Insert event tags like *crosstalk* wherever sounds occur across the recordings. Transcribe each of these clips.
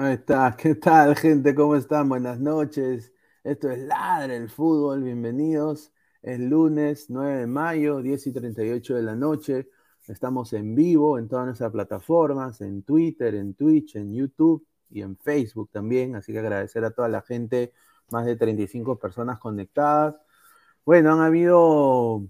*laughs* ¿Qué tal, gente? ¿Cómo están? Buenas noches. Esto es Ladre el Fútbol. Bienvenidos. Es lunes 9 de mayo, 10 y 38 de la noche. Estamos en vivo en todas nuestras plataformas, en Twitter, en Twitch, en YouTube y en Facebook también. Así que agradecer a toda la gente, más de 35 personas conectadas. Bueno, han habido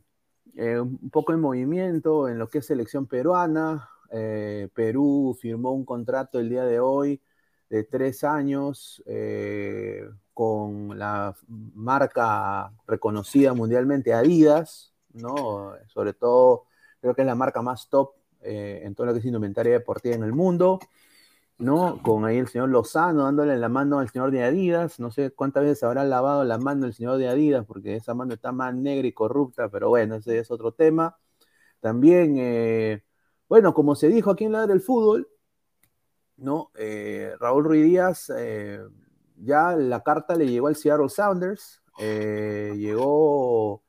eh, un poco de movimiento en lo que es selección peruana. Eh, Perú firmó un contrato el día de hoy de tres años eh, con la marca reconocida mundialmente Adidas, ¿no? Sobre todo, creo que es la marca más top eh, en todo lo que es indumentaria deportiva en el mundo, ¿no? Con ahí el señor Lozano dándole la mano al señor de Adidas, no sé cuántas veces habrá lavado la mano el señor de Adidas, porque esa mano está más negra y corrupta, pero bueno, ese es otro tema. También, eh, bueno, como se dijo aquí en la del fútbol, ¿no? Eh, Raúl Ruiz Díaz, eh, ya la carta le llegó al Seattle Sounders, eh, llegó,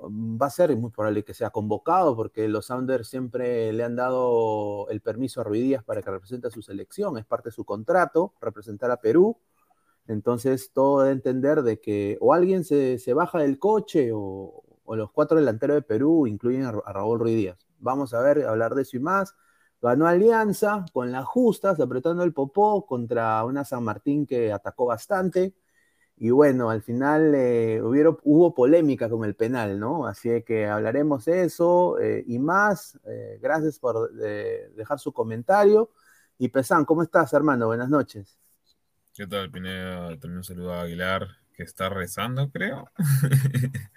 va a ser muy probable que sea convocado porque los Sounders siempre le han dado el permiso a Ruiz Díaz para que represente a su selección, es parte de su contrato, representar a Perú. Entonces, todo de entender de que o alguien se, baja del coche o, los cuatro delanteros de Perú incluyen a, a Raúl Ruiz Díaz. Vamos a ver, hablar de eso y más. Ganó Alianza con las justas, apretando el popó contra una San Martín que atacó bastante. Y bueno, al final eh, hubo polémica con el penal, ¿no? Así que hablaremos de eso eh, y más. Eh, gracias por dejar su comentario. Y Pesan, ¿cómo estás, hermano? Buenas noches. ¿Qué tal, Pineda? También un saludo a Aguilar, que está rezando, creo. *laughs*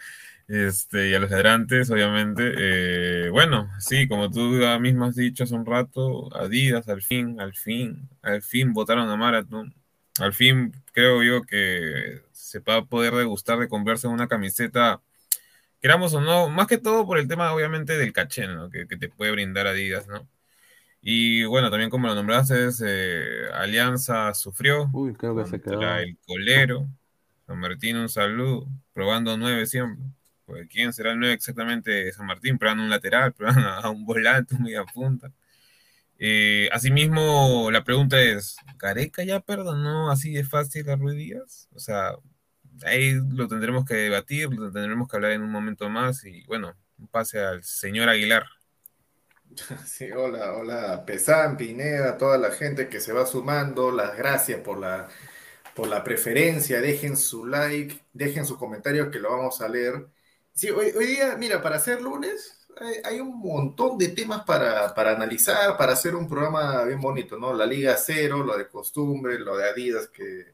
Este, y a los ladrantes, obviamente. Eh, bueno, sí, como tú mismo has dicho hace un rato, Adidas, al fin, al fin, al fin votaron a Marathon. Al fin creo yo que se va a poder degustar de comprarse una camiseta, queramos o no, más que todo por el tema, obviamente, del caché, ¿no? Que, te puede brindar Adidas, ¿no? Y bueno, también como lo nombraste, eh, Alianza sufrió Uy, creo que se quedó. el colero. San Martín, un saludo, probando nueve siempre. Pues, ¿quién será el 9 exactamente? San Martín, probando un lateral, *laughs* probando a un volante, un media punta. Eh, asimismo, la pregunta es, ¿Careca ya perdonó así de fácil a Ruiz? O sea, ahí lo tendremos que debatir, lo tendremos que hablar en un momento más y bueno, pase al señor Aguilar. *laughs* Sí, hola, hola, Pesán, Pineda, toda la gente que se va sumando, las gracias por la, por la preferencia, dejen su like, dejen su comentario que lo vamos a leer. Sí, hoy, día, mira, para hacer lunes hay, un montón de temas para, analizar, para hacer un programa bien bonito, ¿no? La Liga Cero, lo de costumbre, lo de Adidas que,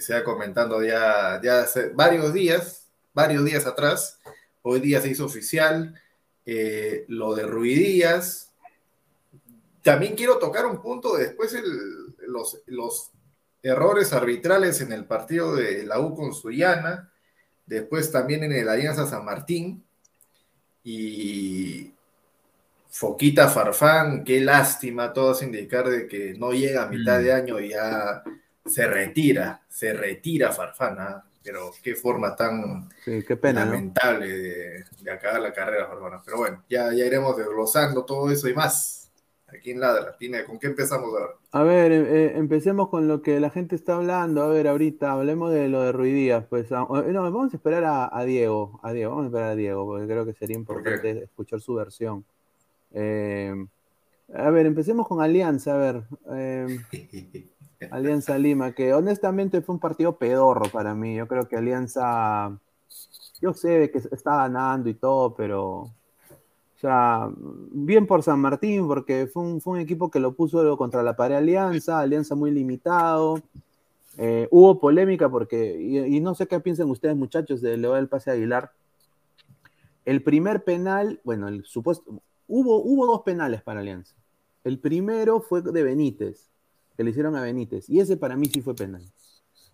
se ha comentando ya, ya hace varios días, varios días atrás. Hoy día se hizo oficial eh, lo de Ruidías. También quiero tocar un punto después los, los errores arbitrales en el partido de la U con Suyana después también en el Alianza San Martín y Foquita Farfán, qué lástima, todos indicar de que no llega a mitad de mm. año y ya se retira, se retira Farfán, ¿ah? pero qué forma tan lamentable de, acabar la carrera Farfán. Pero bueno, ya, ya iremos desglosando todo eso y más aquí en Ladra. Tiene, ¿con qué empezamos ahora? A ver, eh, eh, empecemos con lo que la gente está hablando. A ver, ahorita hablemos de lo de Ruidías. Pues, ah, eh, no, vamos a esperar a, Diego. A Diego, vamos a esperar a Diego, porque creo que sería importante escuchar su versión. a ver, empecemos con Alianza. A ver, *laughs* Alianza Lima, que honestamente fue un partido pedorro para mí. Yo creo que Alianza, yo sé que está ganando y todo, pero o sea, bien por San Martín, porque fue un, equipo que lo puso contra la pared Alianza, Alianza muy limitado. Eh, hubo polémica porque, y, no sé qué piensan ustedes, muchachos, de Leo del Pase Aguilar. El primer penal, bueno, el supuesto, hubo, hubo dos penales para Alianza. El primero fue de Benítez, que le hicieron a Benítez, y ese para mí sí fue penal.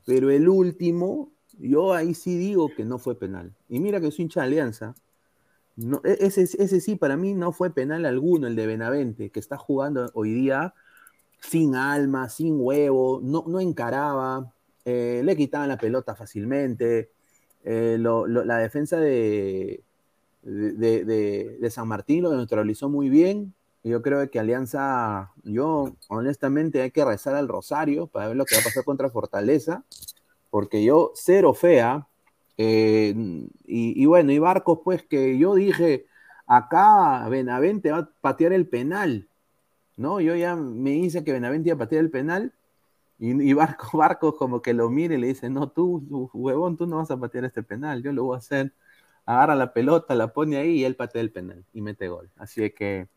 Pero el último, yo ahí sí digo que no fue penal. Y mira que soy hincha de Alianza, no, e, ese, ese sí, para mí no fue penal alguno, el de Benavente, que está jugando hoy día sin alma, sin huevo, no, no encaraba, eh, le quitaban la pelota fácilmente. Eh, la defensa de, de, San Martín lo neutralizó muy bien. Yo creo que Alianza, yo honestamente hay que rezar al Rosario para ver lo que va a pasar contra Fortaleza, porque yo cero fea, eh, y, bueno, y Barcos, pues que yo dije, acá Benavente va a patear el penal, ¿no? Yo ya me hice que Benavente iba a patear el penal, y, Barcos, *laughs* Barcos como que lo mire y le dice, no, tú, huevón, tú no vas a patear este penal, yo lo voy a hacer. Agarra la pelota, la pone ahí y él patea el penal y mete gol. Así que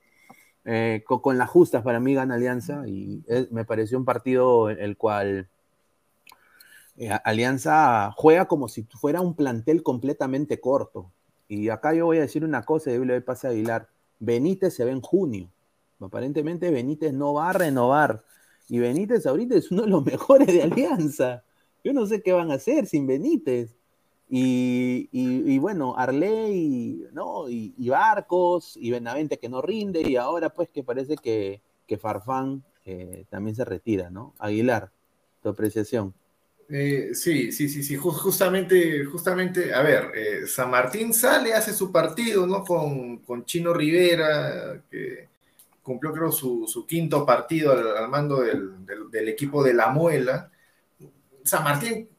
eh, con, las justas para mí gana Alianza y me pareció un partido el cual eh, Alianza juega como si fuera un plantel completamente corto. Y acá yo voy a decir una cosa, y le pasa a Aguilar. Benítez se ve en junio. Aparentemente Benítez no va a renovar. Y Benítez ahorita es uno de los *laughs* mejores de Alianza. Yo no sé qué van a hacer sin Benítez. Y, bueno, Arley, ¿no? Y, Barcos, y Benavente que no rinde, y ahora pues que parece que, que Farfán eh, también se retira, ¿no? Aguilar, tu apreciación. Eh, sí, sí, sí, sí, justamente, justamente, a ver, eh, San Martín sale, hace su partido, ¿no? Con, Chino Rivera, que cumplió creo su, quinto partido al, mando del, equipo de La Muela. San Martín,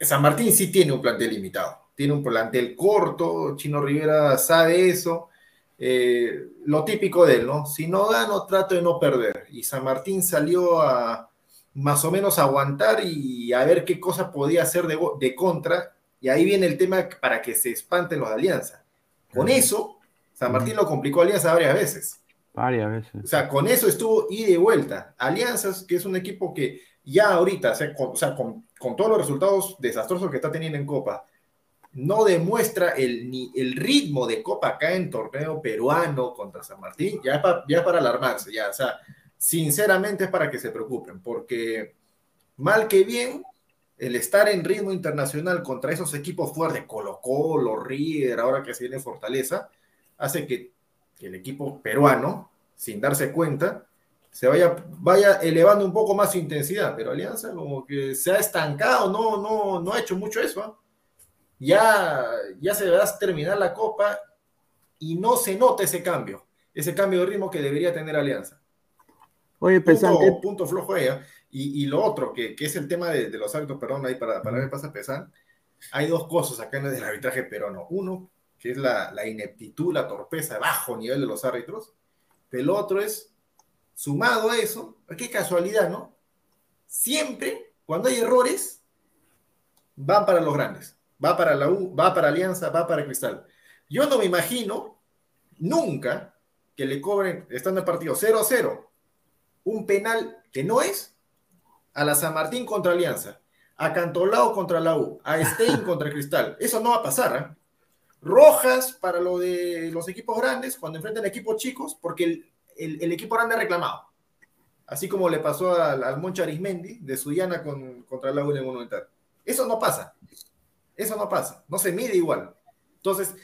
San Martín sí tiene un plantel limitado, tiene un plantel corto, Chino Rivera sabe eso, eh, lo típico de él, ¿no? Si no gano, trato de no perder. Y San Martín salió a más o menos aguantar y a ver qué cosa podía hacer de, contra. Y ahí viene el tema para que se espanten los de Alianza. Con eso, San Martín lo complicó a Alianza varias veces. Varias veces. O sea, con eso estuvo ida y vuelta. Alianzas, que es un equipo que ya ahorita, o sea, con, todos los resultados desastrosos que está teniendo en Copa, no demuestra el, ni el ritmo de Copa acá en torneo peruano contra San Martín, ya para, ya para alarmarse, ya, o sea, sinceramente es para que se preocupen, porque mal que bien, el estar en ritmo internacional contra esos equipos fuertes, Colo Colo, River, ahora que se viene Fortaleza, hace que, el equipo peruano, sin darse cuenta, se vaya, vaya elevando un poco más su intensidad, pero Alianza como que se ha estancado, no, no, no ha hecho mucho eso. ¿ah? Ya, ya se va a terminar la copa y no se nota ese cambio, ese cambio de ritmo que debería tener Alianza. Oye, punto, punto flojo ella. Y, y, lo otro, que, que, es el tema de, de los hábitos, perdón, ahí para, para ver pasa pesar, hay dos cosas acá en el arbitraje peruano. Uno, que es la, la ineptitud, la torpeza, bajo nivel de los árbitros. El otro es, sumado a eso, qué casualidad, ¿no? Siempre, cuando hay errores, van para los grandes. Va para la U, va para Alianza, va para Cristal. Yo no me imagino nunca que le cobren, estando en partido 0-0, un penal que no es a la San Martín contra Alianza, a Cantolao contra la U, a Stein *laughs* contra Cristal. Eso no va a pasar. ¿eh? Rojas para lo de los equipos grandes cuando enfrentan equipos chicos, porque el, equipo grande ha reclamado. Así como le pasó al, al Moncho Arismendi de Suyana con, contra la U en el Monumental. Eso no pasa. Eso no pasa. No se mide igual. Entonces,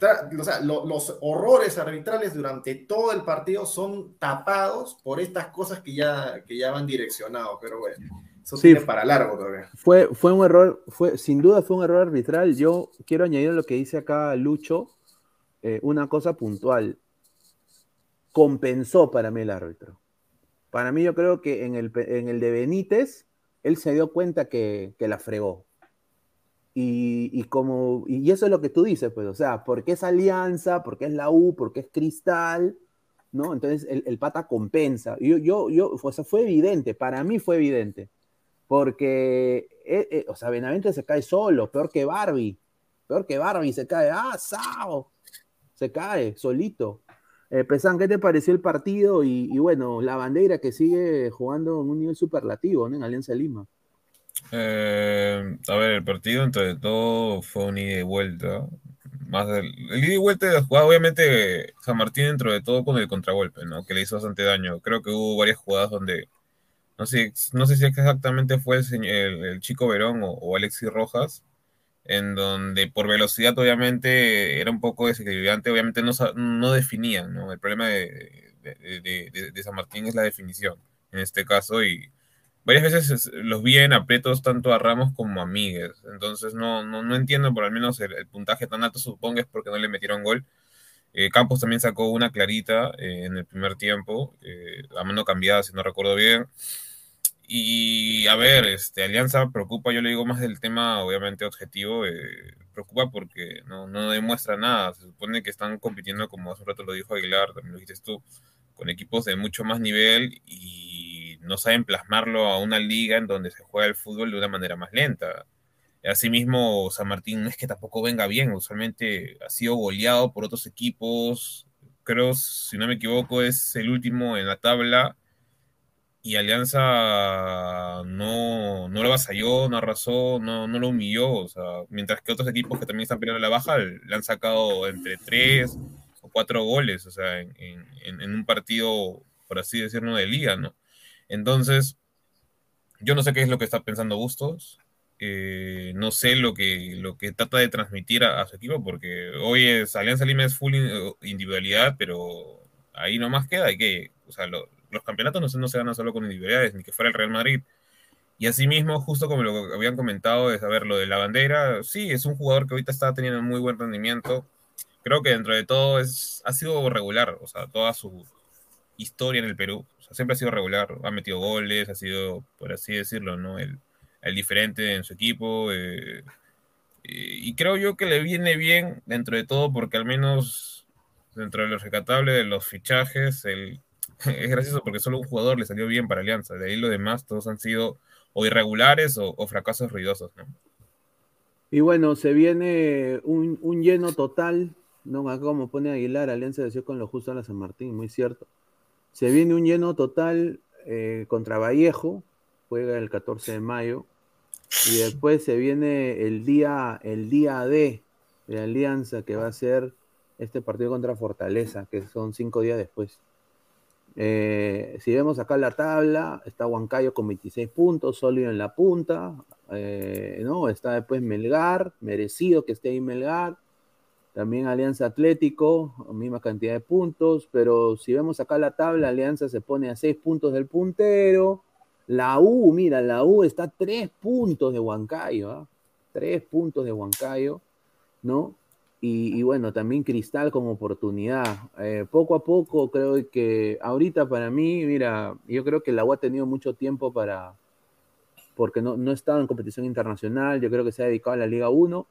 o sea, los horrores arbitrales durante todo el partido son tapados por estas cosas que ya, que ya van direccionados, pero bueno, eso sí, para largo todavía. Fue, fue un error, fue, sin duda fue un error arbitral. Yo quiero añadir lo que dice acá Lucho, eh, una cosa puntual. Compensó para mí el árbitro. Para mí yo creo que en el, en el de Benítez, él se dio cuenta que, que la fregó. Y, como, y eso es lo que tú dices, pues, o sea, porque es Alianza, porque es la U, porque es Cristal, ¿no? Entonces el, pata compensa. Yo, yo, yo, o sea, fue evidente, para mí fue evidente, porque, eh, eh, o sea, Benavente se cae solo, peor que Barbie, peor que Barbie, se cae, ah, sao, se cae solito. Eh, ¿qué te pareció el partido? Y, y, bueno, la bandera que sigue jugando en un nivel superlativo, ¿no? En Alianza Lima. Eh, a ver, el partido entre todo fue un ida y vuelta. Más el ida y vuelta de la jugada, obviamente San Martín dentro de todo con el contragolpe, ¿no? Que le hizo bastante daño. Creo que hubo varias jugadas donde no sé, no sé si exactamente fue el, chico Verón o, Alexis Rojas, en donde por velocidad obviamente era un poco desequilibrante, obviamente no, no definía, ¿no? El problema de, de San Martín es la definición en este caso y varias veces los vi en aprietos tanto a Ramos como a Miguel. Entonces no, no, no entiendo por al menos el, puntaje tan alto, supongo es porque no le metieron gol. Eh, Campos también sacó una clarita eh, en el primer tiempo, eh, a mano cambiada, si no recuerdo bien. Y a ver, este, Alianza preocupa, yo le digo más del tema, obviamente, objetivo, preocupa porque no, no demuestra nada. Se supone que están compitiendo, como hace un rato lo dijo Aguilar, también lo dijiste tú, con equipos de mucho más nivel y no saben plasmarlo a una liga en donde se juega el fútbol de una manera más lenta. Asimismo, San Martín no es que tampoco venga bien, usualmente ha sido goleado por otros equipos, creo, si no me equivoco, es el último en la tabla y Alianza no, no lo avasalló, no arrasó, no, no lo humilló, o sea, mientras que otros equipos que también están peleando la baja le han sacado entre tres o cuatro goles, o sea, en, en un partido, por así decirlo, de liga, ¿no? Entonces, yo no sé qué es lo que está pensando Bustos. Eh, no sé lo que, lo que trata de transmitir a, su equipo, porque hoy es Alianza Lima es full individualidad, pero ahí nomás queda, hay que, o sea, los campeonatos no se, no se ganan solo con individualidades, ni que fuera el Real Madrid. Y asimismo, justo como lo habían comentado de saber lo de la bandera, sí, es un jugador que ahorita está teniendo muy buen rendimiento. Creo que dentro de todo es, ha sido regular, o sea, toda su historia en el Perú. Siempre ha sido regular, ha metido goles, ha sido, por así decirlo, ¿no? El, el diferente en su equipo. Eh, y creo yo que le viene bien dentro de todo porque al menos dentro de lo recatable de los fichajes, el, *laughs* es gracioso porque solo un jugador le salió bien para Alianza. De ahí lo demás todos han sido o irregulares o, fracasos ruidosos, ¿no? Y bueno, se viene un, lleno total, ¿no? como pone Aguilar, Alianza decía con lo justo a la San Martín, muy cierto. Se viene un lleno total eh, contra Vallejo, juega el 14 de mayo, y después se viene el día, el día D de Alianza, que va a ser este partido contra Fortaleza, que son cinco días después. Eh, si vemos acá la tabla, está Huancayo con 26 puntos, sólido en la punta, eh, ¿no? Está después Melgar, merecido que esté ahí Melgar, también Alianza Atlético, misma cantidad de puntos, pero si vemos acá la tabla, Alianza se pone a 6 puntos del puntero, la U, mira, la U está a 3 puntos de Huancayo, ¿ah? 3 puntos de Huancayo, ¿no? Y, bueno, también Cristal como oportunidad. Eh, poco a poco creo que ahorita para mí, mira, yo creo que la U ha tenido mucho tiempo para, porque no, no en competición internacional, yo creo que se ha dedicado a la Liga 1,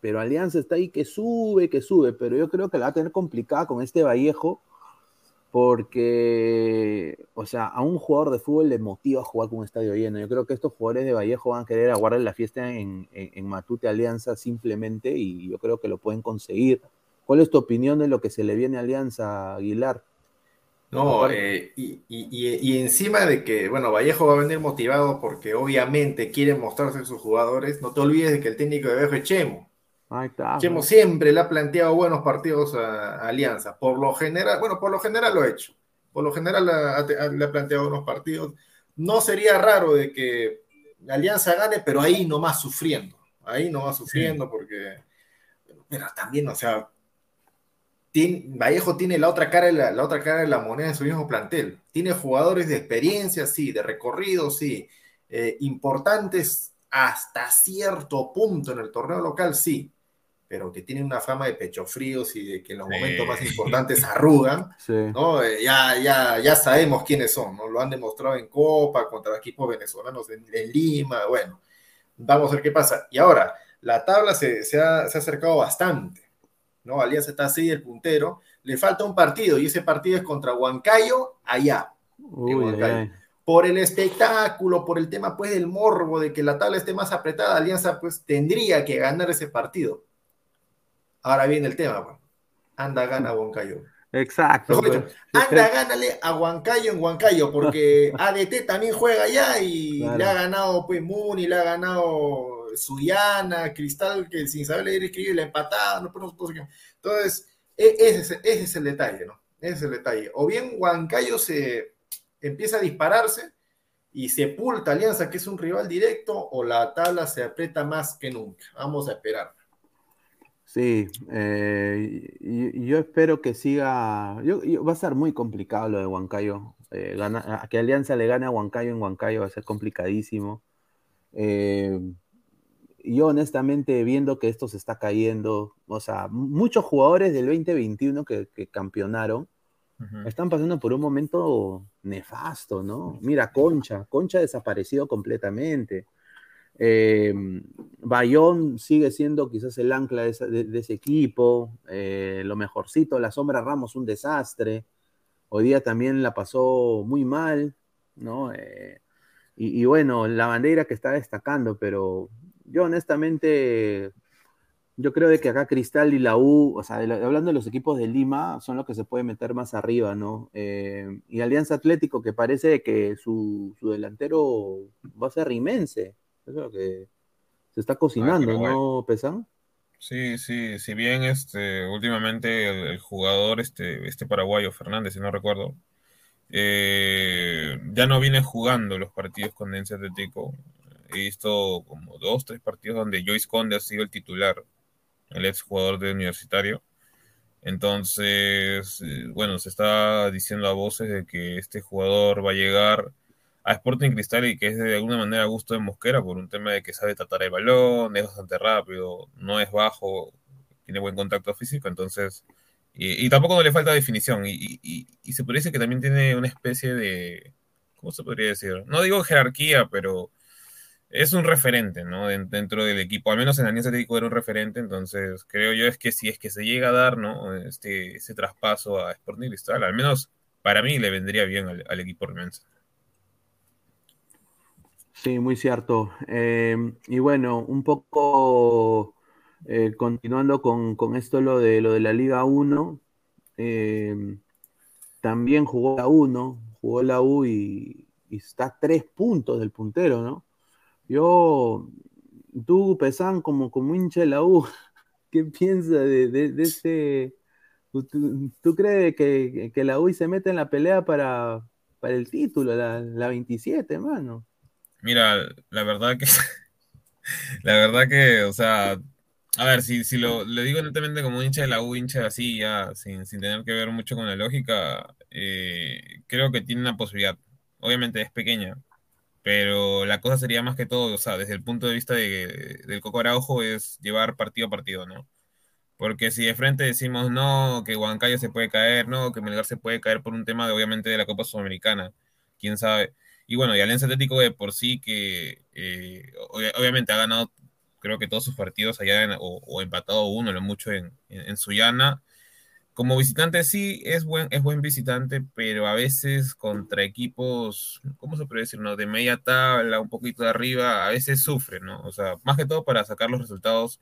pero Alianza está ahí que sube, que sube, pero yo creo que la va a tener complicada con este Vallejo, porque, o sea, a un jugador de fútbol le motiva jugar con un estadio lleno. Yo creo que estos jugadores de Vallejo van a querer aguardar la fiesta en, Matute Alianza simplemente y yo creo que lo pueden conseguir. ¿Cuál es tu opinión de lo que se le viene a Alianza Aguilar? No, eh, y, encima de que, bueno, Vallejo va a venir motivado porque obviamente quieren mostrarse sus jugadores, no te olvides de que el técnico de Vallejo es Chemo. Chemo siempre le ha planteado buenos partidos a, Alianza. Por lo general, bueno, por lo general lo ha hecho. Por lo general le ha planteado buenos partidos. No sería raro de que Alianza gane, pero ahí nomás sufriendo. Ahí nomás sufriendo porque... Pero también, o sea, Vallejo tiene la otra, cara de la, otra cara de la moneda en su mismo plantel. Tiene jugadores de experiencia, sí, de recorrido, sí, eh, importantes hasta cierto punto en el torneo local, sí, pero que tienen una fama de pecho fríos y de que en los momentos más importantes arrugan, *laughs* ¿no? Eh, ya, ya, ya sabemos quiénes son, ¿no? Lo han demostrado en Copa, contra equipos venezolanos en, Lima, bueno, vamos a ver qué pasa. Y ahora, la tabla se, se, ha, se ha, acercado bastante, ¿no? Alianza está así, el puntero, le falta un partido, y ese partido es contra Huancayo, allá, Por el espectáculo, por el tema, pues, del morbo, de que la tabla esté más apretada, Alianza, pues, tendría que ganar ese partido Ahora viene el tema, pues. anda, gana Huancayo. Exacto. Pues. anda, gánale a Huancayo en Huancayo, porque *laughs* ADT también juega allá y le ha ganado pues Muni, le ha ganado Suyana, Cristal, que sin saber leer y escribir le ha empatado. No, Entonces, e, ese, es el detalle, ¿no? Ese es el detalle. O bien Huancayo se empieza a dispararse y sepulta Alianza, que es un rival directo, o la tabla se aprieta más que nunca. Vamos a esperar. Sí, eh, y, yo espero que siga. va a ser muy complicado lo de Huancayo. Eh, que Alianza le gane a Huancayo en Huancayo va a ser complicadísimo. Eh, yo honestamente, viendo que esto se está cayendo, o sea, muchos jugadores del 2021 que, que campeonaron están pasando por un momento nefasto, ¿no? Mira, Concha, Concha ha desaparecido completamente. Eh, Bayón sigue siendo quizás el ancla de, ese equipo, eh, lo mejorcito, la sombra Ramos un desastre, hoy día también la pasó muy mal, ¿no? Eh, y, bueno, la bandera que está destacando, pero yo honestamente, yo creo de que acá Cristal y la U, o sea, hablando de los equipos de Lima, son los que se pueden meter más arriba, ¿no? Eh, y Alianza Atlético, que parece que su, su delantero va a ser rimense. Eso es lo que se está cocinando, ¿no, Pesan? Sí, sí, si bien este, últimamente el, jugador, este, este paraguayo Fernández, si no recuerdo, eh, ya no viene jugando los partidos con Dense Atlético. He visto como dos, tres partidos donde Joyce Conde ha sido el titular, el ex jugador de universitario. Entonces, eh, bueno, se está diciendo a voces de que este jugador va a llegar a Sporting Cristal y que es de alguna manera a gusto de Mosquera por un tema de que sabe tratar el balón, es bastante rápido, no es bajo, tiene buen contacto físico, entonces, y, tampoco no le falta definición, y, y, se parece que también tiene una especie de, ¿cómo se podría decir? No digo jerarquía, pero es un referente, ¿no? Dentro del equipo, al menos en Alianza Atlético era un referente, entonces creo yo es que si es que se llega a dar, ¿no? Este, ese traspaso a Sporting Cristal, al menos para mí le vendría bien al, equipo remense. Sí, muy cierto. Eh, y bueno, un poco eh, continuando con, esto lo de lo de la Liga 1, eh, también jugó la 1, jugó la U y, está a tres puntos del puntero, ¿no? Yo, tú, Pesan, como, como hincha de la U, *laughs* ¿qué piensas de, de, ese... ¿Tú, crees que, que, la U se mete en la pelea para, para el título, la, la 27, hermano? Mira, la verdad que... *laughs* la verdad que, o sea, a ver, si, si lo, digo netamente como hincha de la U, hincha así, ya, sin, sin tener que ver mucho con la lógica, eh, creo que tiene una posibilidad. Obviamente es pequeña, pero la cosa sería más que todo, o sea, desde el punto de vista de, del Coco Araujo es llevar partido a partido, ¿no? Porque si de frente decimos no, que Huancayo se puede caer, no, que Melgar se puede caer por un tema de obviamente de la Copa Sudamericana, quién sabe. Y bueno, y Alianza Atlético de por sí que eh, obviamente ha ganado creo que todos sus partidos allá o, empatado uno, lo mucho en, en, Sullana. Como visitante sí, es buen, es buen visitante, pero a veces contra equipos, ¿cómo se puede decir? No? De media tabla, un poquito de arriba, a veces sufre, ¿no? O sea, más que todo para sacar los resultados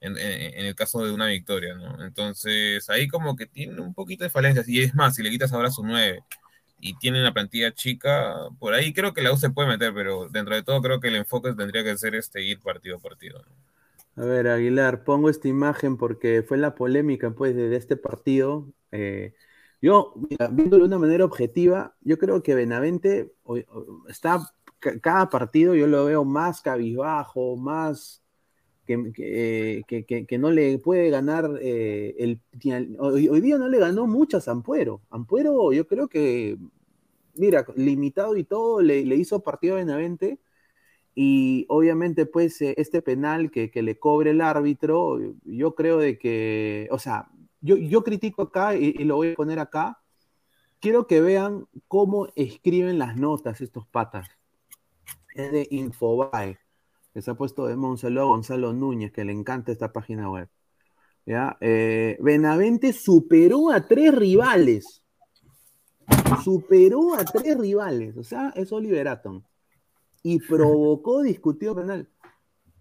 en, en, el caso de una victoria, ¿no? Entonces, ahí como que tiene un poquito de falencias. Y es más, si le quitas ahora su 9 y tiene una plantilla chica, por ahí creo que la U se puede meter, pero dentro de todo creo que el enfoque tendría que ser este ir partido a partido. A ver, Aguilar, pongo esta imagen porque fue la polémica pues de, este partido. Eh, yo, viéndolo de una manera objetiva, yo creo que Benavente está, cada partido yo lo veo más cabizbajo, más que, no le puede ganar eh, el hoy, día no le ganó muchas a Ampuero. Ampuero yo creo que, mira, limitado y todo, le, le hizo partido a Benavente y obviamente pues eh, este penal que, que, le cobre el árbitro, yo creo de que, o sea, yo, yo critico acá y, y lo voy a poner acá, quiero que vean cómo escriben las notas estos patas. Es de Infobae que se ha puesto de Monsaló Gonzalo Núñez, que le encanta esta página web. ¿Ya? Eh, Benavente superó a tres rivales. Superó a tres rivales. O sea, es Oliver Atom. Y provocó *laughs* discutido penal.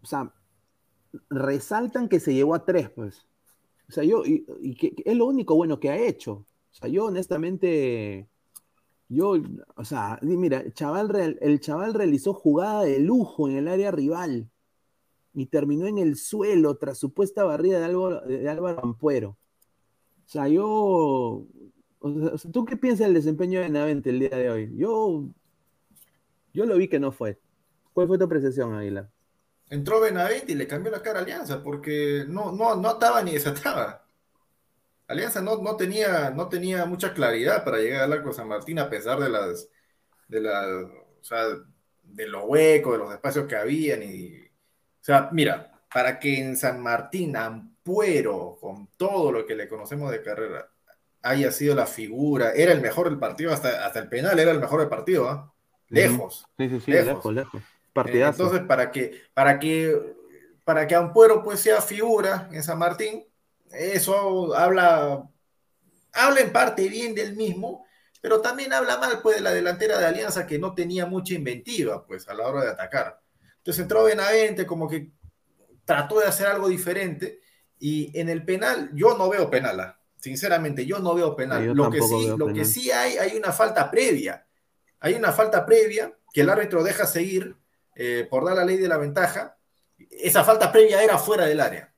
O sea, resaltan que se llevó a tres, pues. O sea, yo, y, y que, es lo único bueno que ha hecho. O sea, yo honestamente yo, o sea, mira, el chaval, el chaval realizó jugada de lujo en el área rival y terminó en el suelo tras supuesta barrida de Álvaro, de Álvaro Ampuero. O sea, yo. ¿Tú qué piensas del desempeño de Navente el día de hoy? Yo. Yo lo vi que no fue. ¿Cuál fue tu apreciación, Aguilar? Entró Benavente y le cambió la cara a Alianza porque no, no, no ataba ni desataba. Alianza no, no, tenía, no tenía mucha claridad para llegar al arco de San Martín a pesar de las, de las, o sea, de los huecos, de los espacios que habían y, o sea, mira, para que en San Martín Ampuero, con todo lo que le conocemos de carrera, haya sido la figura, era el mejor del partido, hasta, hasta el penal era el mejor del partido, ¿ah? lejos, sí, sí, sí, lejos, lejos, Partidazo. Entonces, para que, para que, para que Ampuero pues sea figura en San Martín, eso habla, habla en parte bien del mismo, pero también habla mal pues de la delantera de Alianza que no tenía mucha inventiva pues a la hora de atacar. Entonces entró Benavente como que trató de hacer algo diferente y en el penal yo no veo penal, ¿ah? sinceramente yo no veo penal. lo que sí, lo que sí hay hay una falta previa. Hay una falta previa que el árbitro deja seguir eh, por dar la ley de la ventaja. Esa falta previa era fuera del área.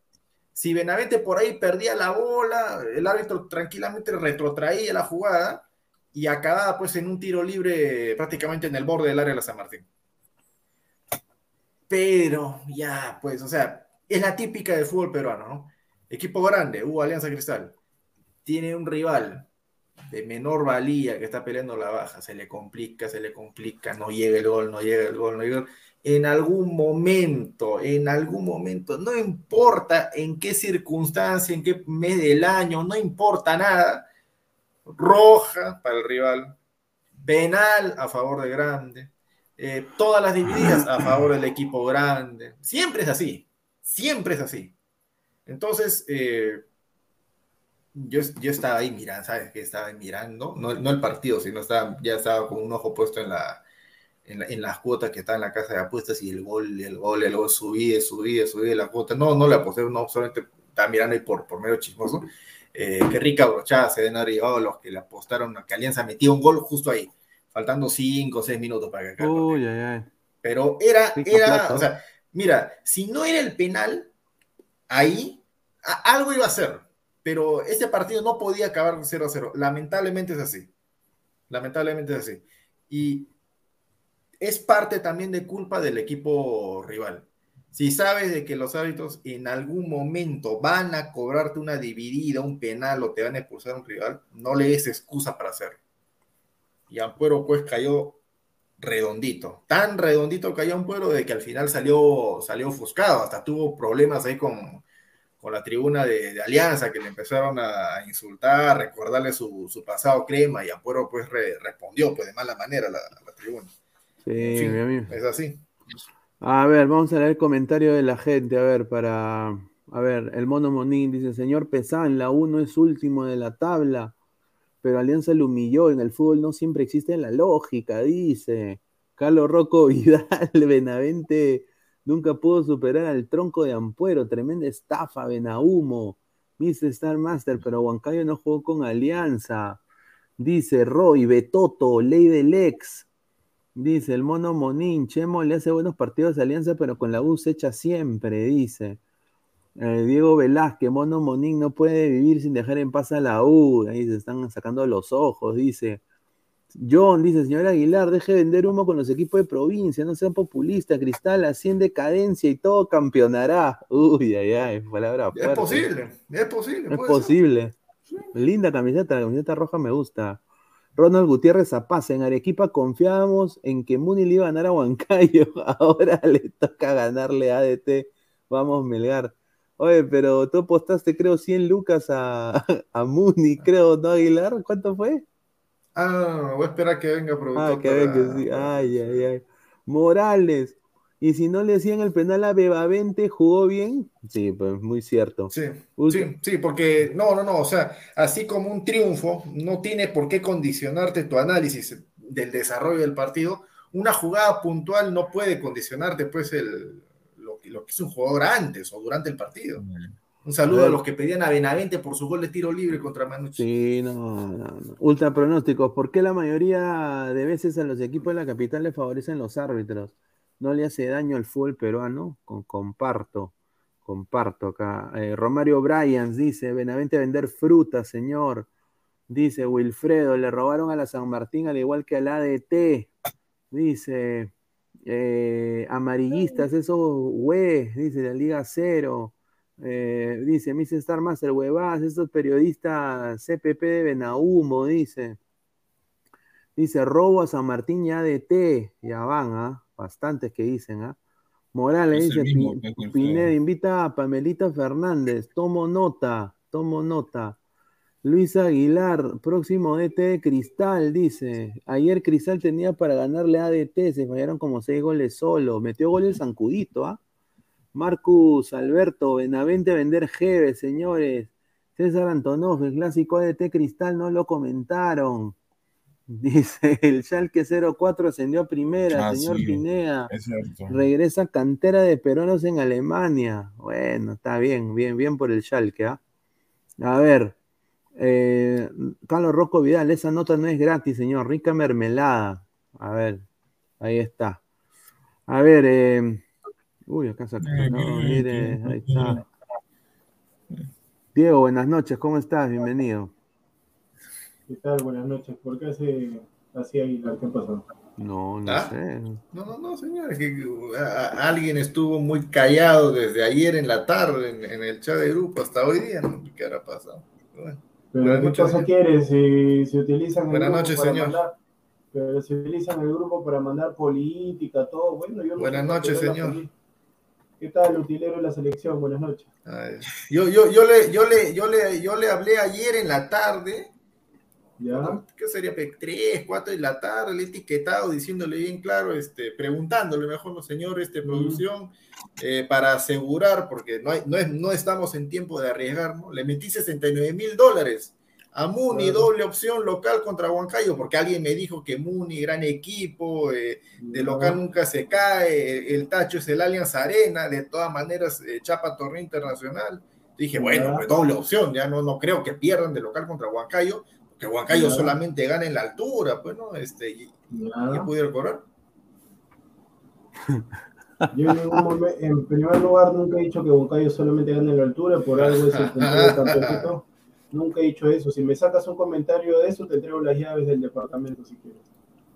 Si Benavente por ahí perdía la bola, el árbitro tranquilamente retrotraía la jugada y acababa pues en un tiro libre prácticamente en el borde del área de la San Martín. Pero ya, pues, o sea, es la típica del fútbol peruano, ¿no? Equipo grande, hubo Alianza Cristal. tiene un rival de menor valía que está peleando la baja, se le complica, se le complica, no llega el gol, no llega el gol, no llega el gol. En algún momento, en algún momento, no importa en qué circunstancia, en qué mes del año, no importa nada, roja para el rival, penal a favor de Grande, eh, todas las divididas a favor del equipo grande. Siempre es así, siempre es así. Entonces, eh, yo, yo, estaba ahí mirando, ¿sabes? Que estaba mirando, no, no, el partido, sino ya estaba con un ojo puesto en, la, en, las cuotas que está en la casa de apuestas y el gol, el gol, el gol, subí, subí, subí la cuota. No, no le aposté, no, solamente estaba mirando ahí por, por medio chismoso. Eh, qué rica brochada se llevado los que le apostaron a que Alianza metía un gol justo ahí, faltando 5 o 6 minutos para que Uy, ay, ay. Pero era, era, o sea, mira, si no era el penal, ahí algo iba a ser pero ese partido no podía acabar 0 a 0. Lamentablemente es así. Lamentablemente es así. Y es parte también de culpa del equipo rival. Si sabes de que los árbitros en algún momento van a cobrarte una dividida, un penal o te van a expulsar a un rival, no le des excusa para hacerlo. Y Ampuero pues cayó redondito, tan redondito cayó Ampuero de que al final salió, salió ofuscado, hasta tuvo problemas ahí con, con la tribuna de, Alianza, que le empezaron a, insultar, recordarle su, pasado crema, y Apuero pues respondió pues de mala manera a la, tribuna. Sí. Es así. A ver, vamos a leer el comentario de la gente, a ver, para... A ver, el mono Monín dice, señor Pesán, la 1 es último de la tabla, pero Alianza lo humilló, en el fútbol no siempre existe la lógica, dice. Carlos Rocco *laughs* Vidal, Benavente Nunca pudo superar al tronco de Ampuero, tremenda estafa, Benahumo, Mr. Star Master, pero Huancayo no jugó con Alianza. Dice Roy, Betoto, Ley del Ex. Dice el mono Monín, Chemo le hace buenos partidos a Alianza, pero con la U se echa siempre, dice. Eh, Diego Velázquez, mono Monín no puede vivir sin dejar en paz a la U. Ahí se están sacando los ojos, dice. John dice, señor Aguilar, deje de vender humo con los equipos de provincia, no sea populista, Cristal asciende cadencia y todo campeonará. *laughs* Uy, ay, ay, palabra Es posible, es posible. Es posible. Linda camiseta, la camiseta roja me gusta. Ronald Gutiérrez Zapaz, en Arequipa confiábamos en que Muni le iba a ganar a Huancayo, *laughs* ahora le toca ganarle a ADT. Vamos, Melgar. Oye, pero tú apostaste, creo, 100 lucas a, *laughs* a Muni, creo, ¿no, Aguilar? ¿Cuánto fue? Ah, voy a esperar que venga Ah, que venga, sí. Ay, ay, ay. Morales. Y si no le hacían el penal a Bebavente, ¿jugó bien? Sí, pues muy cierto. Sí, sí, sí, porque no, no, no, o sea, así como un triunfo no tiene por qué condicionarte tu análisis del desarrollo del partido, una jugada puntual no puede condicionarte pues el, lo, lo que es un jugador antes o durante el partido. Un saludo a, los que pedían a Benavente por su gol de tiro libre contra Manucci. Sí, no, no, no. Ultra pronósticos. ¿Por qué la mayoría de veces a los equipos de la capital le favorecen los árbitros? ¿No le hace daño al fútbol peruano? Con, comparto, comparto acá. Eh, Romario Bryans dice, Benavente vender fruta, señor. Dice Wilfredo, le robaron a la San Martín al igual que al ADT. Dice, eh, amarillistas, esos güey, dice la Liga Cero. Eh, dice, Mr. Star Master, huevas, estos periodistas CPP de Benahumo, dice. Dice, robo a San Martín y ADT. Ya van, ¿ah? Bastantes que dicen, ¿ah? Morales dice, Pineda invita a Pamelita Fernández. Tomo nota, tomo nota. Luis Aguilar, próximo DT de Cristal, dice. Ayer Cristal tenía para ganarle a ADT, se fallaron como seis goles solo. Metió goles Zancudito, ¿ah? Marcus Alberto, Benavente vender Jeve, señores. César Antonov, el clásico ADT Cristal, no lo comentaron. Dice, *laughs* el Schalke 04 ascendió a primera, ah, señor Pinea. Regresa cantera de peruanos en Alemania. Bueno, está bien, bien, bien por el Schalke, ¿ah? A ver, eh, Carlos Rocco Vidal, esa nota no es gratis, señor. Rica mermelada. A ver, ahí está. A ver, eh, Uy, acá se no, mire, ahí está. Diego, buenas noches, ¿cómo estás? Bienvenido. ¿Qué tal? Buenas noches. ¿Por qué hace así Aguilar? ¿Qué pasó? No, no ¿Ah? sé. No, no, no, señor. que, alguien estuvo muy callado desde ayer en la tarde en, el chat de grupo hasta hoy día. ¿no? ¿Qué habrá pasado? Pero ¿qué cosa quieres? Si, si utilizan el Buenas grupo noches, para señor. mandar, pero si utilizan el grupo para mandar política, todo, bueno, yo no Buenas noches, señor. ¿Qué tal, utilero de la selección? Buenas noches. Ay, Yo, yo, yo, le, yo, le, yo, le, yo le hablé ayer en la tarde, ¿Ya? ¿qué sería? Pe- Tres, cuatro de la tarde, he etiquetado diciéndole bien claro, este, preguntándole mejor, no, señor, este, producción, eh, para asegurar, porque no, hay, no, es, no estamos en tiempo de arriesgar, ¿no? Le metí 69 mil dólares a Muni, Claro. doble opción local contra Huancayo, porque alguien me dijo que Muni, gran equipo, eh, de local nunca se cae, el tacho es el Allianz Arena, de todas maneras, eh, Chapa Torneo Internacional. Dije, bueno, pues doble opción, ya no, no creo que pierdan de local contra Huancayo, porque Huancayo solamente gana en la altura, pues, ¿no? Este, y, y Ya. pudieron correr. *laughs* Yo en ningún momento, en primer lugar, nunca he dicho que Boncayo solamente gana en la altura, por algo es el campeonato. *laughs* Nunca he dicho eso. Si me sacas un comentario de eso, te entrego las llaves del departamento si quieres.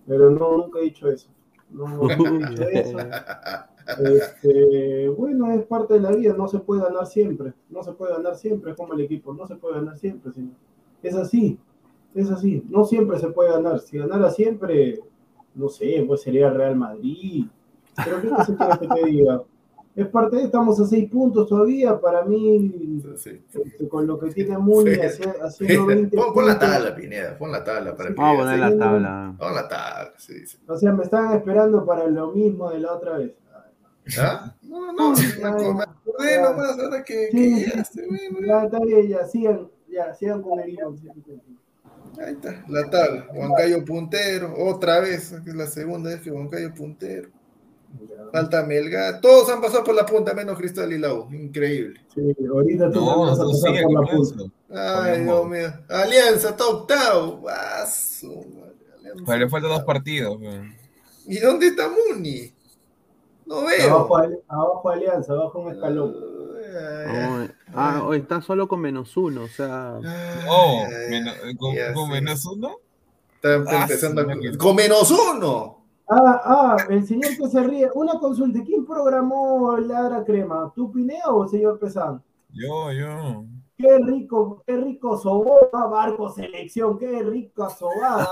Pero no, nunca he dicho eso. No, *laughs* nunca he dicho eso. Este, bueno, es parte de la vida, no se puede ganar siempre. No se puede ganar siempre, es como el equipo, no se puede ganar siempre, señor. Es así, es así. No siempre se puede ganar. Si ganara siempre, no sé, pues sería Real Madrid. Pero ¿qué cosa quieres que te diga? Es parte de, estamos a seis puntos todavía. Para mí, Sí. este, con lo que tiene Muni, Sí. hace- haciendo *laughs* 20 Pon, pon la tabla, Pineda, pon la tabla para que Vamos a veas. poner la tabla. Pon la tabla, sí, sí. O sea, me estaban esperando para lo mismo de la otra vez. ¿Ah? No, no, no, me acordé nomás ahora que, Sí. Ya, está bien, ya, sigan, ya, sigan con el guion. sigan con el guion. Ahí está, la tabla. Huancayo puntero, otra vez, que es la segunda vez que Huancayo puntero. Falta Melgar, todos han pasado por la punta, menos Cristal y la U. Increíble. Sí, ahorita tú también No, vas a no pasar por la punta. Ay. Dios mío. Alianza, está octavo. Vaso, Pero le faltan dos partidos. weón. ¿Y dónde está Muni? No veo. Abajo, abajo Alianza, abajo un escalón. Ay, ah, oh, está solo con menos uno, o sea. Oh, menos- con, menos uno. Está Ah, empezando sí, con menos uno. Ah, ah, el señor que se ríe. Una consulta. ¿Quién programó Ladra Crema? ¿Tú, Pineo o el señor Pesán? Yo, yo. Qué rico, qué rico sobada, Barco Selección, qué rica sobada.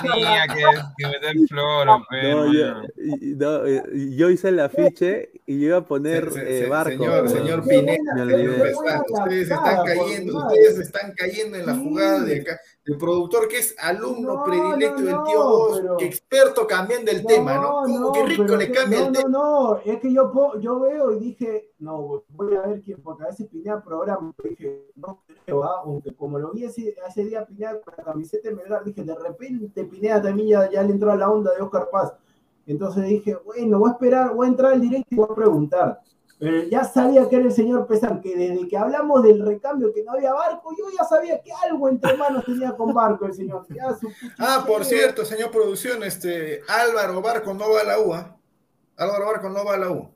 Tenía la- que, que meter floro, pero. No, yo, y- no, eh, yo hice el afiche y yo iba a poner Se- eh, barco. señor, señor Pineda, ustedes están cayendo, ustedes están cayendo en la jugada de acá. El productor que es alumno No, predilecto no, del no, tío Vos, pero- experto cambiando el tema, ¿no? Como que rico le cambia no, el no, tema. No, es que yo, yo veo y dije, no, voy a ver quién, porque a veces Pineda programa, dije, no creo, ¿ah? aunque como lo vi ese, ese día Pineda con la camiseta de Melgar, dije, de repente Pineda también ya, ya le entró a la onda de Oscar Paz. Entonces dije, bueno, voy a esperar, voy a entrar al directo y voy a preguntar. Pero ya sabía que era el señor Pesán, que desde que hablamos del recambio, que no había barco, yo ya sabía que algo entre manos tenía con barco el señor. Ya su Ah, por cierto, señor producción, este Álvaro Barco no va a la U. ¿ah? Álvaro Barco no va a la U.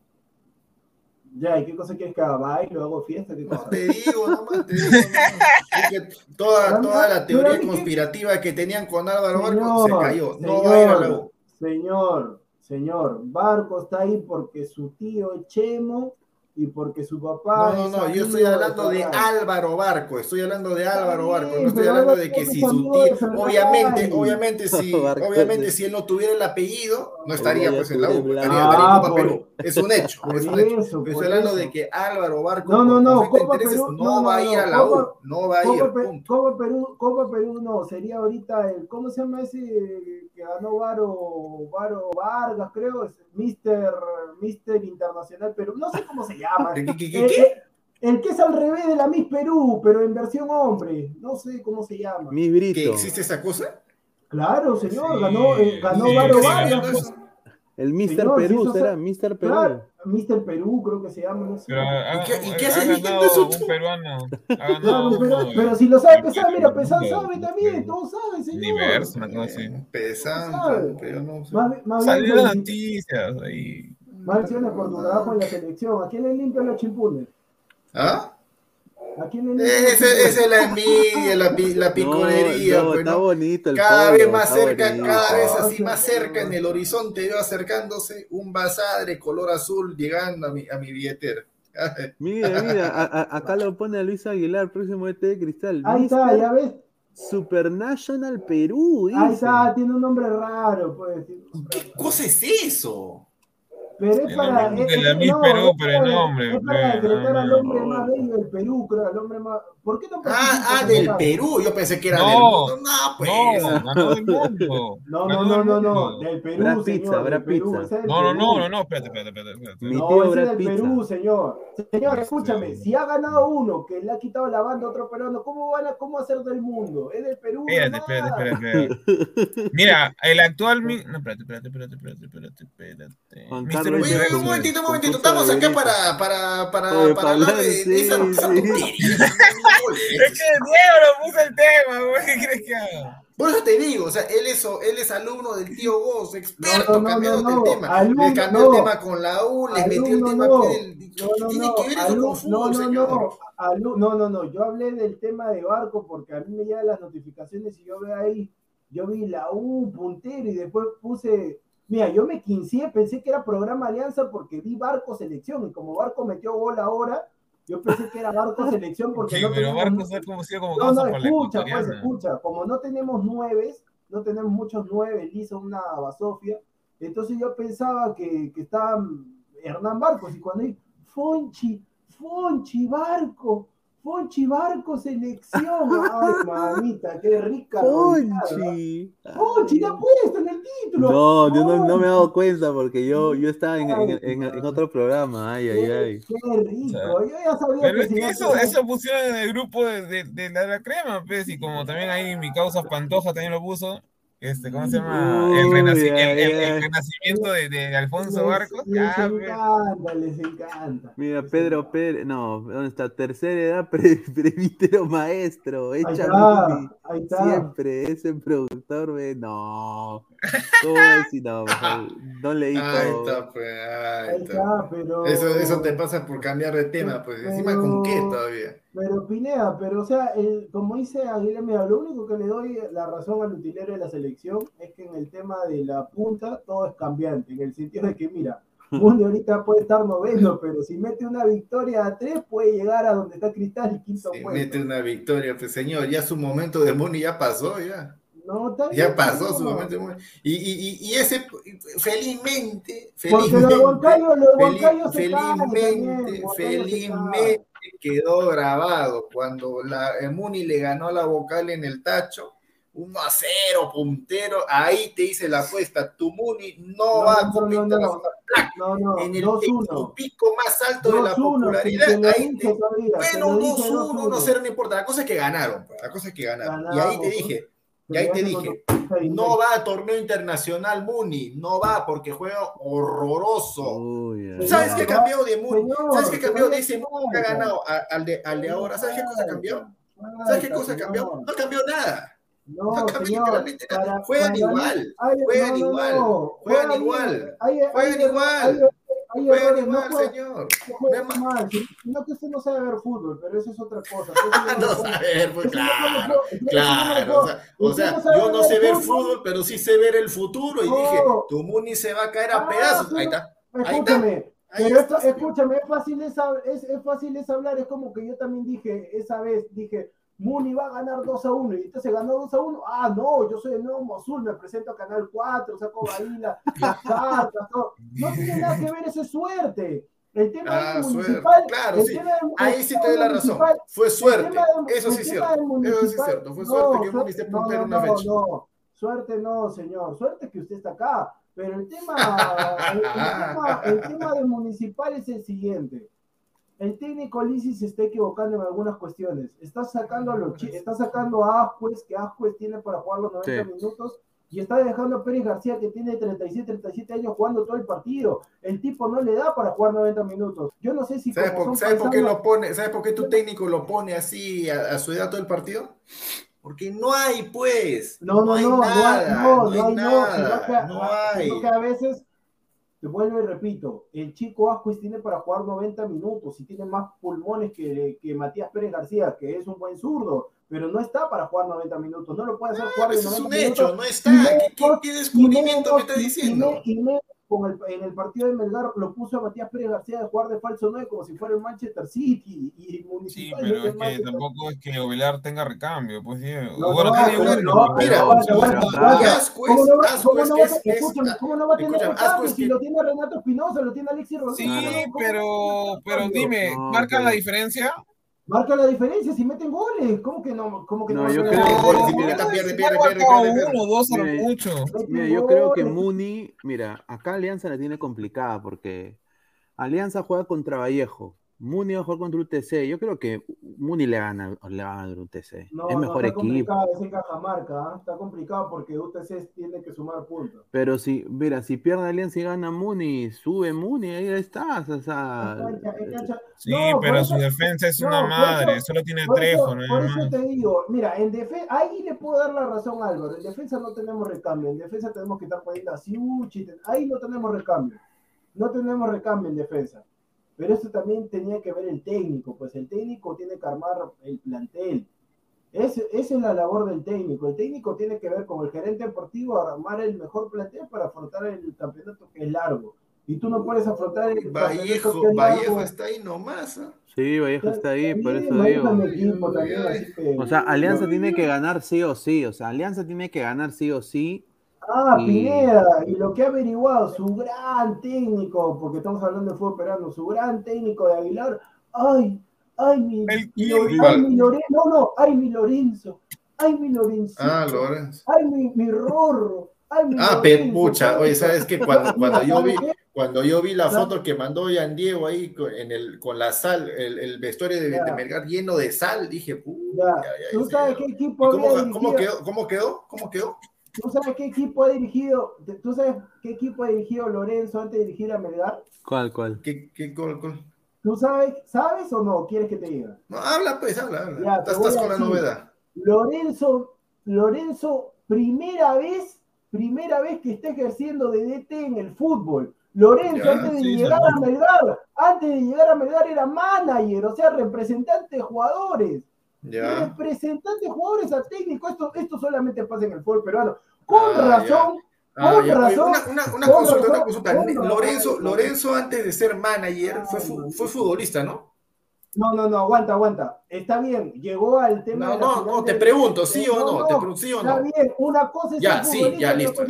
Ya, ¿y qué cosa quieres que haga? ¿Bailo? ¿Hago fiesta? ¿Qué No, cosa? te digo, nomás, te digo. Es que toda, toda la teoría conspirativa que tenían con Álvaro Barco se cayó. No va a ir a la U. señor, señor, Barco está ahí porque su tío Chemo y porque su papá. No, no, no, yo estoy hablando de. Álvaro Barco, estoy hablando de Álvaro Barco, no estoy hablando de que si su tío, obviamente, obviamente si, obviamente si él no tuviera el apellido, no estaría pues en la U, estaría en Copa Perú, es un hecho, es un hecho. eso, estoy hablando eso. de que Álvaro Barco No, no, no, Copa Perú, no, va a ir a la U, no va a ir, Copa, Pe- punto. Copa Perú, Copa Perú no, sería ahorita el, ¿cómo se llama ese que ganó Varo, Varo Vargas, creo? Es Mister, Mister Internacional Perú, no sé cómo se llama. ¿Qué, qué, qué, Eh, qué? eh, el que es al revés de la Miss Perú, pero en versión hombre, no sé cómo se llama. Mi ¿Que Brito. existe esa cosa? Claro, señor, Sí, ganó, eh, ganó sí, Varo Vargas. eso? El Mr. Señor, Perú, será, se- Mr. Perú. Claro, Mister Perú creo que se llama, no sé. Pero ha, ¿Y qué- y qué ha hace ganado eso un peruano. Ha pero, si lo sabe Pesán, mira, Pesán de- sabe también, todos saben, señor. Una cosa así. Empezando, pero no sé. Más, más Salieron noticias ahí. Más acciones por tu trabajo en la selección. ¿A quién le limpian los chimpunes? ¿Ah? ¿A quién le Esa chimpunes? esa es la envidia, la, la *laughs* piconería, No, no, pues, está bonito el Cada pollo, vez más está cerca, bonito. cada vez Ah, así sí, más cerca en el horizonte veo acercándose un basadre color azul llegando a mi, a mi billetera. *laughs* Mira, mira, a- a- acá lo pone a Luis Aguilar, próximo ET de Cristal. Ahí está, ya ves. Supernational Perú, Ahí está, tiene un nombre raro, pues. ¿Qué cosa es eso? Pero es para. es- la no, Perú, pero el nombre, Es para decretar al hombre más bello del Perú, creo, al hombre más. ¿Por qué no Ah, ah, del? Perú. Yo pensé que era No, del mundo. No, pues. No, ganó del mundo. No, no, no, del no, no, Perú, Brad señor, Pizza, del Brad Perú, Pizza. No, no, no, no, no, espérate, espérate, espérate. espérate. Mi No, tío ese es del Pizza. Perú, señor. Señor, escúchame, si ha ganado uno que le ha quitado la banda a otro peruano, ¿cómo van a cómo hacer del mundo? Es del Perú. Espérate, espérate, espérate, espérate. Mira, el actual. mi- No, espérate, espérate, espérate, espérate, espérate, espérate. Oye, oye, un momentito, un momentito. Estamos acá para, para, para, para hablar de, esa. *laughs* Es que Diego lo puso el tema, güey. ¿Qué crees que haga? Por eso te digo, o sea, él es, él es alumno del tío Goz, experto, No, no, no, cambiándote no, el tema. alumno, Le cambió no. el tema con la U, le metió el tema no. aquí del. No, no, ¿Qué tiene no, que ver eso alu- con fútbol, no, no, no, no, no, no, yo hablé del tema de Barco porque a mí me llegan las notificaciones y yo veo ahí, yo vi la U, puntero, y después puse, mira, yo me quinceé, pensé que era programa Alianza porque vi Barco Selección, y como Barco metió gol ahora, yo pensé que era Barco Selección porque Sí, no pero teníamos- Barcos ha como no, no, escucha, pues, escucha. Como no tenemos nueves, no tenemos muchos nueve, hizo una basofia. Entonces yo pensaba que, que estaba Hernán Barcos y cuando hay Fonchi, Fonchi Barco, Fonchi Barco selección. Ay, *laughs* mamita, qué rica. Ponchi. Fonchi, ya puesto en el título. No, yo no, no me he dado cuenta porque yo, yo estaba en, en, en- en otro programa. Ay, ay, Qué, ay. qué rico. Yo ya sabía Pero que es si que eso, eso pusieron en el grupo de, de, de la, la crema, pues, y como también ahí mi causa Pantoja también lo puso, este, ¿cómo se llama? El, Uy, renaci- ay, el, el- el ay. renacimiento de, de Alfonso les, Barcos, les ya, pues. encanta, les encanta. Mira, Pedro. Pérez, no, ¿dónde está? Tercera edad, *laughs* pre- presbítero maestro, Ahí echa está, ahí está. Siempre, ese productor, ve, no. No, mejor, *laughs* no leí Ahí todo. está, pues, ahí Ahí está. está, pero. Eso, eso te pasa por cambiar de tema, pues. Encima con qué todavía. Pero Pineda, pero o sea, el, como dice Aguilera, mira, lo único que le doy la razón al utilero de la selección es que en el tema de la punta todo es cambiante, en el sentido de que, mira, *laughs* Muni ahorita puede estar noveno, pero si mete una victoria a tres, puede llegar a donde está Cristal y quinto Si puesto. mete una victoria, pues señor, ya su momento de Muni ya pasó, ya. No, Ya pasó no. su momento de Muni. Y, y, y, ese, felizmente, Porque lo de felizmente, Huancayo, lo de Fel- Huancayo se cae felizmente, felizmente quedó grabado cuando la Muni le ganó la vocal en el tacho, 1 a 0, puntero, ahí te hice la apuesta, tu Muni no, No, va a no, competir no, no. No, no, en el, en 2-1. su pico más alto de la 2-1, popularidad, ahí te, bueno, lo dije 2-1, 1-0, 2-1. no importa, la cosa es que ganaron, pues, la cosa es que ganaron. y ahí te dije, y ahí te dije, no va a torneo internacional Muni, no va porque juega horroroso. Uy, ay, ¿Sabes qué cambió de Muni? ¿Sabes qué cambió de ese Muni que ha ganado al de, al de ahora? ¿Sabes qué cosa cambió? ¿Sabes qué cosa cambió? No cambió nada. No, No cambió señor, literalmente nada. para- Juegan para igual, juegan no, no, igual, no, juegan igual, juegan igual. Errores, igual, no señor. no juegan No mal, sino que usted no sabe ver fútbol, pero eso es otra cosa. *laughs* No pues Eso no claro. no Claro, o sea, no sabe yo no ver sé ver fútbol. fútbol, pero sí sé ver el futuro. Y No. dije, tu Muni se va a caer a Ah, pedazos. pero- Ahí está. Escúchame, Ahí pero está, esto- señor. escúchame, es fácil es, es, es fácil es hablar, es como que yo también dije esa vez, dije, Muni va a ganar 2 a 1 y entonces ganó 2 a 1. Ah, no, yo soy el nuevo Azul, me presento a Canal 4, saco ahí la- *laughs* las cartas, todo. No tiene nada que ver, eso es suerte. El tema Ah, del municipal. Claro, el sí. tema del- Ahí sí te doy la razón. Fue suerte. del- Eso sí cierto. Eso sí es cierto. Fue no, suerte que Muni esté no, puntero no, una no, fecha. no. Suerte no, señor. Suerte que usted está acá. Pero el tema, *laughs* el, el tema, el tema del municipal es el siguiente. El técnico Lisi se está equivocando en algunas cuestiones. Está sacando a los está sacando a que Ascuez tiene para jugar los 90 Sí. minutos, y está dejando a Pérez García, que tiene 37, 37 años, jugando todo el partido. El tipo no le da para jugar 90 minutos. Yo no sé si ¿Sabes por, qué lo pone? ¿Sabes por qué tu técnico lo pone así a, a su edad todo el partido? Porque no hay, pues. No, no, hay no, no nada. hay, no, no hay hay, no, nada. sino que, no hay. sino que a veces, vuelvo y repito, el chico Ascuez tiene para jugar 90 minutos y tiene más pulmones que, que Matías Pérez García, que es un buen zurdo, pero no está para jugar 90 minutos, no lo puede hacer jugar Ah, de eso es 90 un minutos. hecho, no está. Y ¿Qué, qué- qué y descubrimiento me está y- diciendo? y me- y menos con el- en el partido de Melgar lo puso a Matías Pérez García de jugar de falso 9 como si fuera el Manchester City y Sí, Municipal. pero no es que Manchester. tampoco es que Ovelar tenga recambio, pues Diego. No, bueno, no, tiene pero uno, no, pero- Mira, pero- ¿Cómo no va- a- es- es- escúchame, ¿cómo no va a tener escúchame, recambio si lo tiene Renato Espinosa, lo tiene Alexis Rodríguez? Sí, ¿Cómo no- cómo pero, pero dime, ¿marca pero- la diferencia? Marca la diferencia si meten goles. ¿Cómo que no? ¿Cómo que No, no? yo creo- Mira, yo creo que. Muni, mira, acá Alianza la tiene complicada porque Alianza juega contra Vallejo. Muni va a jugar contra UTC. Yo creo que Muni le gana, le va a ganar UTC. No, es no, mejor está equipo. complicado ese Cajamarca, ¿ah? está complicado porque UTC tiene que sumar puntos. Pero si, mira, si pierde Alianza y gana Muni, sube Muni, ahí estás. O sea, Es es cancha- Sí, No, pero eso- su defensa es no, una madre, eso- solo tiene Trejo, eso, por eso te digo, mira, en defensa, ahí le puedo dar la razón a Álvaro, en defensa no tenemos recambio, en defensa tenemos que estar poniendo a Siuchi, te- ahí no tenemos recambio, no tenemos recambio en defensa. Pero eso también tenía que ver el técnico, pues el técnico tiene que armar el plantel. Ese- esa es la labor del técnico. El técnico tiene que ver con el gerente deportivo armar el mejor plantel para afrontar el campeonato que es largo. Y tú no puedes afrontar el Vallejo, campeonato que es Vallejo largo. está ahí nomás. ¿ah? sí, Vallejo está ahí, por También eso Vallejo digo. es equipo también, así que- O sea, Alianza tiene que ganar sí o sí. O sea, Alianza tiene que ganar sí o sí. Ah, Y- Pineda, y lo que ha averiguado, su gran técnico, porque estamos hablando de fútbol peruano, su gran técnico de Aguilar, ay, ay, mi, El mi- ay, mi Lorenzo, no, no, ay, mi Lorenzo, ay, mi Lorenzo, Ah, Lorenzo. ay, mi, mi Rorro, ay, mi Ah, Lorenzo, pucha, oye, ¿sabes qué? Cuando, *laughs* cuando yo vi, cuando yo vi la foto que mandó Yan Diego ahí con, en el, con la sal, el, el vestuario de, de Melgar lleno de sal, dije, "Uy, Ya, ay, ay, ¿Tú señor". sabes qué ¿Y equipo cómo, había cómo quedó? ¿Cómo quedó? ¿Cómo quedó? ¿Tú sabes qué equipo ha dirigido? ¿Tú sabes qué equipo ha dirigido Lorenzo antes de dirigir a Melgar? ¿Cuál, cuál? ¿Qué, qué, gol, gol? ¿Tú sabes, sabes o no? ¿Quieres que te diga? No, habla pues, habla, habla. Ya, estás con la novedad. Lorenzo, Lorenzo, primera vez, primera vez que está ejerciendo de DT en el fútbol. Lorenzo, Ya, antes de sí, llegar a Melgar, antes de llegar a Melgar era manager, o sea, representante de jugadores. Ya. representante de jugadores a técnico. Esto, esto solamente pasa en el fútbol peruano. Con Ah, razón, Ah, Con ya, oye, razón, una, una, una con consulta, razón, una consulta. con razón. Lorenzo, Lorenzo antes de ser manager fue, fu- fue futbolista, ¿no? No, no, no, aguanta, aguanta. Está bien, llegó al tema. No, de no, no, te pregunto, ¿sí o no? Te pregunto, ¿sí o Está no? bien, una cosa es Ya, el sí, ya, listo.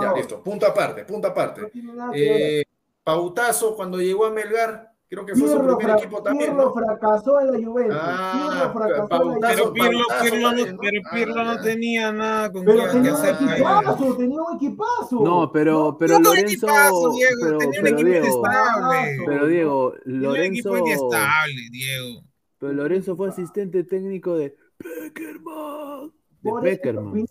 Ya, listo. Punto aparte, punto No aparte. Eh, Pautazo, cuando llegó a Melgar, creo que fue su Pirlo, primer fra- equipo también, Pirlo ¿no? fracasó en la Juventus. Ah, Pirlo fracasó en la Pero Juventus. Pirlo, no, Ah, no tenía nada con Pero qué tenía un hacer equipazo, tenía un equipazo. No, pero, pero No, no, Lorenzo. equipazo, Diego, Pero, tenía un pero equipo Diego. inestable. Pero Diego, Tenía un Lorenzo. equipo inestable, Diego. Pero Lorenzo fue asistente técnico de Peckerman. De por eso, Peckerman.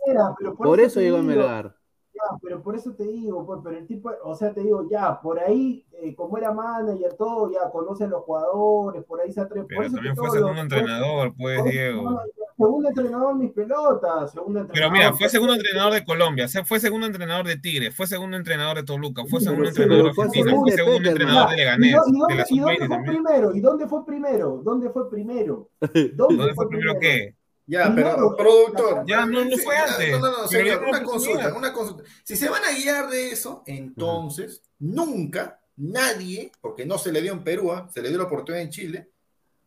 Por llegó a Melgar. Ya, pero por eso te digo, pues, pero el tipo, o sea, te digo, ya, por ahí, eh, como era manager, todo, ya conoce a los jugadores, por ahí se atreve. Pero también fue segundo entrenador, pues, Diego. Segundo entrenador, mis pelotas, segundo entrenador. Pero mira, fue segundo entrenador de Colombia, fue segundo entrenador de Tigre, fue segundo entrenador de Toluca, fue segundo entrenador de Argentina, segundo fue de segundo entrenador de ¿Y, Leganés, y de dónde, la y dónde Sub-20 fue también. primero? ¿Y dónde fue primero? ¿Dónde fue primero? ¿Dónde fue primero qué? Ya, Primero, pero productor. Ya, no, no fue antes. No, no, no, señor, una consulta, una consulta. Si se van a guiar de eso, entonces nunca nadie, porque no se le dio en Perú, ¿ah? se le dio la oportunidad en Chile,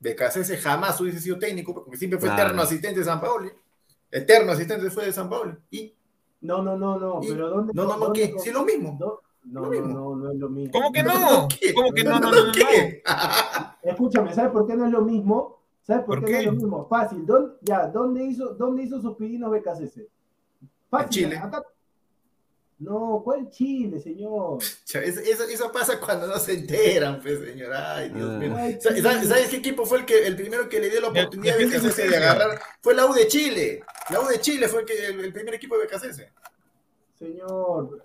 Becasese jamás hubiese sido técnico, porque siempre fue Claro. eterno asistente de San Paoli. Eterno asistente fue de San Paoli. Y No, no, no, no, Y- pero ¿dónde? no, no, no, ¿qué? Sí, lo mismo. No, no, Lo no, mismo. no, no es lo mismo. ¿Cómo que no? ¿Cómo que no? No, no, no, no. Escúchame, ¿sabes por qué no es lo mismo? ¿Sabes por, ¿Por qué, no es lo mismo? Fácil. ¿Dónde, ya, ¿dónde hizo, dónde hizo sus pininos BKCC? Fácil. Chile. acá- No, ¿cuál Chile, señor? *laughs* Eso, eso- eso pasa cuando no se enteran, pues, señor. Ay, Dios Ah. mío. Ay. ¿Sabes, sabes qué equipo fue el que el primero que le dio la oportunidad y BKCS de agarrar? Fue la U de Chile. La U de Chile fue el, que, el, el primer equipo de BKCS. Señor.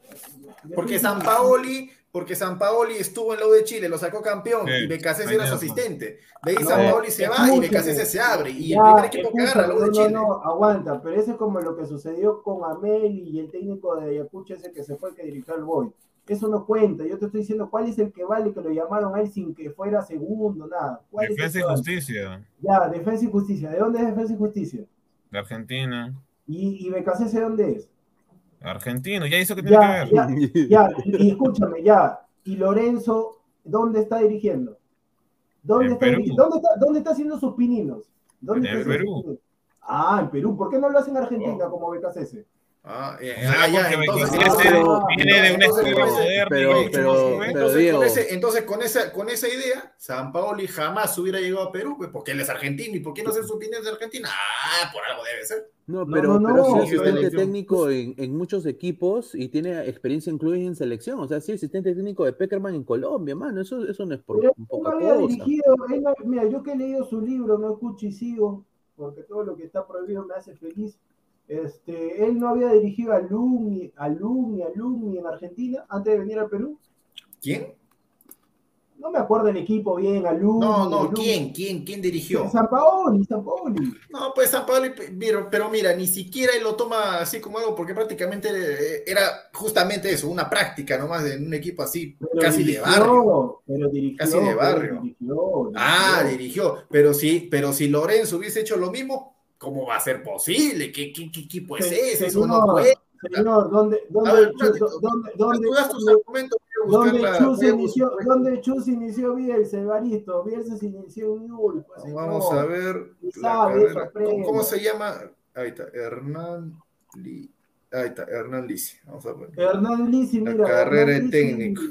Porque San Paoli, porque San Paoli estuvo en la U de Chile, lo sacó campeón Sí, y ahí era su asistente. De ahí No, San Paoli se va y. BKCS se abre. Y Ya, el primer equipo que agarra, la U de Chile. No, no, aguanta, pero eso es como lo que sucedió con Ameli y el técnico de Ayacucho, ese que se fue, que dirigió al Boy. Eso no cuenta. Yo te estoy diciendo cuál es el que vale que lo llamaron a él sin que fuera segundo, nada. ¿Cuál es el Defensa y vale? justicia. Ya, Defensa y Justicia. ¿De dónde es Defensa y Justicia? De Argentina. ¿Y, y Becasese dónde es? Argentino, ya hizo que tiene Ya, que ver. ya, *laughs* ya, y escúchame, ya. ¿Y Lorenzo dónde está dirigiendo? ¿Dónde, En está, Perú. diri- ¿dónde, está, ¿Dónde está haciendo sus pininos? ¿Dónde En está haciendo Perú. pininos? Ah, en Perú. ¿Por qué no lo hace en Argentina como Becasese? Ah, eh, ah, ya, porque entonces, Becasese ah, viene de ese- entonces con, esa, con esa idea, San Paoli jamás hubiera llegado a Perú, pues, porque él es argentino. ¿Y por qué no hacer su opinión de Argentina? Ah, por algo debe ser. No, pero, no, pero no, sí asistente técnico en, en muchos equipos y tiene experiencia incluida en selección. O sea, sí, asistente técnico de Peckerman en Colombia, mano. Eso, eso no es por Pero él no poca había cosa. dirigido, él mira, yo que he leído su libro, no escucho y sigo, porque todo lo que está prohibido me hace feliz. Este, él no había dirigido a Lumi, a Lumi, a Lumi en Argentina antes de venir al Perú. ¿Quién? No me acuerdo el equipo bien, a Lumi. No, no. ¿quién? ¿Quién? ¿Quién dirigió? San Paoli, San Paoli. No, pues San Paoli, pero, pero mira, ni siquiera él lo toma así como algo, porque prácticamente eh, era justamente eso, una práctica nomás de un equipo así, Pero casi de dirigió, barrio. Pero dirigió, Casi de barrio. dirigió, Ah, dirigió. dirigió, pero sí, pero si Lorenzo hubiese hecho lo mismo, ¿cómo va a ser posible? ¿Qué, qué, qué equipo es Se- ese? Eso no puede. Señor, ¿dónde, dónde, ver, dónde, dónde, Tú das tus dónde- argumentos, voy a buscar ¿Dónde la- Chus inició, buscar- dónde Chus inició Bielsa, Evaristo? Bielsa se inició en Newell. pues, Vamos a ver sabe, ¿Cómo, cómo se llama? Ahí está, Hernán Ahí está, Hernán Lisi. Vamos a poner. Hernán Lisi, La mira. carrera de técnico.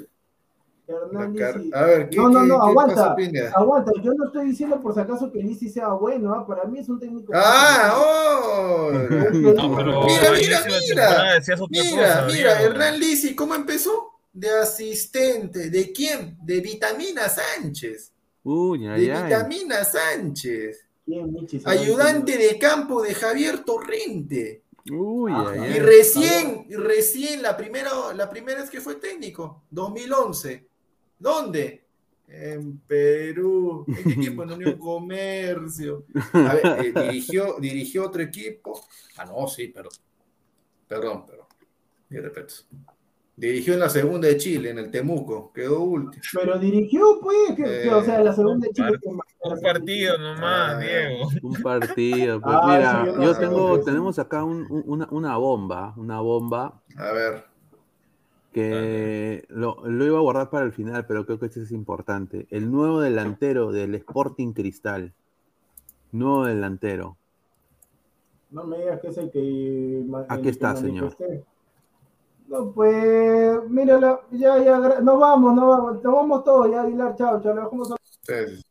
Hernán La car- Lisi. A ver, ¿qué, No, no, no, qué aguanta. pasa? Aguanta, yo no estoy diciendo por si acaso que Lisi sea bueno, ¿ah? para mí es un técnico. ¡Ah! ¡Oh! *laughs* No, pero Mira, mira, mira. Mira, cosa, mira. Hernán Lisi, ¿cómo empezó? De asistente. ¿De quién? De Vitamina Sánchez. Uy, De ay, ay. Vitamina Sánchez. Se Ayudante de campo de Javier Torrente. Uy, Ah, ay, Y ay. recién, recién la primera, la primera vez que fue técnico, 2011. ¿Dónde? En Perú. ¿En qué equipo? En Unión *laughs* Comercio. A ver, eh, dirigió, dirigió otro equipo. Ah, no, sí, perdón. Perdón, perdón. Mi respeto. Dirigió en la segunda de Chile, en el Temuco. Quedó último. Pero dirigió, pues, que, que, o sea, la segunda de Chile. par- que más- Un partido nomás, Ah, Diego. Un partido. Pues Ah, mira, sí, yo no yo sé, tengo, tenemos acá un- un- una, una bomba, una bomba A ver. Que lo, lo iba a guardar para el final, pero creo que este es importante. El nuevo delantero del Sporting Cristal. Nuevo delantero. No me digas que es el que. Aquí el que está, señor. No, pues, mírala, ya, ya, nos vamos, nos vamos, nos vamos todos, ya, Aguilar, chao, chao, le bajamos a- Ustedes.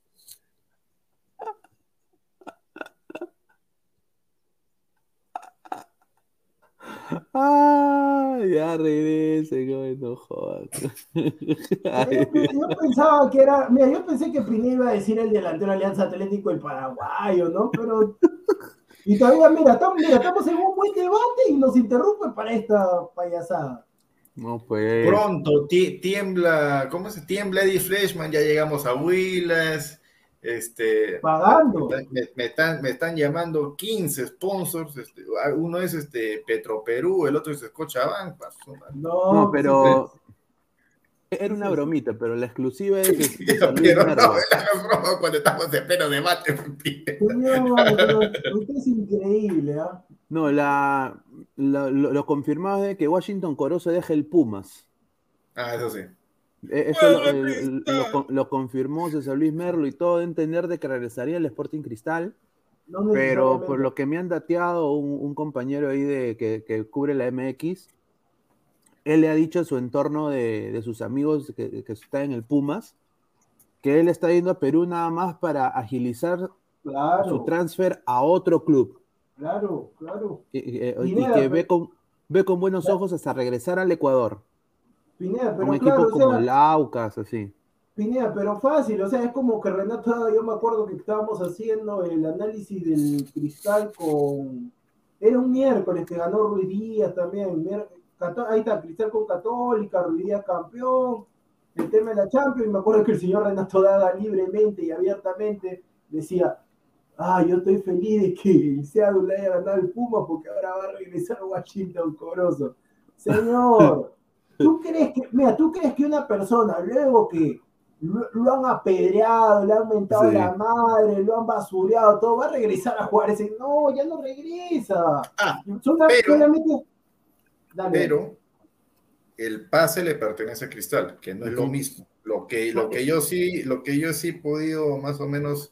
Ah, ya regrese, güey, no jodas. Ay, Yo, yo pensaba que era, mira, yo pensé que Pineda iba a decir el delantero Alianza Atlético del Paraguayo, ¿no? Pero, y todavía, mira, estamos, mira, estamos en un buen debate y nos interrumpe para esta payasada. no, pues. Pronto ti- tiembla, ¿cómo se tiembla Eddie Fleshman? Ya llegamos a Willas. Este, Pagando. me, están, me están llamando 15 sponsors. este, uno es este Petro Perú, el otro es Scotiabank. No, No, pero. Era una bromita, pero la exclusiva es. *laughs* Luis Pero no, es broma cuando estamos en pleno debate. *laughs* Usted es increíble, ¿ah? No, la, la- lo, lo confirmado de que Washington Corozo deja el Pumas. Ah, eso sí. Eh, Eso lo, el- lo con- lo confirmó César Luis Merlo y todo de entender de que regresaría al Sporting Cristal, No pero por lo que me han dateado un, un compañero ahí de, que, que cubre la MX, él le ha dicho a su entorno de, de sus amigos que, que está en el Pumas, que él está yendo a Perú nada más para agilizar su transfer a otro club. Claro, claro. y, y- y Pineda, que ve con, ve con buenos Claro. ojos hasta regresar al Ecuador, Pineda, pero un claro, equipo o sea, como el Aucas, así. Pineda, pero fácil, o sea, es como que Renato, yo me acuerdo que estábamos haciendo el análisis del cristal con. Era un miércoles que ganó Ruiz Díaz también. Ahí está, Cristal con Católica, Ruiz Díaz campeón, el tema de la Champions. Y me acuerdo que el señor Renato Daga libremente y abiertamente decía: Ah, yo estoy feliz de que el Seattle le haya ganado el Puma porque ahora va a regresar Washington Corozo. Señor, *laughs* ¿tú crees que, mira, tú crees que una persona, luego que lo, lo han apedreado, le han mentado Sí. la madre, lo han basureado, todo, va a regresar a jugar ese. No, ya no regresa. Ah, pero- solamente. Dale. pero el pase le pertenece a Cristal, que no es lo mismo. Lo que, lo que yo sí, lo que yo sí he podido más o menos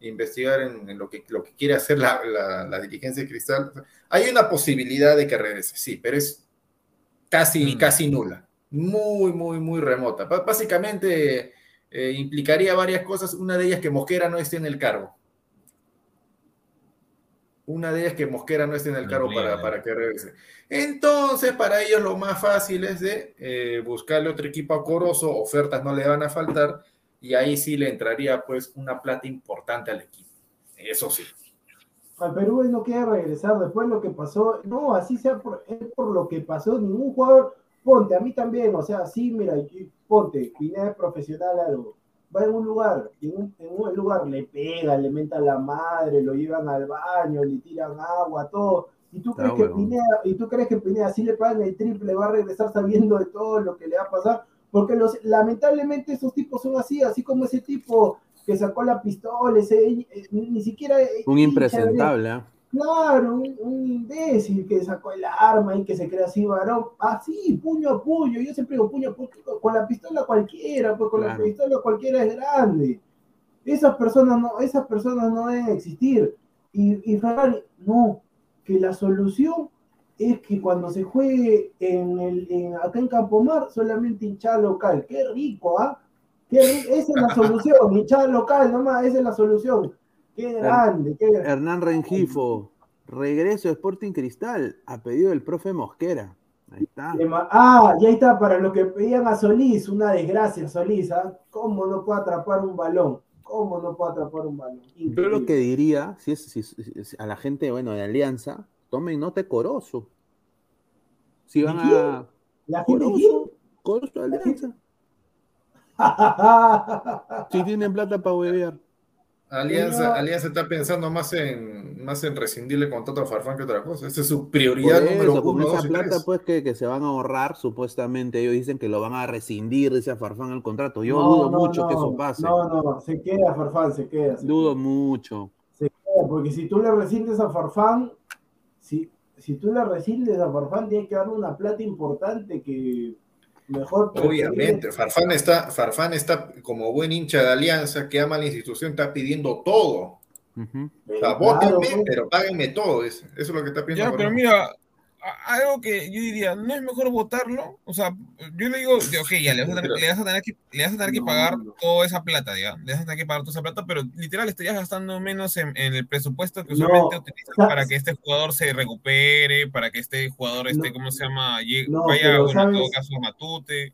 investigar en, en lo, que, lo que quiere hacer la, la- la dirigencia de Cristal, hay una posibilidad de que regrese, sí, pero es casi, Mm. casi nula, muy, muy, muy remota. Básicamente eh, implicaría varias cosas, una de ellas que Mosquera no esté en el cargo. Una de ellas que Mosquera no esté en el cargo para, para que regrese. Entonces, para ellos lo más fácil es de eh, buscarle otro equipo a Corozo, ofertas no le van a faltar, y ahí sí le entraría pues una plata importante al equipo. Eso sí. Al Perú él no quiere regresar después de lo que pasó. No, así sea por, lo que pasó. Ningún jugador, ponte, a mí también, o sea, sí, mira, ponte, Pineda es profesional algo. Va en un lugar, en un, en un lugar le pega, le menta la madre, lo llevan al baño, le tiran agua, todo. ¿Y tú, crees que. Pineda, ¿Y tú crees que Pineda, si le pagan el triple, va a regresar sabiendo de todo lo que le va a pasar? Porque los, lamentablemente esos tipos son así, así como ese tipo que sacó la pistola, ese, eh, ni, siquiera... eh, Un impresentable. ¿ah? Claro, un, un imbécil que sacó el arma y que se cree así varón. Así, puño a puño. Yo siempre digo puño a puño. Con la pistola cualquiera, pues con Claro. la pistola cualquiera es grande. Esas personas no, esas personas no deben existir. Y, y Ferrari, no, que la solución es que cuando se juegue en el, en- acá en Campomar, solamente hinchada local. Qué rico, ¿ah? Esa es la solución, hinchada local, nomás, esa es la solución. Qué grande, qué grande. Hernán Rengifo, regreso a Sporting Cristal a pedido del profe Mosquera. Ahí está. Ah, y ahí está, para lo que pedían a Solís, una desgracia Solís, ¿ah? ¿Cómo no puede atrapar un balón? ¿Cómo no puede atrapar un balón? Yo lo que diría, si es, si- a la gente, bueno, de Alianza, tomen nota de Corozo. Si van a. ¿La gente Corozo, Corozo de Alianza. Si tienen plata para huevear. Alianza. Alianza está pensando más en, más en rescindirle contrato a Farfán que otra cosa. Esa es su prioridad número eso, con uno, esa dos y plata, tres. pues, que, que se van a ahorrar, supuestamente, ellos dicen que lo van a rescindir, dice a Farfán el contrato. Yo No, dudo no, mucho que eso pase. No, no, se queda Farfán, se queda. Se Dudo queda, mucho. se queda, porque si tú le rescindes a Farfán, si, si tú le rescindes a Farfán, tienes que darle una plata importante que mejor. Obviamente, Farfán está, Farfán está como buen hincha de Alianza que ama la institución, está pidiendo todo. Ujú. O sea, Claro, vótenme, pues. pero páguenme todo. Eso, eso es lo que está pidiendo. Ya, pero mira, algo que yo diría, ¿no es mejor votarlo? O sea, yo le digo, de, ok, ya le vas a tener, le vas a tener que, le vas a tener que No, pagar no. toda esa plata, ya. Le vas a tener que pagar toda esa plata, pero literal estarías gastando menos en, en el presupuesto que No, usualmente utilizas sa- para que este jugador se recupere, para que este jugador, este, No. ¿cómo se llama? Llegue- No, vaya, pero bueno, en todo caso, a Matute.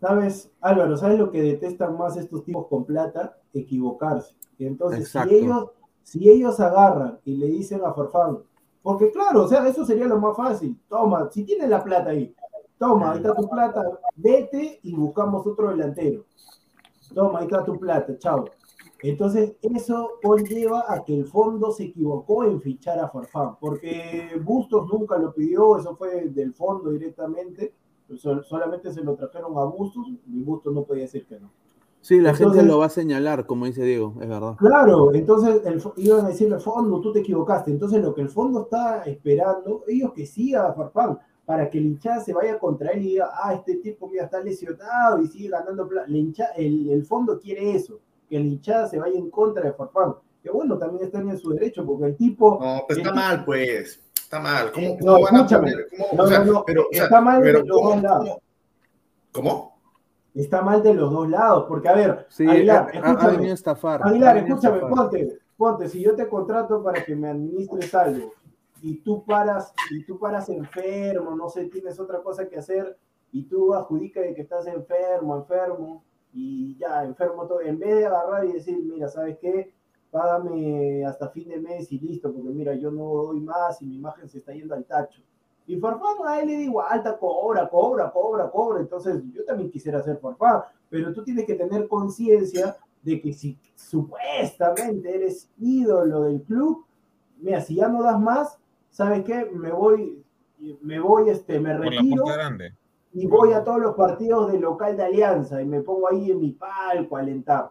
¿Sabes, Álvaro? ¿Sabes lo que detestan más estos tipos con plata? Equivocarse. Y entonces, Exacto. si ellos, si ellos agarran y le dicen a Farfán, porque claro, o sea, eso sería lo más fácil. Toma, si tienes la plata ahí, toma, ahí está tu plata, vete y buscamos otro delantero. Toma, ahí está tu plata, chao. Entonces, eso conlleva a que el fondo se equivocó en fichar a Farfán, porque Bustos nunca lo pidió, eso fue del fondo directamente, sol- solamente se lo trajeron a Bustos y Bustos no podía decir que no. Sí, la Entonces- gente lo va a señalar, como dice Diego, es verdad. Claro, entonces el, iban a decirle, fondo, tú te equivocaste. Entonces lo que el fondo está esperando, ellos que siga a Farfán, para que el hinchada se vaya contra él y diga, ah, este tipo ya está lesionado y sigue ganando plata. El, el, el fondo quiere eso, que el hinchada se vaya en contra de Farfán. Que bueno, también está en su derecho, porque el tipo... No, pues está mal, pues. Está mal. ¿Cómo, Eh, cómo no, van a poner? ¿Cómo, No, o sea, no, no, pero, o sea, está mal de pero los ¿cómo- dos lados. cómo- ¿Cómo? Está mal de los dos lados, porque a ver, Sí, Aguilar, ha, escúchame. venido a estafar. ha Aguilar, venido a escúchame, estafar. ponte, ponte, si yo te contrato para que me administres algo y tú paras, y tú paras enfermo, no sé, tienes otra cosa que hacer y tú adjudicas de que estás enfermo, enfermo, y ya, enfermo todo, en vez de agarrar y decir, mira, ¿sabes qué? Págame hasta fin de mes y listo, porque mira, yo no doy más y mi imagen se está yendo al tacho. Y Farfán a él le digo, alta, cobra, cobra, cobra, cobra. Entonces, yo también quisiera ser Farfán, pero tú tienes que tener conciencia de que si supuestamente eres ídolo del club, mira, si ya no das más, ¿sabes qué? Me voy, me voy, este, me Por la retiro. y voy a todos los partidos del local de Alianza y me pongo ahí en mi palco a alentar.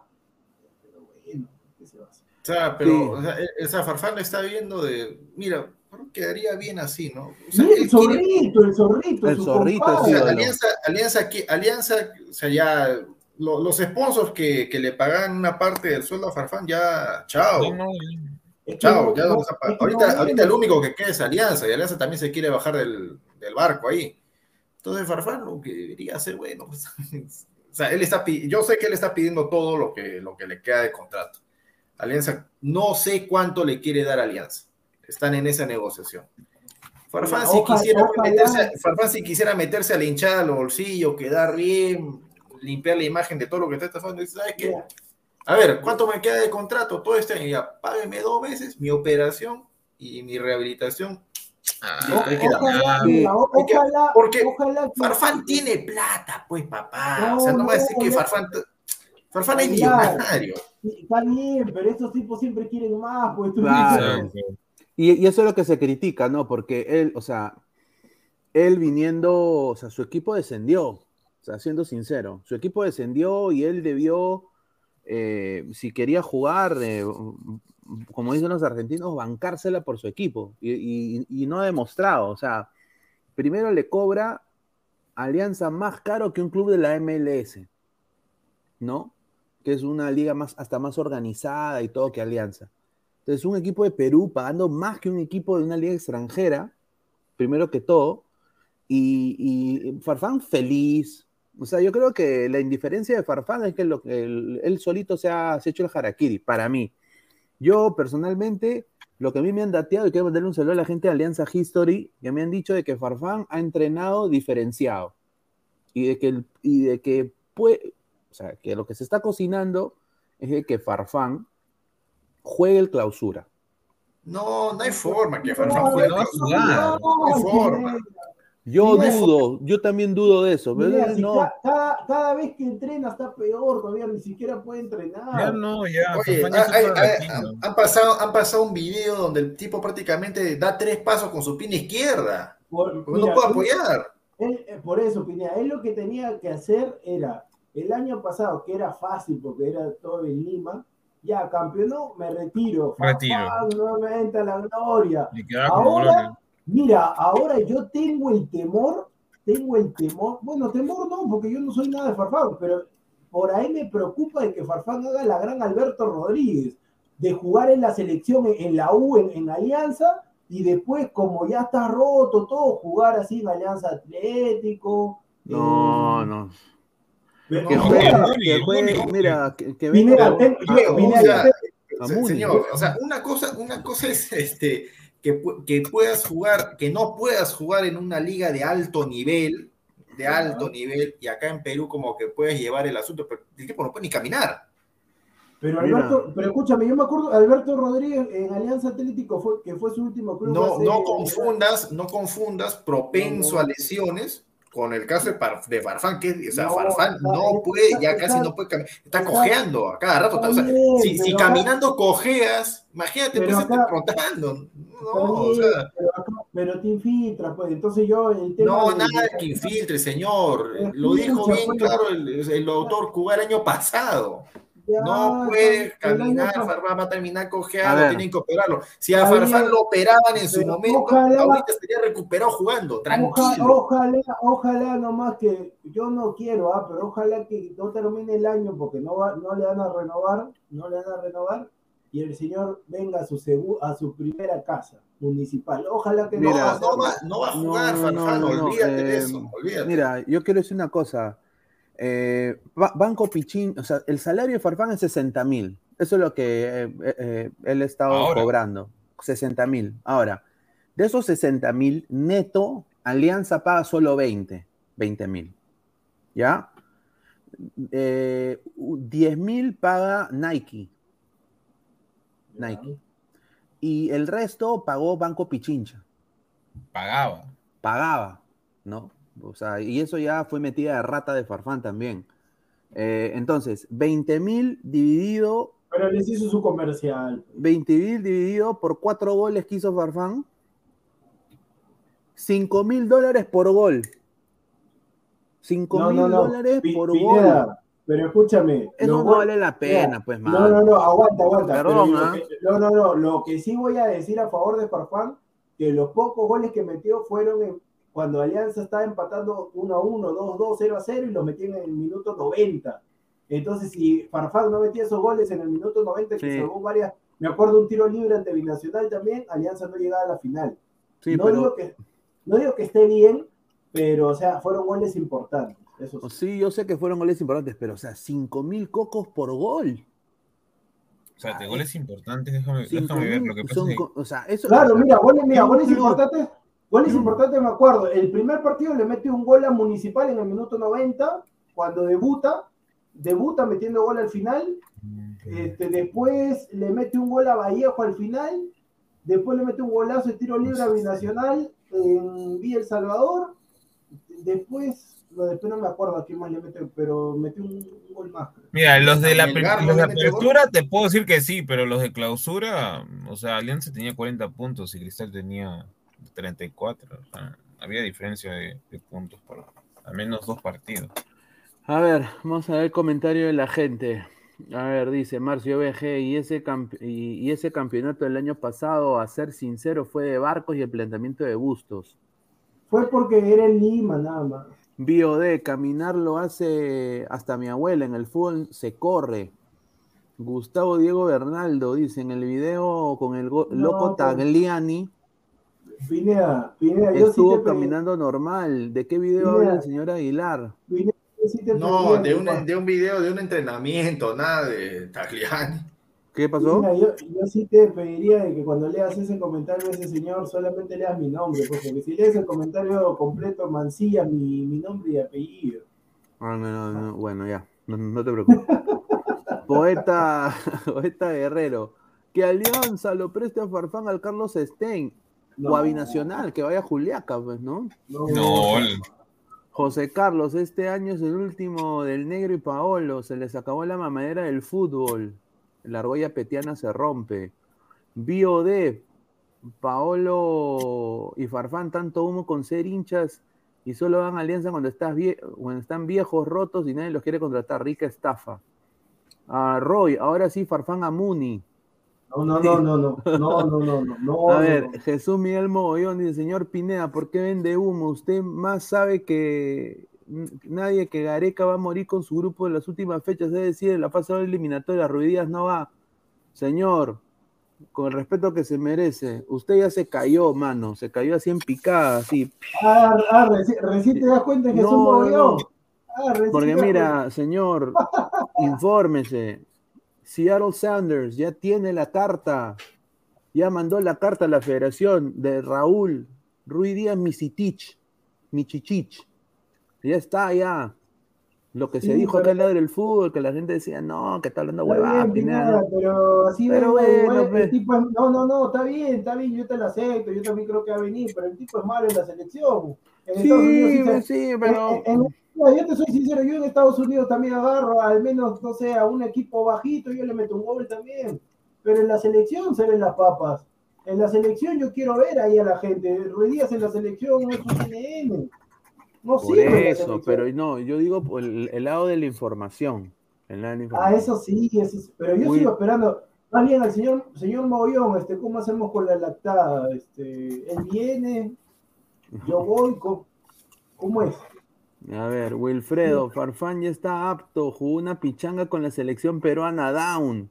Pero bueno, ¿qué se va a hacer? O sea, pero Sí. o sea, esa Farfán está viendo de, mira, quedaría bien así, ¿no? O sea, el quiere- zorrito, el zorrito, El su zorrito, o compadre. sea. Alianza, Alianza, Alianza, o sea, ya lo- los sponsors que, que le pagan una parte del sueldo a Farfán, ya, chao. Sí, no, Chao, ya no ahorita, no ahorita el único que queda es Alianza, y Alianza también se quiere bajar del, del barco ahí. Entonces Farfán lo que debería hacer, bueno, pues, *laughs* o sea, él está, yo sé que él está pidiendo todo lo que, lo que le queda de contrato. Alianza, no sé cuánto le quiere dar Alianza. Están en esa negociación. Farfán, si Ojalá- quisiera ojalá- meterse, Farfán, si quisiera meterse a la hinchada al bolsillo, quedar bien, limpiar la imagen de todo lo que está estafando, dice, ¿sabes qué? A ver, ¿cuánto me queda de contrato todo este año? Ya, págueme dos meses mi operación y mi rehabilitación. Ah, que. Ojalá, mira, o- hay que- ojalá, porque ojalá Farfán tiene plata, pues papá. No, o sea, no me va a decir no, que Farfán. Farfán es millonario. Está bien, pero estos tipos siempre quieren más, pues tú Claro. Y eso es lo que se critica, ¿no? Porque él, o sea, él viniendo, o sea, su equipo descendió, o sea, siendo sincero, su equipo descendió y él debió, eh, si quería jugar, eh, como dicen los argentinos, bancársela por su equipo. Y, y- y no ha demostrado, o sea, primero le cobra Alianza más caro que un club de la MLS, ¿no? Que es una liga más, hasta más organizada y todo que Alianza. Entonces, un equipo de Perú pagando más que un equipo de una liga extranjera, primero que todo, y, y Farfán feliz. O sea, yo creo que la indiferencia de Farfán es que lo, él, él solito se ha, hecho el harakiri, para mí. Yo, personalmente, lo que a mí me han dateado, y quiero mandarle un saludo a la gente de Alianza History, que me han dicho de que Farfán ha entrenado diferenciado. Y de que, el- y de que puede, o sea, que lo que se está cocinando es de que Farfán juegue el clausura. No, no hay forma que Farfán No, juegue. no va a con- jugar. No hay forma. Yo dudo, yo también dudo de eso. pero Mira, si no, ca- cada, cada vez que entrena está peor, todavía ni siquiera puede entrenar. Ya no, ya. Oye, hay- hay- han, han pasado, han pasado un video donde el tipo prácticamente da tres pasos con su pina izquierda. Por, Porque mira, no puede apoyar. él- eh, por eso, Pineda, él lo que tenía que hacer era, el año pasado, que era fácil porque era todo en Lima, ya campeonó, me retiro. Retiro. Farfán, nuevamente a la gloria. Ahora, gloria. mira, ahora yo tengo el temor, tengo el temor, bueno, temor no, porque yo no soy nada de Farfán, pero por ahí me preocupa de que Farfán haga la gran Alberto Rodríguez, de jugar en la selección, en, en la U, en, en Alianza, y después, como ya está roto todo, jugar así en Alianza Atlético. no, eh, no. Que no, que juegue, mira, que, venga. Señor, o sea, una cosa, una cosa es este que, que puedas jugar, que no puedas jugar en una liga de alto nivel, de alto nivel, y acá en Perú como que puedes llevar el asunto, pero el tipo no puede ni caminar. Pero Mira. Alberto, pero escúchame, yo me acuerdo, Alberto Rodríguez en Alianza Atlético fue, que fue su último club. No, hace- no confundas, no confundas propenso No, no. a lesiones con el caso de, Farfán, que o sea, No, Farfán no puede, ya casi no puede caminar, está cojeando a cada rato. o sea, si, si caminando cojeas, imagínate, pues acá- trotando. No, o sea, pero, acá- pero te infiltras, pues. Entonces yo el tema. No, de- nada que infiltre, señor. Lo dijo bien pues. claro el, el doctor Cuba el año pasado. Ya, No puede caminar, Farfán va a terminar cojeado, tienen que operarlo. Si a Farfán lo operaban en su momento, ojalá- ahorita estaría recuperado jugando, tranquilo. ojalá, ojalá nomás que yo no quiero, ah, pero ojalá que no termine el año porque no, va- no le van a renovar, no le van a renovar y el señor venga a su segu- a su primera casa municipal. Ojalá que Mira, No, no va, no va a jugar, No, Farfán, olvídate de eh, eso, olvídate. Mira, yo quiero decir una cosa. Eh, Ba- Banco Pichín, o sea, el salario de Farfán es 60 mil. Eso es lo que eh, eh, él Ahora. cobrando. 60 mil. Ahora, de esos 60 mil, neto, Alianza paga solo 20. 20 mil. ¿Ya? Eh, 10 mil paga Nike. Nike. Y el resto pagó Banco Pichincha. Pagaba. pagaba, ¿no? O sea, y eso ya fue metida de rata de Farfán también. Eh, entonces, 20 mil dividido, Pero les hizo su comercial. 20 mil dividido por cuatro goles que hizo Farfán, 5 mil dólares por gol. 5 No, mil no, no. dólares por Pineda, gol. Pero escúchame. Eso no vale la pena, pues, No, mano. no, no, aguanta, aguanta. Perdón, que- no, no, no. Lo que sí voy a decir a favor de Farfán, que los pocos goles que metió fueron en- cuando Alianza estaba empatando 1 a 1, 2 a 2, 0 a 0 y los metían en el minuto 90. Entonces, si Farfán no metía esos goles en el minuto 90, que Sí. salvó varias. Me acuerdo un tiro libre ante Binacional también, Alianza no llegaba a la final. Sí, no, pero digo que, no digo que esté bien, pero, o sea, fueron goles importantes. Eso sí. sí, yo sé que fueron goles importantes, pero o sea, 5 mil cocos por gol. O sea, de goles importantes, déjame, 5 déjame ver lo que pasa. son, o sea, eso Claro, mira, goles, mira, goles importantes. Goles Mm. importantes, me acuerdo. El primer partido le mete un gol a Municipal en el minuto 90, cuando debuta. Debuta metiendo gol al final. Este, después le mete un gol a Vallejo al final. Después le mete un golazo de tiro libre a Binacional en Villa El Salvador. Después, no, después no me acuerdo a quién más le mete, pero metió un, un gol más. Mira, los de la los de apertura te puedo decir que sí, pero los de clausura, o sea, Alianza tenía 40 puntos y Cristal tenía 34. O sea, había diferencia de, de puntos por al menos dos partidos. A ver, vamos a ver el comentario de la gente. A ver, dice Marcio BG, y ese, y, y ese campeonato del año pasado, a ser sincero, fue de barcos y el planteamiento de bustos. Fue porque era en Lima, nada más. BioD, caminar lo hace hasta mi abuela, en el fútbol se corre. Gustavo Diego Bernaldo dice en el video con el No, loco pero- Tagliani, Pineda, Pineda, yo sí estuvo te caminando normal. ¿De qué video habla el señor Aguilar? Pineda, sí No, de un, de un video, de un entrenamiento, nada de Tagliani. ¿Qué pasó? Mira, yo, yo sí te pediría de que cuando leas ese comentario de ese señor solamente leas mi nombre, pues, porque si lees el comentario completo, mancilla mi, mi nombre y apellido. Ah, no, no, no, bueno, ya, no, no te preocupes. *laughs* Poeta, *laughs* poeta Guerrero, que Alianza lo preste a Farfán al Carlos Stein No, o a Binacional, que vaya a Juliaca, pues, ¿no? No, No, José Carlos, este año es el último del Negro y Paolo, se les acabó la mamadera del fútbol, la argolla petiana se rompe. Bio D, Paolo y Farfán, tanto humo con ser hinchas y solo van a alianza cuando, estás vie- cuando están viejos, rotos y nadie los quiere contratar. Rica estafa. Ah, Roy, ahora sí, Farfán a Muni. No, no, no, no, no, no, no, no, no, *laughs* no, A ver, no. Jesús Miguel Mogollón dice, señor Pineda, ¿por qué vende humo? Usted más sabe que nadie que Gareca va a morir con su grupo en las últimas fechas, es decir, en la fase de eliminatoria, Ruidías no va. Señor, con el respeto que se merece, usted ya se cayó, mano, se cayó así en picada, así. Ah, ah, reci- recién te das cuenta que es un No, mogollón. no. Ah, Porque mira, señor, *laughs* infórmese. Seattle Sanders ya tiene la carta, ya mandó la carta a la federación de Raúl Ruiz Díaz Misitich, Michichich. Ya está, ya. Lo que se Sí, dijo pero- acá en la del fútbol, que la gente decía, no, que está hablando huevada, pero así Pero bueno, igual, pues. el tipo es- no, no, no, está bien, está bien, yo te lo acepto, yo también creo que va a venir, pero el tipo es malo en la selección. En Estados Unidos Sí, sí se- sí, pero... en- en- no, yo te soy sincero, yo en Estados Unidos también agarro al menos, no sé, a un equipo bajito, yo le meto un gol también. Pero en la selección se ven las papas. En la selección yo quiero ver ahí a la gente. Ruiz Díaz en la selección no es un NN. No Por sirve eso, pero no, yo digo por el, el lado de la información. El lado de la Ah, eso sí, eso sí, pero yo Muy- sigo esperando. Más bien al señor, señor Mogollón, este, ¿cómo hacemos con la lactada? Este, él viene, yo voy, ¿cómo, cómo es? A ver, Wilfredo, Farfán ya está apto, jugó una pichanga con la selección peruana down.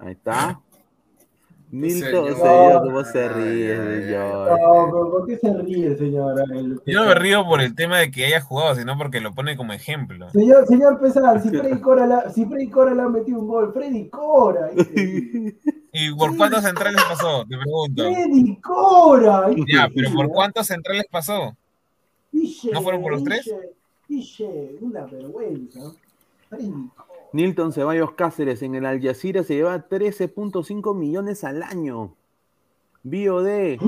Ahí está. Milton, señor. señor, ¿cómo se ríe, señor? No, pero ¿por qué se ríe, señor? El- Yo no me río por el tema de que haya jugado, sino porque lo pone como ejemplo. Señor, señor Pesán, si *laughs* Freddy Cora, la, si Freddy Cora le ha metido un gol, Freddy Cora, dice. *laughs* ¿Y por cuántos centrales pasó? Te pregunto. Freddy Cora, Ya, pero ¿por cuántos centrales pasó? ¿No fueron por los tres? dice, Dice, una vergüenza. Nilton Ceballos Cáceres en el Al Jazeera se lleva 13.5 millones al año. BOD.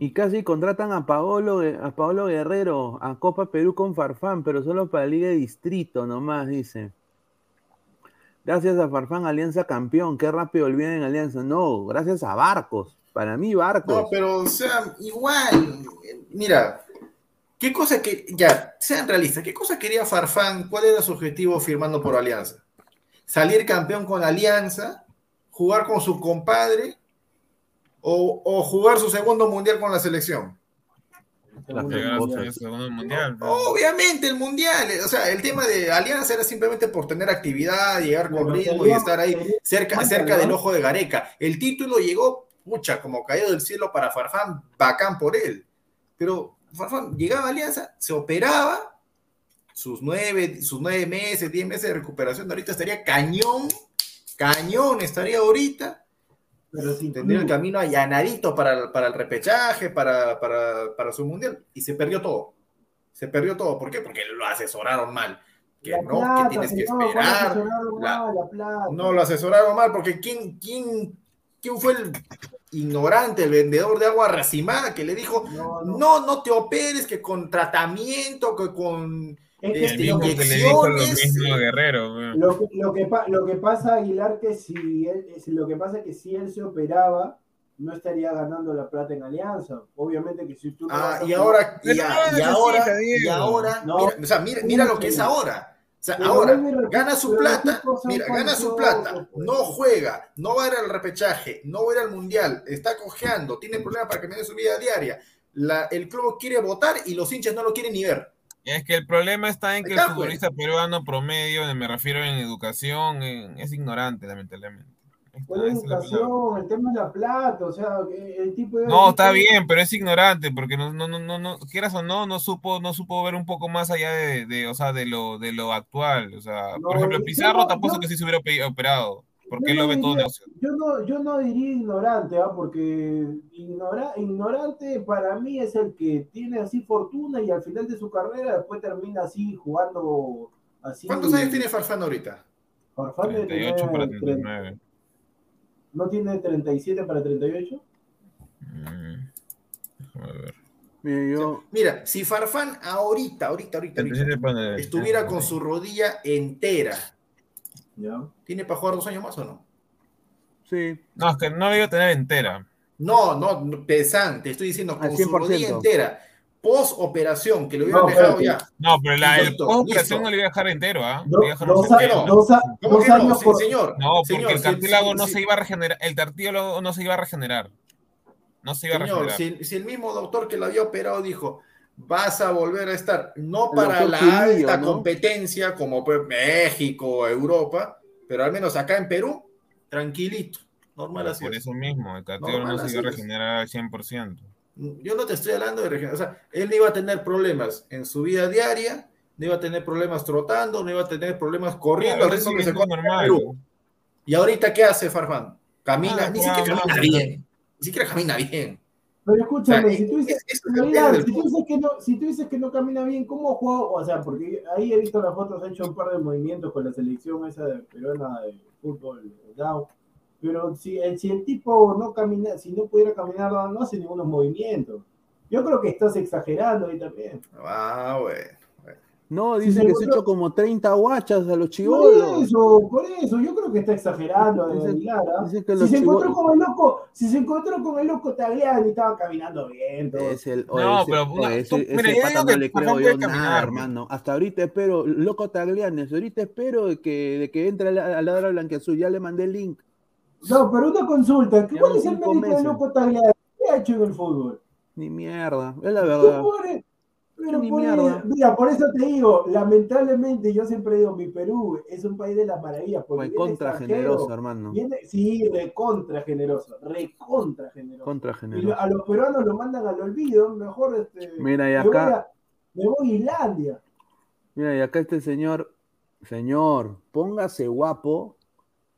Y casi contratan a Paolo, a Paolo Guerrero a Copa Perú con Farfán, pero solo para Liga de Distrito nomás, dice. Gracias a Farfán, Alianza campeón. Qué rápido olviden Alianza. No, gracias a Barcos. Para mí, Barcos. No, pero, o sea, igual, mira, ¿Qué cosa que, ya, sean realistas, qué cosa quería Farfán? ¿Cuál era su objetivo firmando por Alianza? ¿Salir campeón con Alianza? ¿Jugar con su compadre? ¿O, o jugar su segundo mundial con la selección? La. Obviamente el mundial, o sea, el tema de Alianza era simplemente por tener actividad, llegar con ritmo y estar ahí cerca, cerca del ojo de Gareca. El título llegó, pucha, como caído del cielo para Farfán, bacán por él. Pero llegaba a Alianza, se operaba, sus nueve, sus nueve meses, diez meses de recuperación, ahorita estaría cañón, cañón estaría ahorita, pero tendría el camino allanadito para, para el repechaje, para, para, para, su mundial, y se perdió todo. Se perdió todo. ¿Por qué? Porque lo asesoraron mal. Que no, que tienes que esperar. no, lo asesoraron mal, porque ¿quién, quién, quién fue el ignorante, el vendedor de agua racimada, que le dijo, no, no, no, te operes, que con tratamiento, que con este, inyecciones. Lo, Guerrero, lo, que, lo, que, lo que pasa, Aguilar, que si él, lo que pasa es que si él se operaba, no estaría ganando la plata en Alianza. Obviamente que si tú... Ah, y ahora, y, ahora, y ahora, mira, o sea, mira, mira lo que es ahora ahora gana su plata, mira, gana su plata, no juega, no va a ir al repechaje, no va a ir al mundial, está cojeando, tiene problemas para que me dé su vida diaria. el club quiere votar y los hinchas no lo quieren ni ver. Es que el problema está en que el pues. futbolista peruano promedio, me refiero en educación, es ignorante, lamentablemente. ¿Cuál es educación? El tema es la plata, o sea, el tipo de... No, está bien, pero es ignorante, porque no, no, no, no, quieras o no, no supo, no supo ver un poco más allá de, de o sea, de lo, de lo actual. O sea, por ejemplo, Pizarro tampoco que sí se hubiera operado, porque él lo ve todo Yo no, yo no diría ignorante, ¿ah? porque ignora, ignorante para mí es el que tiene así fortuna y al final de su carrera después termina así jugando así. ¿Cuántos años tiene Farfán ahorita? Farfán 38 para 39. ¿No tiene 37 para 38? Mm, mira, Mira, si Farfán ahorita, ahorita, ahorita, estuviera con su rodilla entera, ¿tiene para jugar dos años más o no? Sí. No, es que no la iba a tener entera. No, no, pesante, estoy diciendo con su rodilla entera post operación, que lo hubieran dejado ya. No, pero la, el post operación no le iba a dejar entero, ¿ah? ¿eh? Dos, años por... señor. No, porque el cartílago no se iba a regenerar, el cartílago no se iba a regenerar. No se iba a regenerar. Si, si, el mismo doctor que lo había operado dijo, vas a volver a estar, no para la alta competencia como pues, México, Europa, pero al menos acá en Perú, tranquilito, normal así. Por eso mismo, el cartílago no se iba a regenerar al 100%. Yo no te estoy hablando de regenerar. O sea, él no iba a tener problemas en su vida diaria, no iba a tener problemas trotando, no iba a tener problemas corriendo al ritmo que se normal. Y ahorita, ¿qué hace Farfán? Camina, ah, ni siquiera camina bien. Ni siquiera camina bien. Pero escúchame, si, tú dices, que no, si tú dices que no camina bien, ¿cómo juega? O sea, porque ahí he visto las fotos, ha hecho un par de movimientos con la selección esa de peruana de fútbol, down pero si el, si el tipo no camina, si no pudiera caminar, no hace ningunos movimientos. Yo creo que estás exagerando ahí también. Ah, bueno. No, dice que se echó como 30 guachas a los chivolos. Por eso, por eso, yo creo que está exagerando que si se encontró con el loco, si se encontró con el loco Tagliani, estaba caminando bien. Es el, no, ese, pero ese, ese pata no le creo yo nada, hermano. Hasta ahorita espero, loco Tagliani, ahorita espero de que, de que entre a la, hora blanqueazul, ya le mandé el link. No, pero una consulta. ¿Qué ¿Cuál es el mérito de Loco Tagliani? ¿Qué ha hecho en el fútbol? Ni mierda, es la verdad. Pero Ni por mierda. mira, por eso te digo, lamentablemente, yo siempre digo, mi Perú es un país de las maravillas. Porque contra generoso, hermano. sí, recontra generoso, recontra generoso. Contra generoso. Y a los peruanos lo mandan al olvido, mejor este, Mira, y acá... Me voy a, Islandia. Mira, y acá este señor, señor, póngase guapo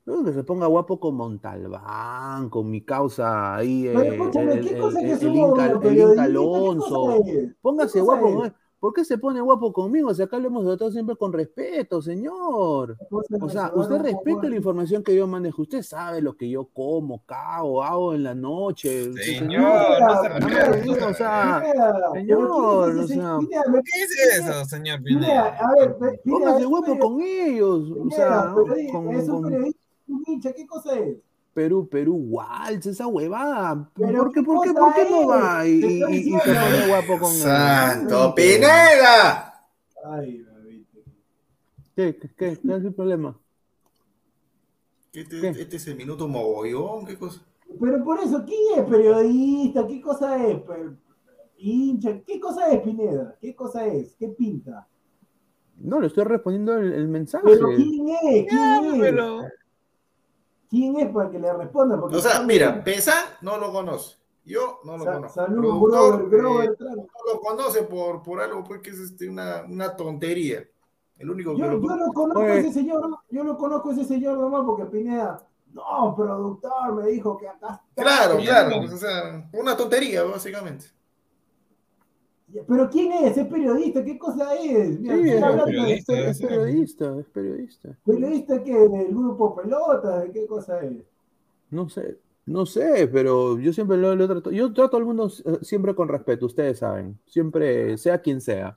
que se ponga guapo con Montalbán, con mi causa ahí. el, el, Inca, Alonso. Póngase guapo. ¿Por qué se pone guapo conmigo? Si acá lo hemos tratado siempre con respeto, señor. O sea, usted respeta la información que yo manejo. Usted sabe lo que yo como, cago, hago en la noche. Señor, no se O sea, señor, o sea. ¿Qué es eso, señor Pineda? Póngase guapo con ellos. O sea, con, ¿qué cosa es? Perú, Perú, Walsh, esa huevada. Pero ¿Por qué, qué por qué, por qué no va? Y, Te y- y- y se pone guapo con ¡Santo Pineda! Ay, babito. ¿Qué, qué, qué, ¿Cuál es el problema? Este, ¿Qué? este es el minuto mogollón, ¿qué cosa? Pero por eso, ¿quién es periodista? ¿Qué cosa es? Hincha, ¿qué cosa es Pineda? ¿Qué cosa es? ¿Qué pinta? No, le estoy respondiendo el, el mensaje. Pero ¿quién es? ¿Quién Ya, es? pero- ¿Quién es para que le responda? Porque O sea, mira, Pesán no lo conoce. Yo no lo Sa- conozco. Saludos, Grover, Grover, eh, no lo conoce por, por algo pues, que es este, una, una tontería. El único que Yo, lo yo lo conozco a ese señor, yo lo conozco a ese señor nomás porque Pineda, no, productor, me dijo que acá está. Claro, claro. O sea, una tontería, básicamente. Pero ¿quién es? Es periodista, ¿qué cosa es? Mira, Sí, estoy es, de periodista. es periodista, es periodista. periodista que del grupo pelota, ¿de qué cosa es? No sé, no sé, pero yo siempre lo, lo trato. Yo trato al mundo eh, siempre con respeto, ustedes saben. Siempre, sea quien sea.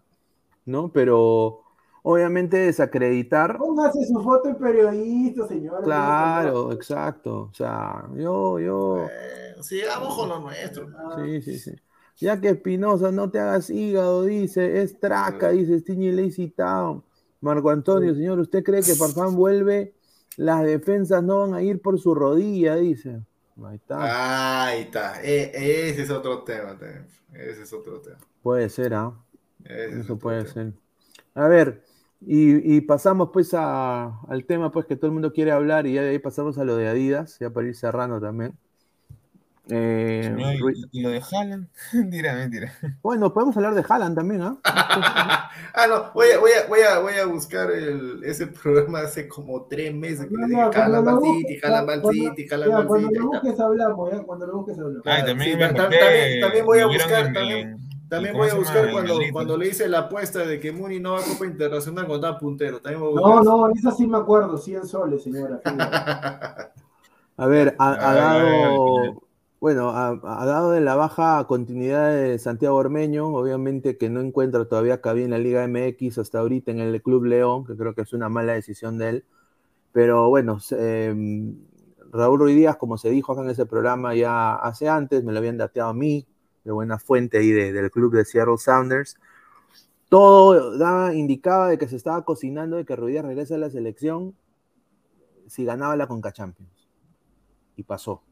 ¿No? Pero obviamente desacreditar. Póngase su foto de periodista, señor. Claro, exacto. O sea, yo, yo. Eh, sigamos con lo nuestro. Sí, sí, sí. Ya que Espinosa, no te hagas hígado, dice, es traca, dice Stiñi Lazy Town. Marco Antonio, señor, ¿usted cree que Farfán vuelve? Las defensas no van a ir por su rodilla, dice. Ahí está. Ahí está. E- ese es otro tema. también. Ese es otro tema. Puede ser, ¿ah? Eso puede tema. ser. A ver, y, y pasamos pues a- al tema pues que todo el mundo quiere hablar y ya de ahí pasamos a lo de Adidas, ya para ir cerrando también. Eh, Ru- y, y lo de Haaland, *laughs* mentira, mentira. bueno, podemos hablar de Haaland también, ¿ah? *laughs* ah, no, voy a, voy a, voy a, voy a buscar el, ese programa hace como tres meses que le dije, Haaland busques, City, Haaland City, Haaland cuando lo busques hablamos, ya, cuando lo busques hablamos. Ay, también sí, me también- también voy a buscar, también- También ¿cómo voy a buscar cuando, cuando ¿no? le hice la apuesta de que Muni no va a Copa Internacional cuando estaba puntero. También voy a No, buscar no, esa sí me acuerdo, 100 soles, señora. *laughs* A ver, ha, ha dado, bueno, ha, dado de la baja continuidad de Santiago Ormeño, obviamente que no encuentra todavía cabida en la Liga MX hasta ahorita en el Club León, que creo que es una mala decisión de él. Pero bueno, eh, Raúl Ruiz Díaz, como se dijo acá en ese programa ya hace antes, me lo habían dateado a mí, de buena fuente ahí de- del club de Seattle Sounders. Todo daba, indicaba de que se estaba cocinando de que Ruiz Díaz regrese a la selección si ganaba la Conca Champions y pasó.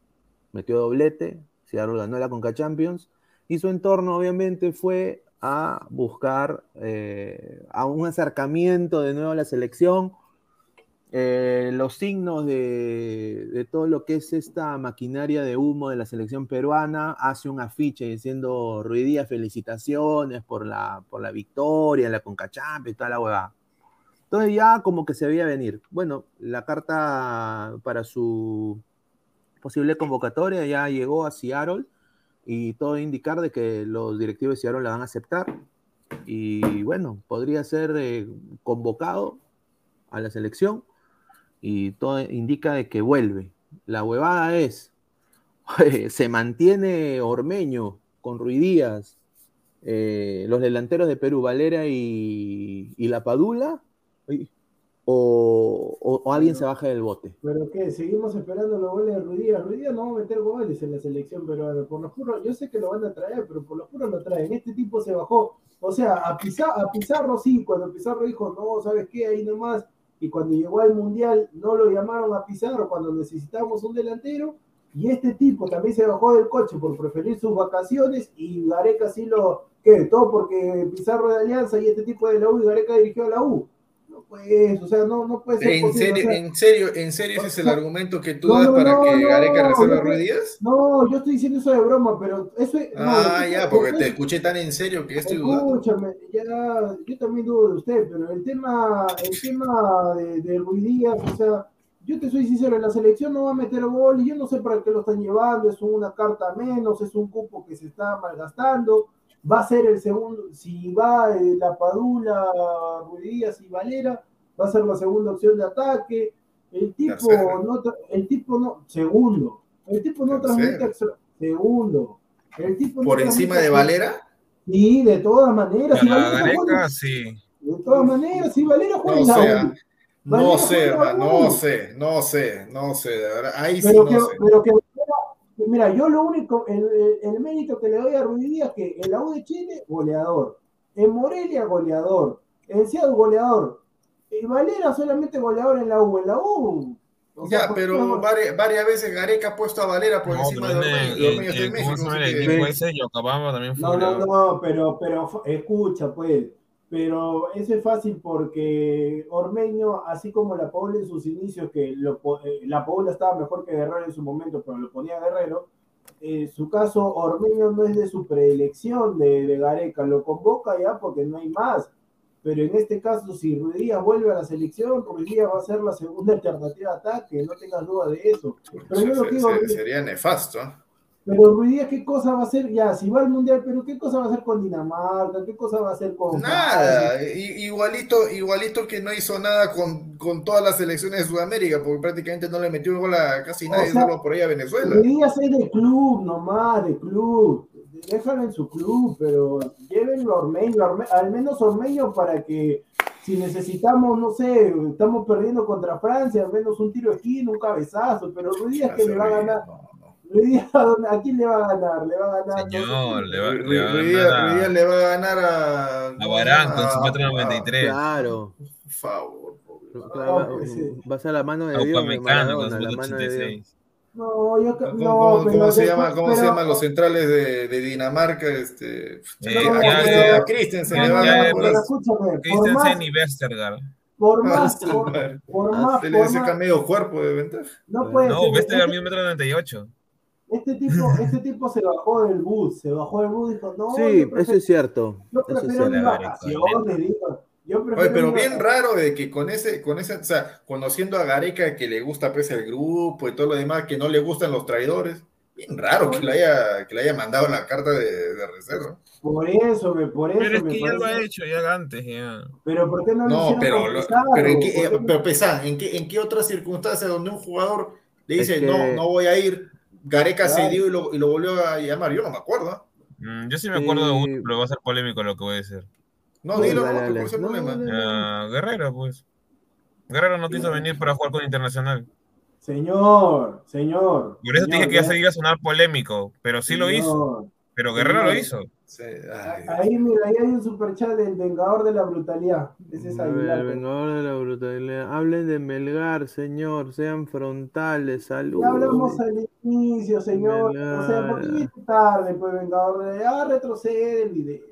Metió doblete, Seattle ganó la Conca Champions y su entorno obviamente fue a buscar eh, a un acercamiento de nuevo a la selección. Eh, los signos de, todo lo que es esta maquinaria de humo de la selección peruana, hace un afiche diciendo Ruidía, felicitaciones por la, por la victoria la Conca Champions, toda la huevada. Entonces ya como que se veía venir. Bueno, la carta para su posible convocatoria ya llegó a Seattle y todo indicar de que los directivos de Seattle la van a aceptar y bueno, podría ser convocado a la selección y todo indica de que vuelve. La huevada es, *laughs* se mantiene Ormeño con Ruidías, eh, los delanteros de Perú, Valera y, y La Padula, o, o, alguien se baja del bote. Pero qué, seguimos esperando los goles de Ruidía. Ruidía no va a meter goles en la selección peruana. Por los puros, yo sé que lo van a traer, pero por los puros lo traen. Este tipo se bajó. O sea, a, Pizarro, a Pizarro sí, cuando Pizarro dijo, no, ¿sabes qué? Ahí nomás. Y cuando llegó al Mundial no lo llamaron a Pizarro cuando necesitábamos un delantero. Y este tipo también se bajó del coche por preferir sus vacaciones y Gareca sí lo... ¿Qué? Todo porque Pizarro de Alianza y este tipo de la U y Gareca dirigió a la U. No pues, o sea, no, no puede ser ¿En posible. serio, o sea, en serio, en serio ese es el *laughs* argumento que tú No, das para no, que Gareca reserve a Ruiz Díaz? No, yo estoy diciendo eso de broma, pero eso es. Ah, ya, porque te escuché tan en serio que estoy dudando. Escúchame, ya, yo también dudo de usted, pero el tema, el tema de, de Ruiz Díaz, o sea, yo te soy sincero, en la selección no va a meter gol y yo no sé para qué lo están llevando, es una carta menos, es un cupo que se está malgastando, va a ser el segundo, si va eh, la Padula, Ruiz Díaz y Valera, va a ser la segunda opción de ataque, el tipo no, el tipo no, segundo, el tipo no Tercera. transmite, segundo, el tipo no Por encima de Valera, Sí, de todas maneras. Si la Valera juega- sí. de todas maneras, si Valera juega o en la sea. No sé, no sé, no sé, no sé, de verdad. Ahí sí Pero no que, sé. pero que, mira, yo lo único, el, el- el mérito que le doy a Ruiz Díaz es que en la U de Chile, goleador. En Morelia, goleador. En Seattle, goleador. Y Valera solamente goleador en la U. En la U. o sea, Ya, pero varias, varias veces Gareca ha puesto a Valera por No, encima de el- Ormeño está en- en ¿cómo México. el No, no, no, pero, pero escucha, pues. Pero eso es fácil porque Ormeño, así como la Paula en sus inicios, que lo eh, la Paula estaba mejor que Guerrero en su momento, pero lo ponía Guerrero, en su caso Ormeño no es de su predilección de, de Gareca, lo convoca ya porque no hay más. Pero en este caso, si Ruiz Díaz vuelve a la selección, Ruiz Díaz va a ser la segunda *laughs* alternativa de ataque, no tengas duda de eso. Pero yo Se- se- Ruiz- sería nefasto. Pero Ruiz Díaz, ¿qué cosa va a hacer? Ya, si va al Mundial, pero ¿qué cosa va a hacer con Dinamarca? ¿Qué cosa va a hacer con? Nada, igualito, igualito que no hizo nada con, con todas las selecciones de Sudamérica, porque prácticamente no le metió gol a casi O nadie, sea, solo por ahí a Venezuela. Ruiz Díaz es de club nomás, de club. Déjalo en su club, pero llévenlo a Ormeño, Orme- al menos Ormeño para que si necesitamos, no sé, estamos perdiendo contra Francia, al menos un tiro de esquina, un cabezazo, pero Ruiz Díaz que le va a ganar. No, Díaz, ¿a dónde- ¿a quién le va a ganar? Le va a ganar. Señor, le va, le va a ganar a, le va a ganar a. a Barán con su a- metro a- 93. Claro. Por favor. Claro, va- sí. va a ser la mano de A Dios. Upamecano con Maradona, su la metro mano de Dios. 86. No, yo ¿Cómo, no, cómo- pero cómo se llama, cómo se pero- llaman los centrales de, de Dinamarca? Este, Eh, No, ya, pero- ya, a Christensen le va a ganar pero Christensen y Westergaard. por Ah, más, por, por Ah, más, Se le por saca más, medio cuerpo de ventaja. no puede No, ser. Westergaard Este, mide metro 98. Este tipo, *laughs* este tipo se bajó del bus, se bajó del bus y dijo, no, Sí, eso es cierto. yo Eso es prefiero mis cierto. vacaciones, dijo. Yo prefiero Oye, pero bien raro de que con ese, con ese, o sea, conociendo a Gareca que le gusta pues el grupo y todo lo demás, que no le gustan los traidores, bien raro que le haya, que le haya mandado la carta de, de reserva. Por eso, me, por eso Pero es me que ya lo ha hecho, ya antes, ya. Pero ¿por qué no, lo No, pero, lo- pero en qué, ¿Por eh, pero Pesán, ¿en qué, en qué otras circunstancias donde un jugador le Es dice, que- no, no voy a ir, Gareca Claro. cedió y lo, y lo volvió a llamar? Yo no me acuerdo. Mm, yo sí me acuerdo de uno, pero va a ser polémico lo que voy a decir. No, Sí, dilo, dale, no, dale. ¿cuál es el No, problema? dale. Ah, Guerrero, pues. Guerrero no quiso venir para jugar con Internacional. Señor, señor. Por eso te dije señor, que ya ya- se iba a sonar polémico, pero sí lo hizo. Pero Guerrero lo hizo. Sí, ay, Ahí, mira, ahí hay un superchat del Vengador de la Brutalidad. Ese es Aguilar. el vengador de la brutalidad. Hablen de Melgar, señor. Sean frontales. Saludos. Ya hablamos al inicio, señor. O sea, ¿por qué Melgar. viene tarde, pues, Vengador de Ah, retrocede el video.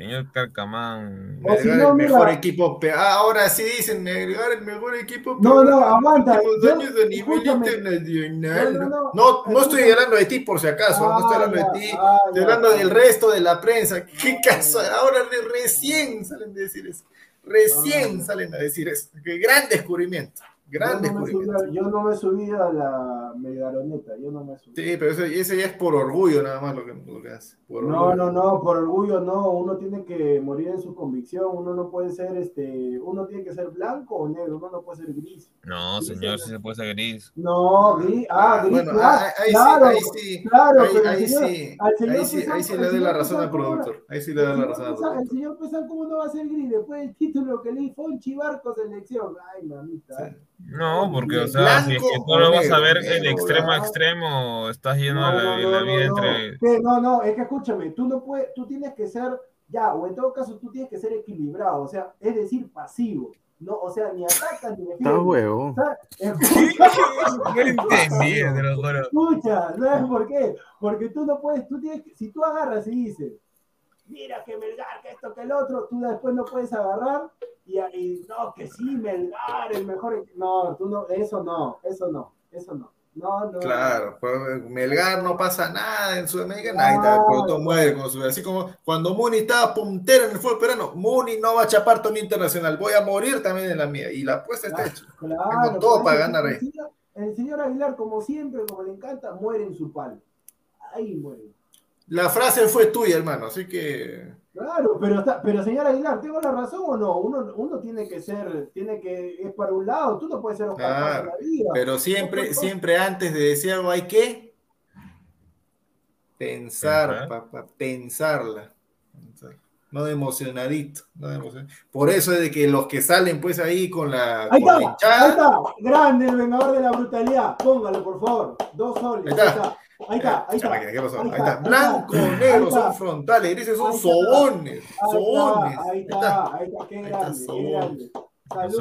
Señor Carcamán. O si Melgar no, el mira. mejor equipo. Ah, ahora sí dicen Melgar el mejor equipo. No, no, aguanta, yo- años a nivel escúchame. internacional. No, no, no, No, no estoy hablando de ti, por si acaso. no estoy hablando Ah, de ti. ah, Estoy ya. hablando del resto de la prensa. ¿Qué caso? Ahora re- recién salen a decir eso. Recién Ah. salen a decir eso. Qué gran descubrimiento. Gran Yo no, subí, a- yo no me subí a la Melgaroneta, yo no me subí. Sí, pero ese, ese ya es por orgullo nada más lo que, lo que hace. Por No, orgullo. no, no, por orgullo no, uno tiene que morir en su convicción, uno no puede ser, este, uno tiene que ser blanco o negro, uno no puede ser gris. No, señor, sí se puede ser gris. No, gris, ah, gris, Bueno, claro, ahí, ahí claro, sí, ahí sí, claro, ahí, ahí señor- sí, al señor ahí sí, Pesán- ahí sí al le doy la razón Pesán, al productor. Ahí sí le doy la razón al Pesán, el productor. señor Pesán, ¿cómo no va a ser gris? Después del título que le hizo un chivarco selección. Ay, mamita. Sí. No, porque, o Blanco sea, si es que tú o lo vas a ver de negro, extremo a extremo, estás yendo No, a la, no, en la no, vida no, entre. no. Que no, no, es que escúchame, tú no puedes, tú tienes que ser, ya, o en todo caso tú tienes que ser equilibrado, o sea, es decir, pasivo, no, o sea, ni atacas ni Está defiendes. huevo. O sea, No *laughs* *laughs* lo entendí, te lo juro. Escucha, ¿sabes por qué? Porque tú no puedes, tú tienes que, si tú agarras y dices, mira que Melgar, que esto, que el otro, tú después no puedes agarrar y, y no, que sí, Melgar, el mejor, no, tú no, eso no, eso no, eso no, no, no. Claro, Melgar no pasa nada en Sudamérica, Claro. nada, pero todo muere con su así como cuando Muni estaba puntero en el fútbol peruano, Muni no va a chapar torneo internacional, voy a morir también en la mía y la apuesta está hecha. Claro, Tengo todo para ganar el ahí. señor- El señor Aguilar, como siempre, como le encanta, muere en su palo. Ahí muere. La frase fue tuya, hermano, así que Claro, pero está, pero señor Aguilar, ¿tengo la razón o no? Uno, uno tiene que ser, tiene que, es para un lado, tú no puedes ser Oscar Claro, la vida. pero siempre, siempre antes de decir algo hay que pensar, papá, pensarla. Pensar. no de emocionadito, no de emocion- Por eso es de que los que salen pues ahí con la, Ahí con la hinchada, ahí está. Grande el vengador de la brutalidad. Póngalo, por favor. Dos soles. Ahí está. Ahí está, ahí está. ¿qué pasó? Ahí Ahí está. Blanco, ahí está. negro, Ahí son frontales, grises son sobones, Ahí sobones. está, ahí está. ahí está, qué grande, qué grande. Los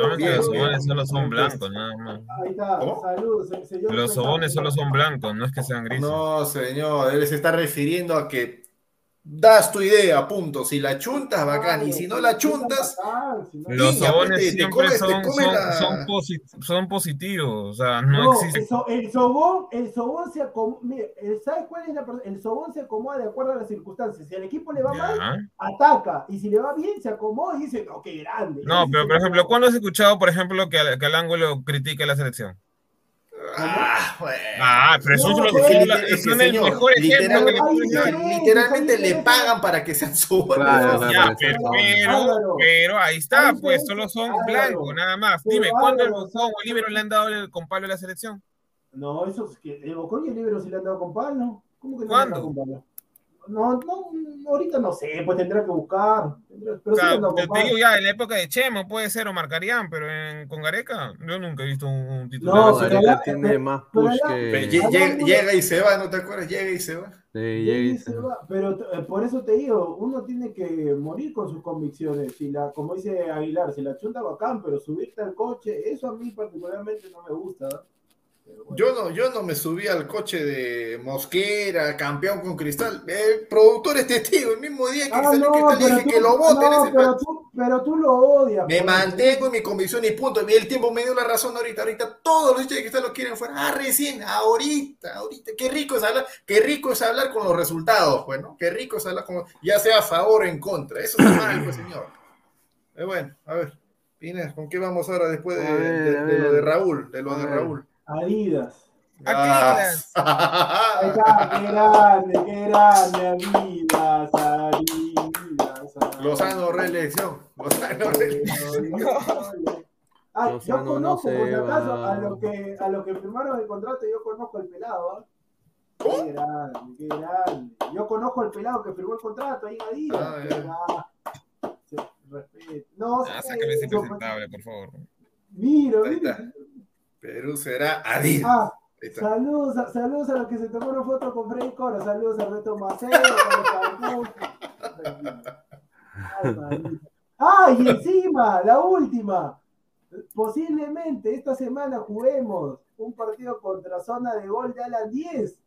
sobones, los solo son blancos, nada más. Ahí está, ¿Cómo? salud, se- señor Los sobones solo son blancos, no es que sean grises. No, señor, él se está refiriendo a que das tu idea, punto. Si la chuntas, bacán, y si no la chuntas, Los Niña, sobones te- siempre comes- son, comes son, la- son, posi- son positivos, o sea, no, No, existe. el, so- el sobón, el sobón se acomoda, el- ¿sabe cuál es la per- El sobón se acomoda de acuerdo a las circunstancias. Si al equipo le va mal, ataca. Y si le va bien, se acomoda y dice, no, qué grande. No, pero por el ejemplo. ¿cuándo has escuchado, por ejemplo, que, que al ángulo critique la selección? Ah, bueno. Ah, pero eso No, es lo pues, que liter- es el señor, mejor ejemplo literal- que le sí. literalmente le pagan para que sean sobones. Claro, claro. Ya, para que pero, pero, ahí está, Ahí pues solo son blancos, nada más. Pero Dime, ¿cuándo el Bocón o Libero le han dado el compalo a la selección? No, eso es que el Bocón y el Libero se le han dado con palo. ¿Cómo que no ¿Cuándo? le han dado? No, no, ahorita no sé, pues tendrá que buscar. Pero O sea, te, digo ya, en la época de Chemo puede ser o Marcarían, pero en, con Gareca yo nunca he visto un, un titular. No, Gareca ya- tiene pero- más push que. Pero llega, llega y se va, ¿no te acuerdas? Llega y se va. Sí, llega y se- se va. Pero eh, por eso te digo, uno tiene que morir con sus convicciones. Si la, como dice Aguilar, si la chunta bacán, pero subirte al coche, eso a mí particularmente no me gusta. ¿no? Bueno. Yo no, yo no me subí al coche de Mosquera, campeón con Cristal. El productor es testigo, el mismo día que Ah, salió no, Cristal dije tú- que lo voten no, ese pero, tú, pero tú lo odias. Me por- mantengo en mi convicción y punto. Y el tiempo me dio la razón ahorita. Ahorita todos los hinchas de Cristal lo quieren fuera. Ah, recién, ahorita, ahorita. Qué rico es hablar, qué rico es hablar con los resultados, pues, ¿no? Qué rico es hablar con, ya sea a favor o en contra. Eso está mal, pues, señor. Eh, bueno, a ver. Inés, ¿con qué vamos ahora después de, A ver, de- a de lo de Raúl? De lo de. Raúl. Adidas. Atlas. Ahí está, qué grande, qué grande, Adidas, Adidas. Adidas. Lozano reelección. Lozano reelección. Ay, yo no conozco, se por si acaso, va. a los que, a los que firmaron el contrato, yo conozco el pelado, ¿ah? ¿Cómo? Qué grande, qué grande. Yo conozco el pelado que firmó el contrato ahí en Adidas. Ah. Se- respeto. No, Ah, sé, sácame ese presentable, por favor. Mira, mira. Perú será Adidas. Ah, saludos, a- saludos a los que se tomó una foto con Freddy Cora. Saludos a Reto Maceo, Ay. Ah, y encima, la última. Posiblemente esta semana juguemos un partido contra zona de gol de Alan 10.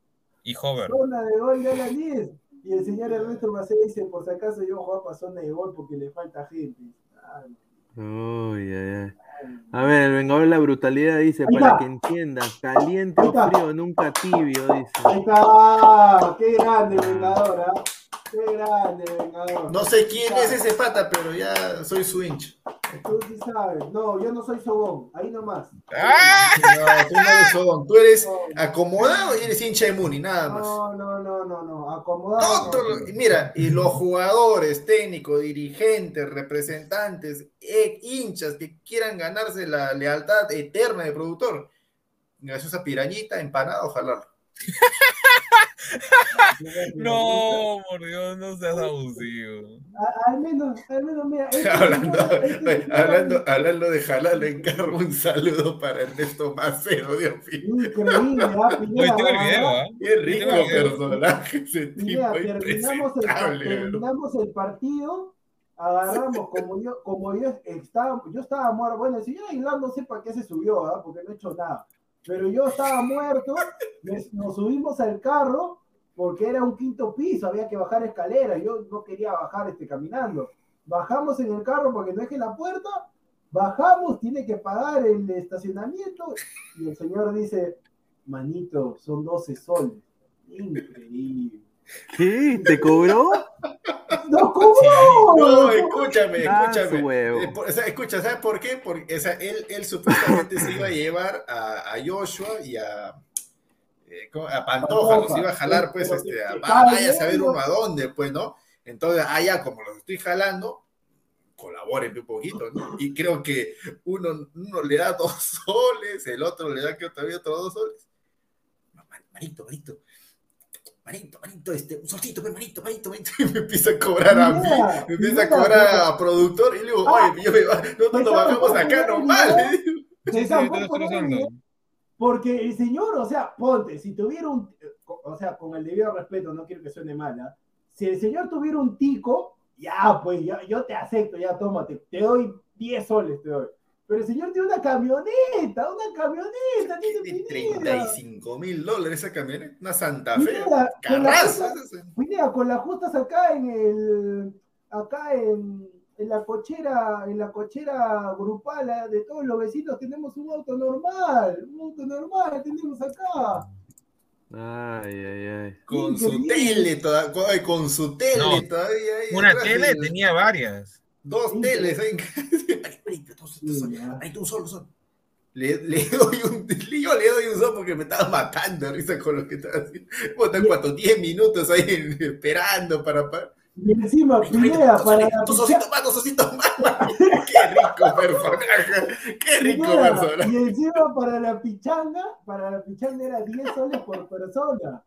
Y Hover. Zona de gol de Alan 10. Y el señor Ernesto Maceo dice, por si acaso yo juego para zona de gol porque le falta gente. Ay, Uy, ay, ay. A ver, el Vengador de la Brutalidad dice, Ahí para que entiendas, caliente Ahí o frío, nunca tibio, Ahí dice. está, qué grande Vengador, ¿ah? Qué grande Vengador. No sé quién es ese pata, pero ya soy su hincha. Tú sí sabes. No, yo no soy Sobón, ahí nomás. ¡Ah! No, tú no eres Sodón, tú eres No, acomodado y eres hincha de Muni, nada más. no, no, no, no, no. acomodado. Todo no. lo- mira, y los jugadores, técnicos, dirigentes, representantes, eh, hinchas que quieran ganarse la lealtad eterna del productor, gaseosa pirañita, empanada, ojalá. *laughs* No, por Dios, no seas abusivo. A- Al menos, al menos, mira. este *laughs* hablando, *laughs* este oye, señor- hablando, hablando de jalar en carro, un saludo para Ernesto Macero, Dios mío. Increíble, ¿ah? Hoy tengo el video, ¿ah? Qué rico personaje ese tipo, Pineda, terminamos el, terminamos el partido, agarramos, como yo, como yo estaba, yo estaba muerto, bueno, el señor Aguilar no sé para qué se subió, ¿ah? porque no he hecho nada, pero yo estaba muerto, nos subimos al carro, porque era un quinto piso, había que bajar escaleras, yo no quería bajar este, caminando. Bajamos en el carro porque no dejé la puerta, bajamos, tiene que pagar el estacionamiento, y el señor dice, manito, son 12 soles. Increíble. ¿Qué? ¿Te cobró? *laughs* ¡No, cómo! No, escúchame, Ah, escúchame. Eh, o sea, escucha, ¿sabes por qué? Porque o sea, él, él supuestamente se iba a llevar a, a Joshua y a, eh, a Pantoja, los iba a jalar, pues, este, a, vaya a saber uno a dónde, pues, ¿no? Entonces, allá como los estoy jalando, colaboren un poquito, ¿no? Y creo que uno, uno le da dos *laughs* soles, el otro le da que todavía otros dos soles. Manito, manito. Manito, manito, este, un solcito, pues, manito, manito, manito, *laughs* y me empieza a cobrar a mí, me empieza a cobrar pero- a productor, y le digo, Ah, oye, yo me, nosotros pues, nos bajamos acá no nomás, olvidar- le digo. Se Sí, zampó te lo con estoy un usando. video, Porque el señor, o sea, ponte, si tuviera un, o sea, con el debido respeto, no quiero que suene mala, si el señor tuviera un tico, ya, pues, yo, yo te acepto, ya, tómate, te doy 10 soles, te doy. Pero el señor tiene una camioneta, una camioneta, tiene De Pineda. 35 mil dólares esa camioneta, una Santa Fe, Pineda, con las carraza. justas- Pineda, con las justas acá en el, acá en, en la cochera, en la cochera grupal ah, de todos los vecinos tenemos un auto normal, un auto normal tenemos acá. Ay, ay, ay. Con Sí, su tele, toda- con, ay, con su tele No, todavía. ahí Una atrás, tele tenía varias. Dos Sí, teles ahí ya. marito, un solo. Le, le doy un, yo le doy un sol porque me estaba matando risa con lo que estaba haciendo. Botan 10 minutos ahí esperando para. para Y encima, dos para ositos más, dos ositos más. Qué rico personaje. Qué rico personaje. y encima para la pichanga, para la pichanga era 10 soles por persona.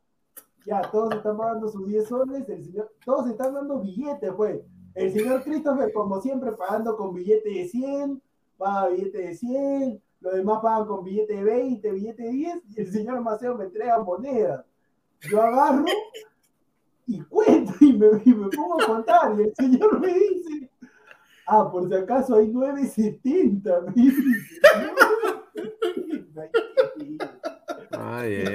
Ya, todos están pagando sus 10 soles, el señor, todos están dando billetes, pues. El señor Christopher, como siempre, pagando con billete de 100, paga billete de 100, los demás pagan con billete de 20, billete de 10, y el señor Maceo me entrega monedas. Yo agarro y cuento y me, y me pongo a contar, y el señor me dice, ah, por si acaso hay 9.70, me dice. 9.70. Ay.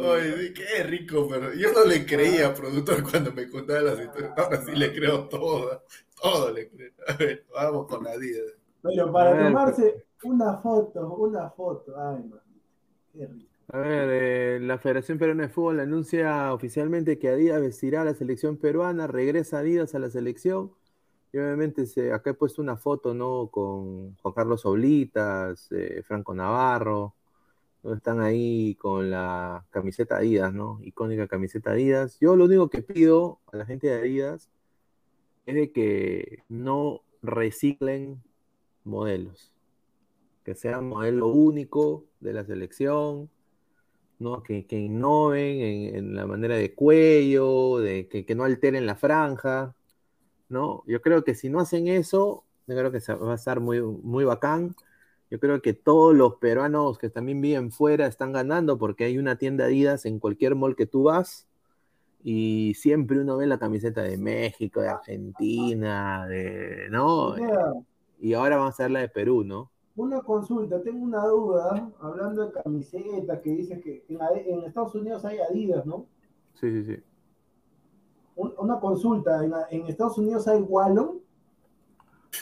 Ay, sí, qué rico, pero yo no le creía al productor cuando me contaba las historias. Ahora sí le creo todo, todo le creo. A ver, vamos con la vida. Pero para ver, tomarse una foto, una foto, ay, man, qué rico. A ver, eh, la Federación Peruana de Fútbol anuncia oficialmente que Adidas vestirá a la selección peruana, regresa Adidas a la selección. Y obviamente se, acá he puesto una foto, ¿no? Con Juan Carlos Oblitas, eh, Franco Navarro, ¿no? están ahí con la camiseta Adidas, ¿no? Icónica camiseta Adidas. Yo lo único que pido a la gente de Adidas es de que no reciclen modelos, que sea modelo único de la selección, ¿no? Que, que innoven en, la manera de cuello, de que, que no alteren la franja, ¿no? Yo creo que si no hacen eso, yo creo que va a estar muy, muy bacán. Yo creo que todos los peruanos que también viven fuera están ganando porque hay una tienda Adidas en cualquier mall que tú vas y siempre uno ve la camiseta de México, de Argentina, de, ¿no? Y ahora vamos a ver la de Perú, ¿no? una consulta, tengo una duda, hablando de camisetas, que dices que en, Estados Unidos hay Adidas, ¿no? Sí, sí, sí. Un- una consulta, en, en Estados Unidos hay Wallon,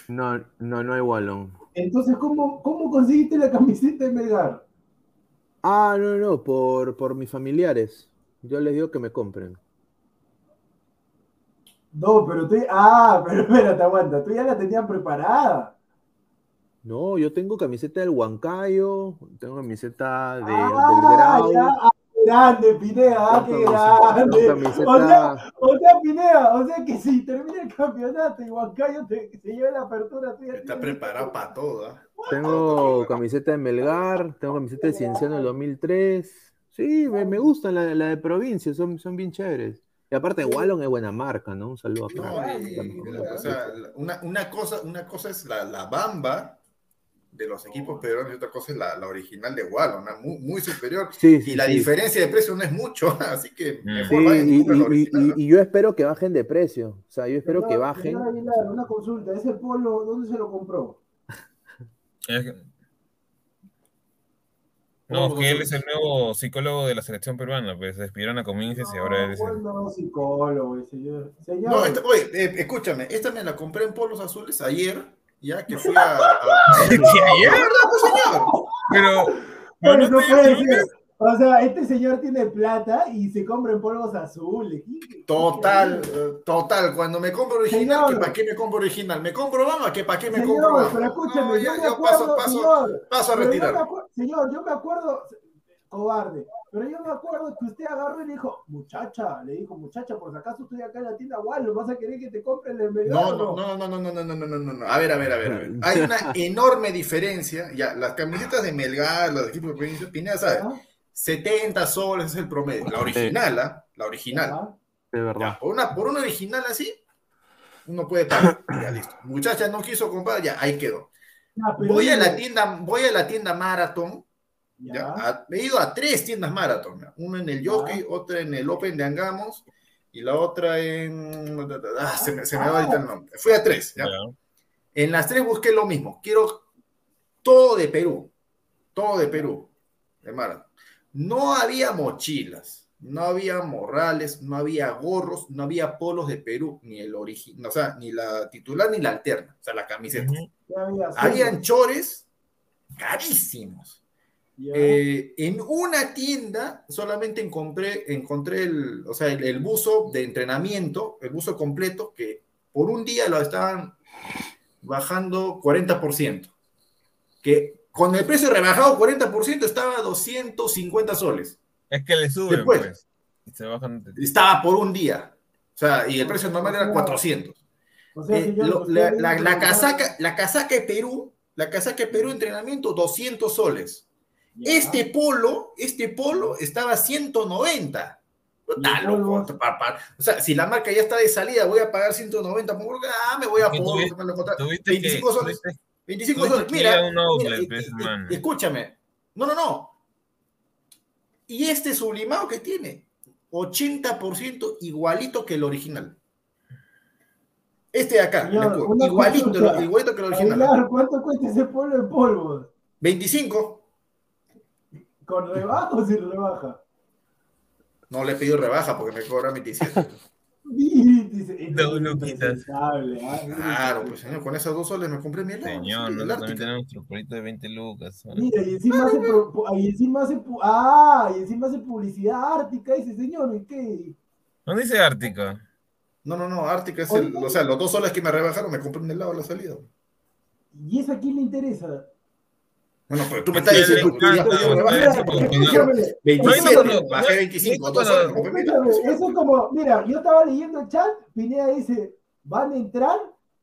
No, no, no hay Wallon. entonces, ¿cómo, cómo conseguiste la camiseta de Melgar? Ah, no, no, por, por mis familiares. Yo les digo que me compren. No, pero tú, ah, *laughs* pero espérate, aguanta, tú ya la tenías preparada. No, yo tengo camiseta del Huancayo, tengo camiseta de, ah, del Grau, ya, ah, grande, Pineda, ah, qué grande. camiseta, O sea, o sea, Pineda, o sea que si termina el campeonato y Huancayo te, se lleva la apertura, Está preparado para todo. ¿ah? tengo camiseta de Melgar, tengo camiseta de Cienciano del 2003. Sí, me, me gustan la, la de provincia, son, son bien chéveres. Y aparte, Wallon es buena marca, ¿no? Un saludo a No, y- la o sea, una, una cosa, una cosa es la, la bamba de los equipos peruanos y otra cosa es la, la original de Wallon, una muy, muy superior. Sí, sí, Y la sí. diferencia de precio no es mucho, *laughs* así que Mm. mejor Sí, vayan y, y la y- y- original, ¿no? y yo espero que bajen de precio. O sea, yo espero que bajen. Aguilar, una consulta, ese polo, ¿dónde se lo compró? Es que- No, que él es el nuevo psicólogo de la selección peruana, pues se despidieron a Cominges y ahora él es el... Bueno, psicólogo, señor. Señor, No, esta- oye, eh, escúchame, esta me la compré en polos azules ayer, ya que fui a... a- *laughs* ¿Que ayer? ¿Verdad, pues, señor? Pero... Pero ¿no no puede ser. O sea, este señor tiene plata y se compra en polvos azules. ¿Qué- qué- Total, eh, total, cuando me compro original, Señor. que para qué me compro original, me compro bamba, que para qué me Señor, compro bamba. pero escúcheme, No, yo me acuerdo, paso, paso, señor, paso a yo retirar. acuerdo- señor, yo me acuerdo, cobarde, pero yo me acuerdo que usted agarró y le dijo, muchacha, le dijo, muchacha, por si acaso estoy acá en la tienda Wallo, ¿vas a querer que te compre el No, no, no, no, no, no, no, no, no, no, no, no. A ver, a ver, a ver, a ver. Hay una enorme diferencia. Ya, las camisetas de Melgar, los equipos de provincia, Pineda sabe. ¿Ah? 70 soles es el promedio. La original, ¿ah? La original. De verdad. Ya, por, una, por una original así, uno puede pagar. *clears throat* Ya, listo. Muchacha no quiso comprar, ya, ahí quedó. Voy a la tienda, voy a la tienda Marathon. ya. Ya, a- he ido a tres tiendas Marathon. Una en el Ya. Jockey, otra en el Open de Angamos y la otra en. Ah, se me, se me va ahorita el nombre. Fui a tres. ¿ya? Ya. En las tres busqué lo mismo. Quiero todo de Perú. Todo de Perú. De Marathon. No había mochilas, no había morrales, no había gorros, no había polos de Perú, ni el original, o sea, ni la titular ni la alterna, o sea, la camiseta. Había Habían chores carísimos. Eh, en una tienda solamente encontré, encontré el, o sea, el, el buzo de entrenamiento, el buzo completo, que por un día lo estaban bajando 40%. Que con el precio rebajado 40% estaba a 250 soles. Es que le suben, Después. pues. Y se bajan. Estaba por un día. O sea, y el precio normal era 400. O sea, Eh, lo- la, casaca, la casaca de Perú, la casaca de Perú entrenamiento, 200 soles. Ya. Este polo, este polo estaba a 190. Está Y el loco, polvo. pa- pa- O sea, si la marca ya está de salida, voy a pagar 190. por- Ah, me voy a. Tuviste 25 que, soles. tuviste- 25 tuviste soles. Mira, un outlet, mira, pues, y- y- mano. escúchame. No, no, no. Y este sublimado que tiene, 80% igualito que el original. Este de acá, Señor, igualito, igualito que el original. Aguilar, ¿cuánto cuesta ese polvo en polvo? 25. ¿Con rebaja o sin rebaja? No le he pedido rebaja porque me cobra 27. Dice, Dos luquitas. ¿ah? Claro, pues señor, con esos dos soles me compré mi helado. Señor, sí, nosotros también tenemos nuestro polito de 20 lucas. ¿no? Mira, y encima hace, pro- pu- y encima hace, ah, y encima hace publicidad ártica, ese señor, ¿y qué? No dice Ártica. No, no, no, Ártica es el. O sea, los dos soles que me rebajaron me compré un helado a la salida. ¿Y eso a quién le interesa? Bueno, pero tú me Es estás diciendo le que ya encanta, pedí rebaja. ustedes Mira, como que no- escúchame, 27, cuando- bajé 25, no, dos cuando- soles, me compré mi helado. Escúchame, eso es como, mira, yo estaba leyendo el chat, Pineda dice, van a entrar,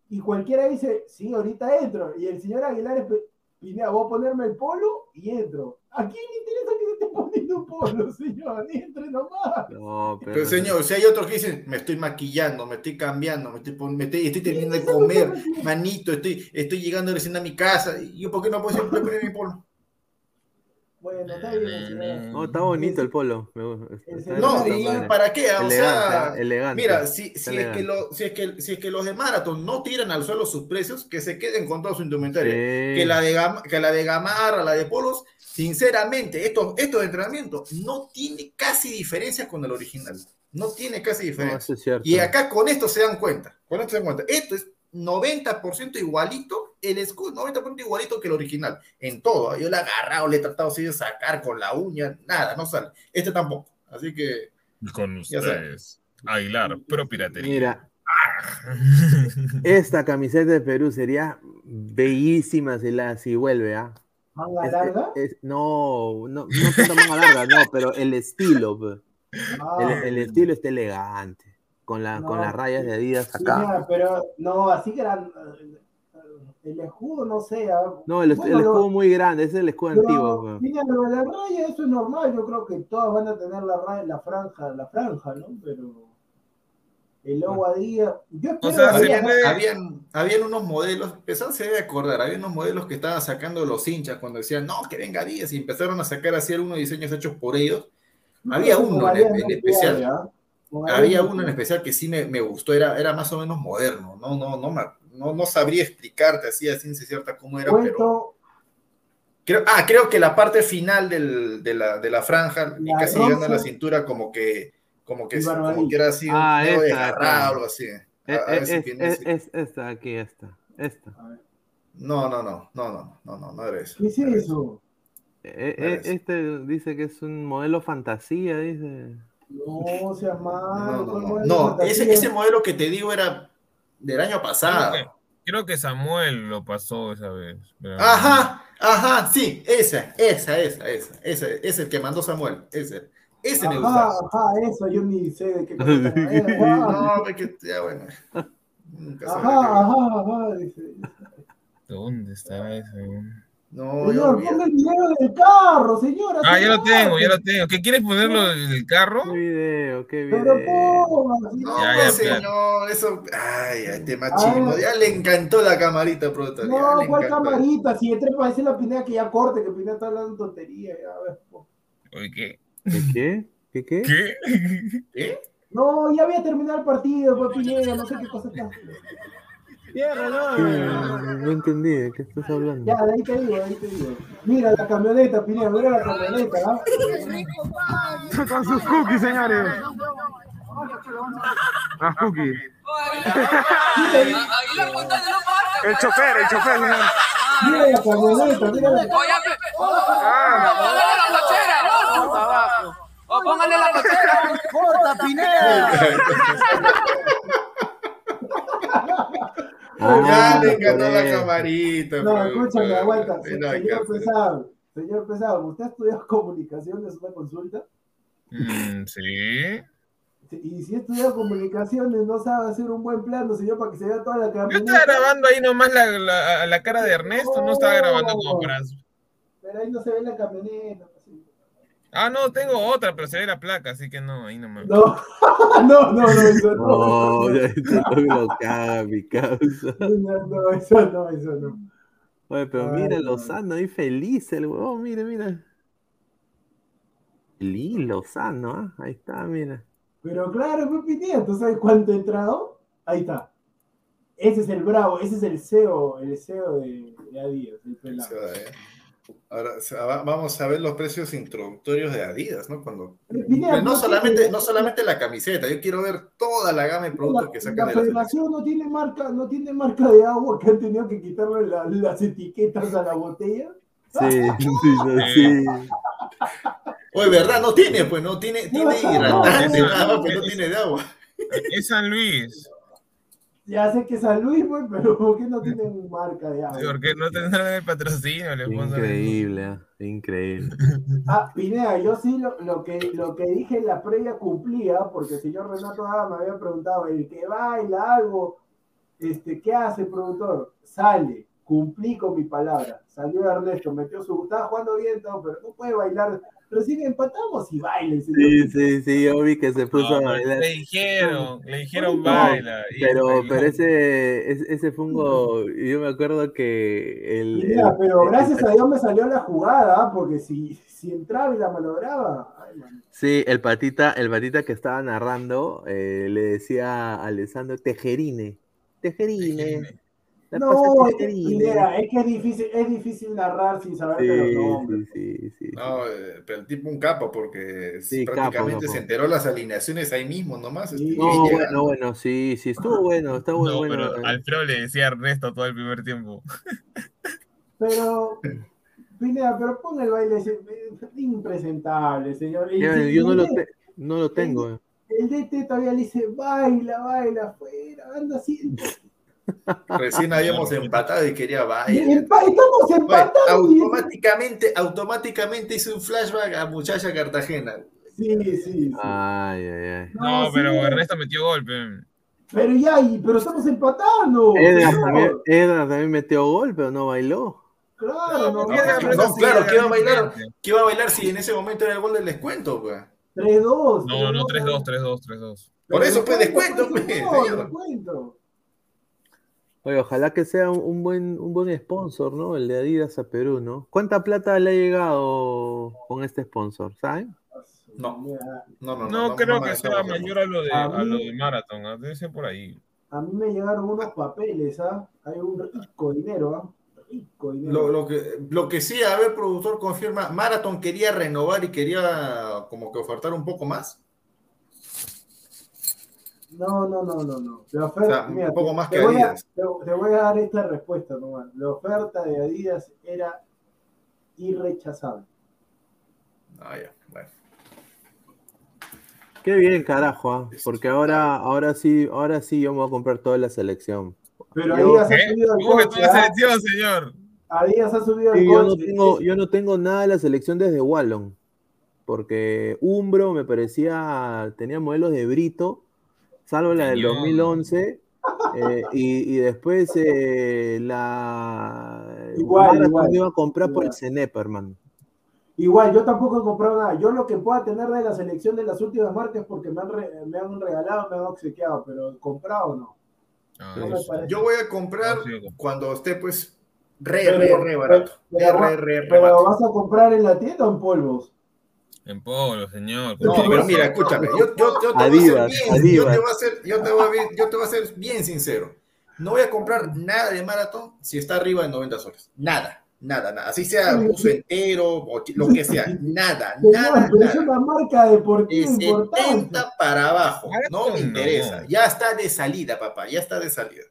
y cualquiera dice, sí, ahorita entro, y el señor Aguilar Pineda, voy a ponerme el polo y entro. ¿A quién le interesa que se esté poniendo polo, señor? Entre nomás. No, pero. Pero señor, si hay otros que dicen, me estoy maquillando, me estoy cambiando, me estoy, me estoy, estoy terminando de comer, manito, estoy, estoy llegando recién a mi casa, y yo, ¿por qué no puedo decir, poner mi polo? Bueno, está bien, señor. No, está bonito el polo. No, ¿y para qué? O sea, Elegante. Mira, si, si, es que lo- si, es que, si es que los de Marathon no tiran al suelo sus precios, que se queden con toda su indumentaria. Sí. Que, la de Gam- que la de Gamarra, la de Polos, sinceramente, estos, estos de entrenamiento no tiene casi diferencia con el original. No tiene casi diferencia. Y acá con esto se dan cuenta. Con esto se dan cuenta. Esto es 90% igualito, el escudo 90% igualito que el original. En todo. Yo le he agarrado, le he tratado así de sacar con la uña, nada, no sale. Este tampoco. Así que. Con ustedes. Aguilar, pro piratería. Mira, *laughs* esta camiseta de Perú sería bellísima si, la, si vuelve, ¿ah? ¿Manga Es- larga? es- no, no, no tanto manga larga, no, *laughs* pero el estilo, pe. Ah, el, el estilo está elegante, con, la, con No, las rayas de Adidas acá. mira, pero no, así que eran. eh, El escudo, no sé. ah, No, el, bueno, el lo- escudo muy grande, ese es el escudo pero, antiguo. Mira, lo de la raya, eso es normal. Yo creo que todas van a tener la raya, la franja, la franja, ¿no? Pero el logo a día. Yo espero sea, que Habían, haya- puede- habían, habían unos modelos, empezaron se debe acordar, había unos modelos que estaban sacando los hinchas cuando decían, no, que venga Díaz, y empezaron a sacar así algunos diseños hechos por ellos. Había Con uno en- Arias en no especial. ¿ah? Había no uno en especial que sí me, me gustó, era, era más o menos moderno, no, no, no, me- no, no sabría explicarte así a ciencia cierta cómo era, pero Cuento, creo, ah, creo que la parte final del- de, la, de la franja, y La casi llegando a la cintura, como que, como que, como que era así, Ah, un dedo esa, desgarrado, claro. algo así. A- Eh, a ver eh, es, es- ese- es esta, aquí, esta, esta. a No, no, no, no, no, no, no, no era eso. ¿Qué es no era eso? Eh, No eh, eso. este dice que es un modelo fantasía, dice. No seas malo. No, no, ¿cuál no. modelo No, fantasía? ese, ese modelo que te digo era del año pasado. Creo que, creo que Samuel lo pasó esa vez. pero- Ajá, ajá, sí, esa, esa, esa, esa, ese es el que mandó Samuel, ese, ese me Ajá, gustaba. ajá, eso yo ni sé de qué *laughs* cosa. Ajá, No, es que ya bueno. Nunca ajá, ajá, ajá, dice. ¿Dónde está ese? No, Señor, ponga el video del carro, señor. Ah, hace ya lo tengo, ya lo tengo. ¿Qué quieres ponerlo en el carro? Qué video, qué video. Pero ponga, señor. No, Ya, ya, no, eso. Ay, ay, este machismo. ver. Ya le encantó la camarita, productor. No, ¿cuál encantó. camarita? Si entré para decir la Pineda que ya corte, que Pineda está hablando tontería. Ya, a ver. po. Oye, ¿Qué? ¿Qué qué? ¿Qué qué? ¿Qué? *laughs* ¿Qué? No, ya había terminado el partido, Pineda, no sé qué cosa está. ¿Qué? No entendí, ¿de qué estás hablando? Ya, de ahí te digo, de ahí te digo. Mira la camioneta, Pineda, mira la camioneta, ¿ah? Con sus cookies, señores. Las cookies. El chofer, el chofer, señor. Mira la camioneta, mira la Póngale la cochera. Corta, Pineda. Ah, *laughs* ya le encantó por la camarita. No, productor. escúchame, aguanta. No hay Señor. Pesado, señor Pesado, ¿usted ha estudiado comunicaciones, una consulta? Mm, sí. Y si ha estudiado comunicaciones, no sabe hacer un buen plano, señor, para que se vea toda la Yo camioneta. estaba grabando ahí nomás la, la, la cara de Ernesto, no estaba grabando como para... Pero ahí no se ve la camioneta. Ah, no, tengo otra, pero se ve la placa, así que no, ahí nomás. No, *laughs* no, no, no, eso no. No, ya esto no lo caga mi causa. No, no, eso no, eso no. Oye, pero Ay, mira no. Lozano ahí feliz el huevón, mira, mira. Feliz Lozano, ¿ah? Ahí está, mira. Pero claro, Pineda, ¿tú sabes cuánto ha entrado? Ahí está. Ese es el bravo, ese es el CEO, el CEO de, de Adidas, el pelado. ¿eh? Ahora vamos a ver los precios introductorios de Adidas, ¿no? Cuando Pues no solamente, no solamente la camiseta, yo quiero ver toda la gama de productos La, que la sacan de la federación no tiene marca, no tiene marca de agua que han tenido que quitarle la- las etiquetas a la botella. Sí, sí, no, sí. Oye, ¿verdad? No tiene, pues no tiene, tiene hidratante, no, más, no, pero no es- tiene de agua. Es San Luis, Ya sé que San Luis, pues, pero ¿por qué no tienen *laughs* marca de agua? porque no tendrán el patrocinio, le Increíble, ¿ah? increíble. Ah, Pineda, yo sí lo, lo que, lo que dije en la previa cumplía, porque el señor Renato Ada me había preguntado, el que baila algo, este, ¿qué hace el productor? Sale, cumplí con mi palabra. Salió Ernesto, metió su, estaba jugando bien todo, pero no puede bailar. Recién empatamos y señor. Sí, sí, sí, yo vi que se puso No, a pero bailar. le dijeron, le dijeron No, baila. Pero, pero ese, ese, fungo, yo me acuerdo que el, Mira, el- pero el- gracias a Dios me salió la jugada, ¿ah? porque si, si entraba y la malograba, ay. Sí, el patita, el patita que estaba narrando eh, le decía a Alessandro Tejerine. Tejerine. Tejerine. No, es que, Tejerine". Pineda, es que es difícil, es difícil narrar sin saber Sí, los nombres. sí, sí, sí. No, eh, pero el tipo un capo, porque Sí, prácticamente capo, se enteró las alineaciones ahí mismo nomás. Sí. este, No, bueno, llegando. bueno, sí, sí, estuvo bueno, está muy No, bueno. pero Alfredo le decía Ernesto todo el primer tiempo. Pero, Pineda, pero pon el baile ese, eh, impresentable, señor. Y si- yo no lo, te- no lo tengo. eh. el DT todavía le dice, baila, baila, afuera, anda así. Recién habíamos empatado y quería empa- estamos y- automáticamente, automáticamente hice un flashback a Muchacha Cartagena. Sí, sí, sí. Ay, ay, ay. No, sí, pero Ernesto metió golpe. Pero ya, pero estamos empatando. Edgar señor. también, también metió gol, pero no bailó. Claro, no, ¿por qué no, no, sí claro, ¿qué va a bailar? ¿Qué iba a bailar si en ese momento era el gol del descuento? Pues? 3-2. No, no, 3-2. 3-2, 3-2, 3-2. Por eso, pues, descuento, pues, descuento. Oye, ojalá que sea un, un buen, un buen sponsor, ¿no? El de Adidas a Perú, ¿no? ¿Cuánta plata le ha llegado con este sponsor, ¿saben? No. No, no, no. No, creo que sea mayor a lo de, A a lo de Marathon, ¿ah? debe ser por ahí. A mí me llegaron unos papeles, ¿ah? Hay un rico dinero, ¿ah? Rico dinero. Lo, lo que, lo que sí, a ver, productor confirma, Marathon quería renovar y quería como que ofertar un poco más. No, no, no, no, no. La O oferta, sea, un mira, poco te- más te que voy a- Adidas. te, te voy a dar esta respuesta nomás. La oferta de Adidas era irrechazable. Ah, ya, bueno. Qué bien, carajo, ¿ah? porque ahora, ahora sí, ahora sí yo me voy a comprar toda la selección. Pero Yo- Adidas ha subido el ¿Cómo que coche, toda la ¿ah? selección, señor? Adidas ha subido el Sí, yo no tengo, yo no tengo nada de la selección desde Wallon, porque Umbro me parecía, tenía modelos de Brito, salvo la del Señor. 2011, eh, y, y después eh, la Igual, igual. iba a comprar por el. Cenepa, hermano. Igual, yo tampoco he comprado nada. Yo lo que pueda tener de la selección de las últimas marcas porque me han, re- me han regalado, me han obsequiado, pero comprado no. Ah, No yo voy a comprar cuando esté pues re, Pero- re, re barato. pero- re, re, re Pero barato. vas a comprar en la tienda o en polvos. En polo, señor. No, pero mira, escúchame, yo, yo, yo te voy a Adivas, ser bien, yo Adivas. te voy a ser, yo te voy a, ver- yo te voy a ser bien sincero. No voy a comprar nada de maratón si está arriba de 90 soles. Nada, nada, nada. Así sea buzo entero o lo que sea. Nada, nada, pero es una marca deportiva De importante. 70 para abajo. No me interesa. no. Ya está de salida, papá. Ya está de salida.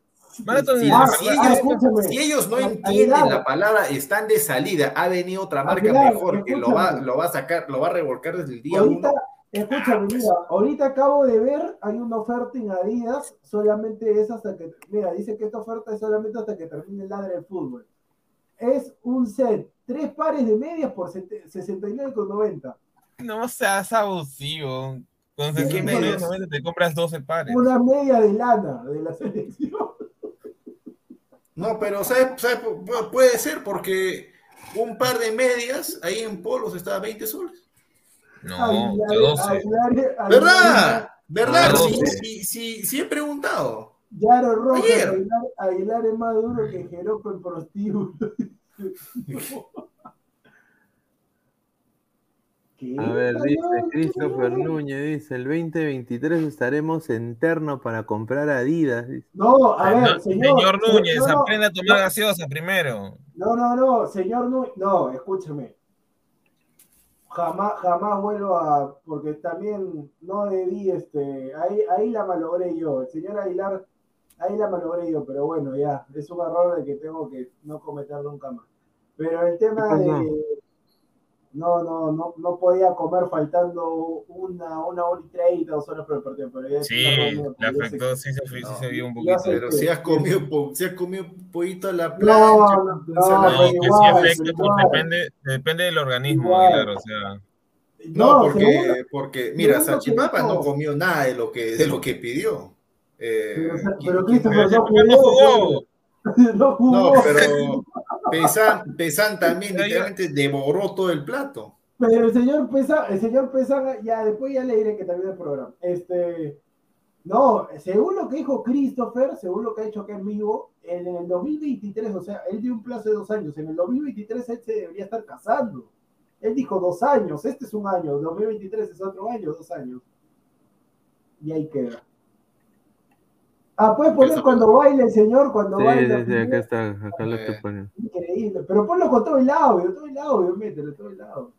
Maratón, Si, Ah, ah, ellos, escúchame. si ellos no Ah, entienden la palabra están de salida, ha venido otra marca Aguilar, mejor que lo va, lo va a sacar, lo va a revolcar desde el día Ahorita, uno. escúchame, mira, ahorita acabo de ver, hay una oferta en Adidas, solamente es hasta que, mira, dice que esta oferta es solamente hasta que termine el ladre del fútbol. Es un set, tres pares de medias por sete- 69,90. no seas abusivo. Con ¿De qué 69 medias? 90 te compras 12 pares. Una media de lana de la selección. No, pero ¿sabes? ¿sabes? Pu- puede ser porque un par de medias ahí en polos está a 20 soles. No, Aguilar, de 12. Aguilar, Aguilar, ¿Verdad? ¿Verdad? Sí, sí, sí, sí he preguntado. Yaro Rojas, Ayer. Aguilar, Aguilar es más duro que Jeroco en prostíbulo. ¿Qué? A ver, dice Christopher ¿qué? Núñez, dice, el 2023 estaremos en terno para comprar Adidas. dice. No, a ver, No, señor. señor Núñez, no, aprenda a tomar gaseosa primero. No, no, no, señor Núñez, no, escúcheme. Jamás, jamás vuelvo a, porque también no debí, este, ahí, ahí la malogré yo. El señor Aguilar, ahí la malogré yo, pero bueno, ya, es un error de que tengo que no cometer nunca más. Pero el tema de, no, no, no, no podía comer faltando una, una hora y treinta, dos horas por el partido, pero ya Sí, un le sé afectó, sí se, fue- sí se vio un poquito. Pero que- si has comido, po- si has comido pollito a la plancha, no, que sí afecta, pues, igual. depende, depende del organismo, Igual. claro, o sea. No, porque, porque mira, Salchipapa no comió nada de lo que, de lo que pidió. Eh, Pero, ¿quién- pero Christopher. *laughs* No jugó. No, pero *laughs* Pesan, Pesan también literalmente devoró todo el plato. Pero el señor Pesa, el señor Pesa, ya después ya le diré que también el programa. Este, no, según lo que dijo Christopher, según lo que ha hecho acá en vivo, en el 2023, o sea, él dio un plazo de dos años, en el 2023 él se debería estar casando. Él dijo dos años, este es un año, 2023 es otro año, dos años. Y ahí queda. Ah, puedes poner cuando baile el señor, cuando Sí, baile. sí, sí, acá está, acá lo estoy poniendo. Increíble, pero ponlo con todo el audio, todo el audio, mételo, todo el audio.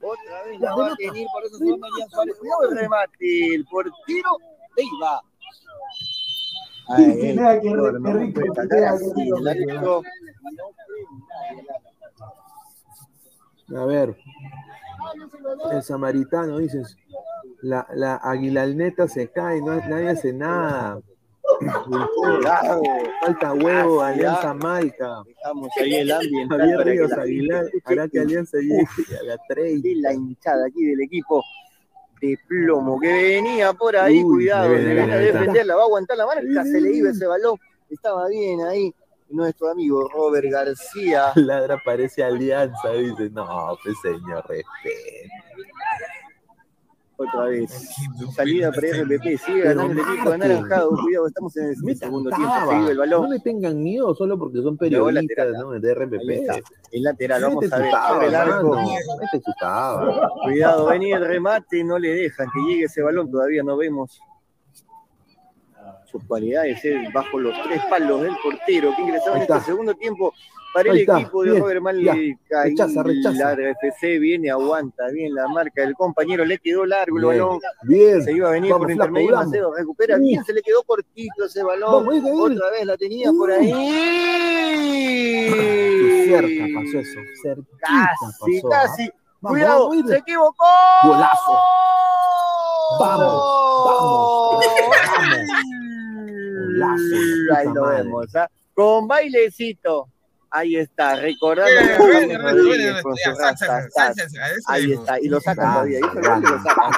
Otra vez la va a tener, por eso son María Suárez. Cuidado el remate, el portero de Iba. Sí, Pineda, qué ri- qué rico, qué. A ver, el samaritano dice, la, la aguilalneta se cae, no, nadie hace nada. Falta huevo, Ah, Alianza. Maica. Dejamos ahí el ambiente. Javier Ríos Aguilar hará que Alianza llegue a la 30. de la hinchada aquí del equipo de plomo que venía por ahí, Uy, cuidado, a le viene. defenderla, va a aguantar la marca, se le iba ese balón, estaba bien ahí nuestro amigo Robert García. *laughs* Ladra parece Alianza, dice, no, pues señor, respete. Otra vez, salida para RPP, sigue ganando el equipo anaranjado, cuidado, estamos en el Me segundo tiempo, el No balón, le tengan miedo solo porque son periodistas ¿no? de RPP. el lateral, vamos a ver, el arco, cuidado, venía el remate, no le dejan que llegue ese balón, todavía no vemos sus cualidades eh, bajo los tres palos del portero que ingresaba en este segundo tiempo para el equipo de bien, Robert ya, Malca y rechaza, rechaza. la RFC viene, aguanta bien la marca del compañero, le quedó largo el balón, bien. se iba a venir Vamos, por flaco, intermedio, vamos. Macedo recupera bien, se le quedó cortito ese balón, Vamos, otra vez la tenía por Uh. ahí. Cerca pasó eso, cerquita Casi, pasó. casi. ¿ah? Vamos, Cuidado, vamos, se equivocó. Golazo. Vamos, vamos, *laughs* vamos. Golazo, la Ahí lo madre. vemos, ¿ah? Con bailecito. Ahí está, recordando eso Ahí mismo. está, y lo sacan todavía. Y lo sacan.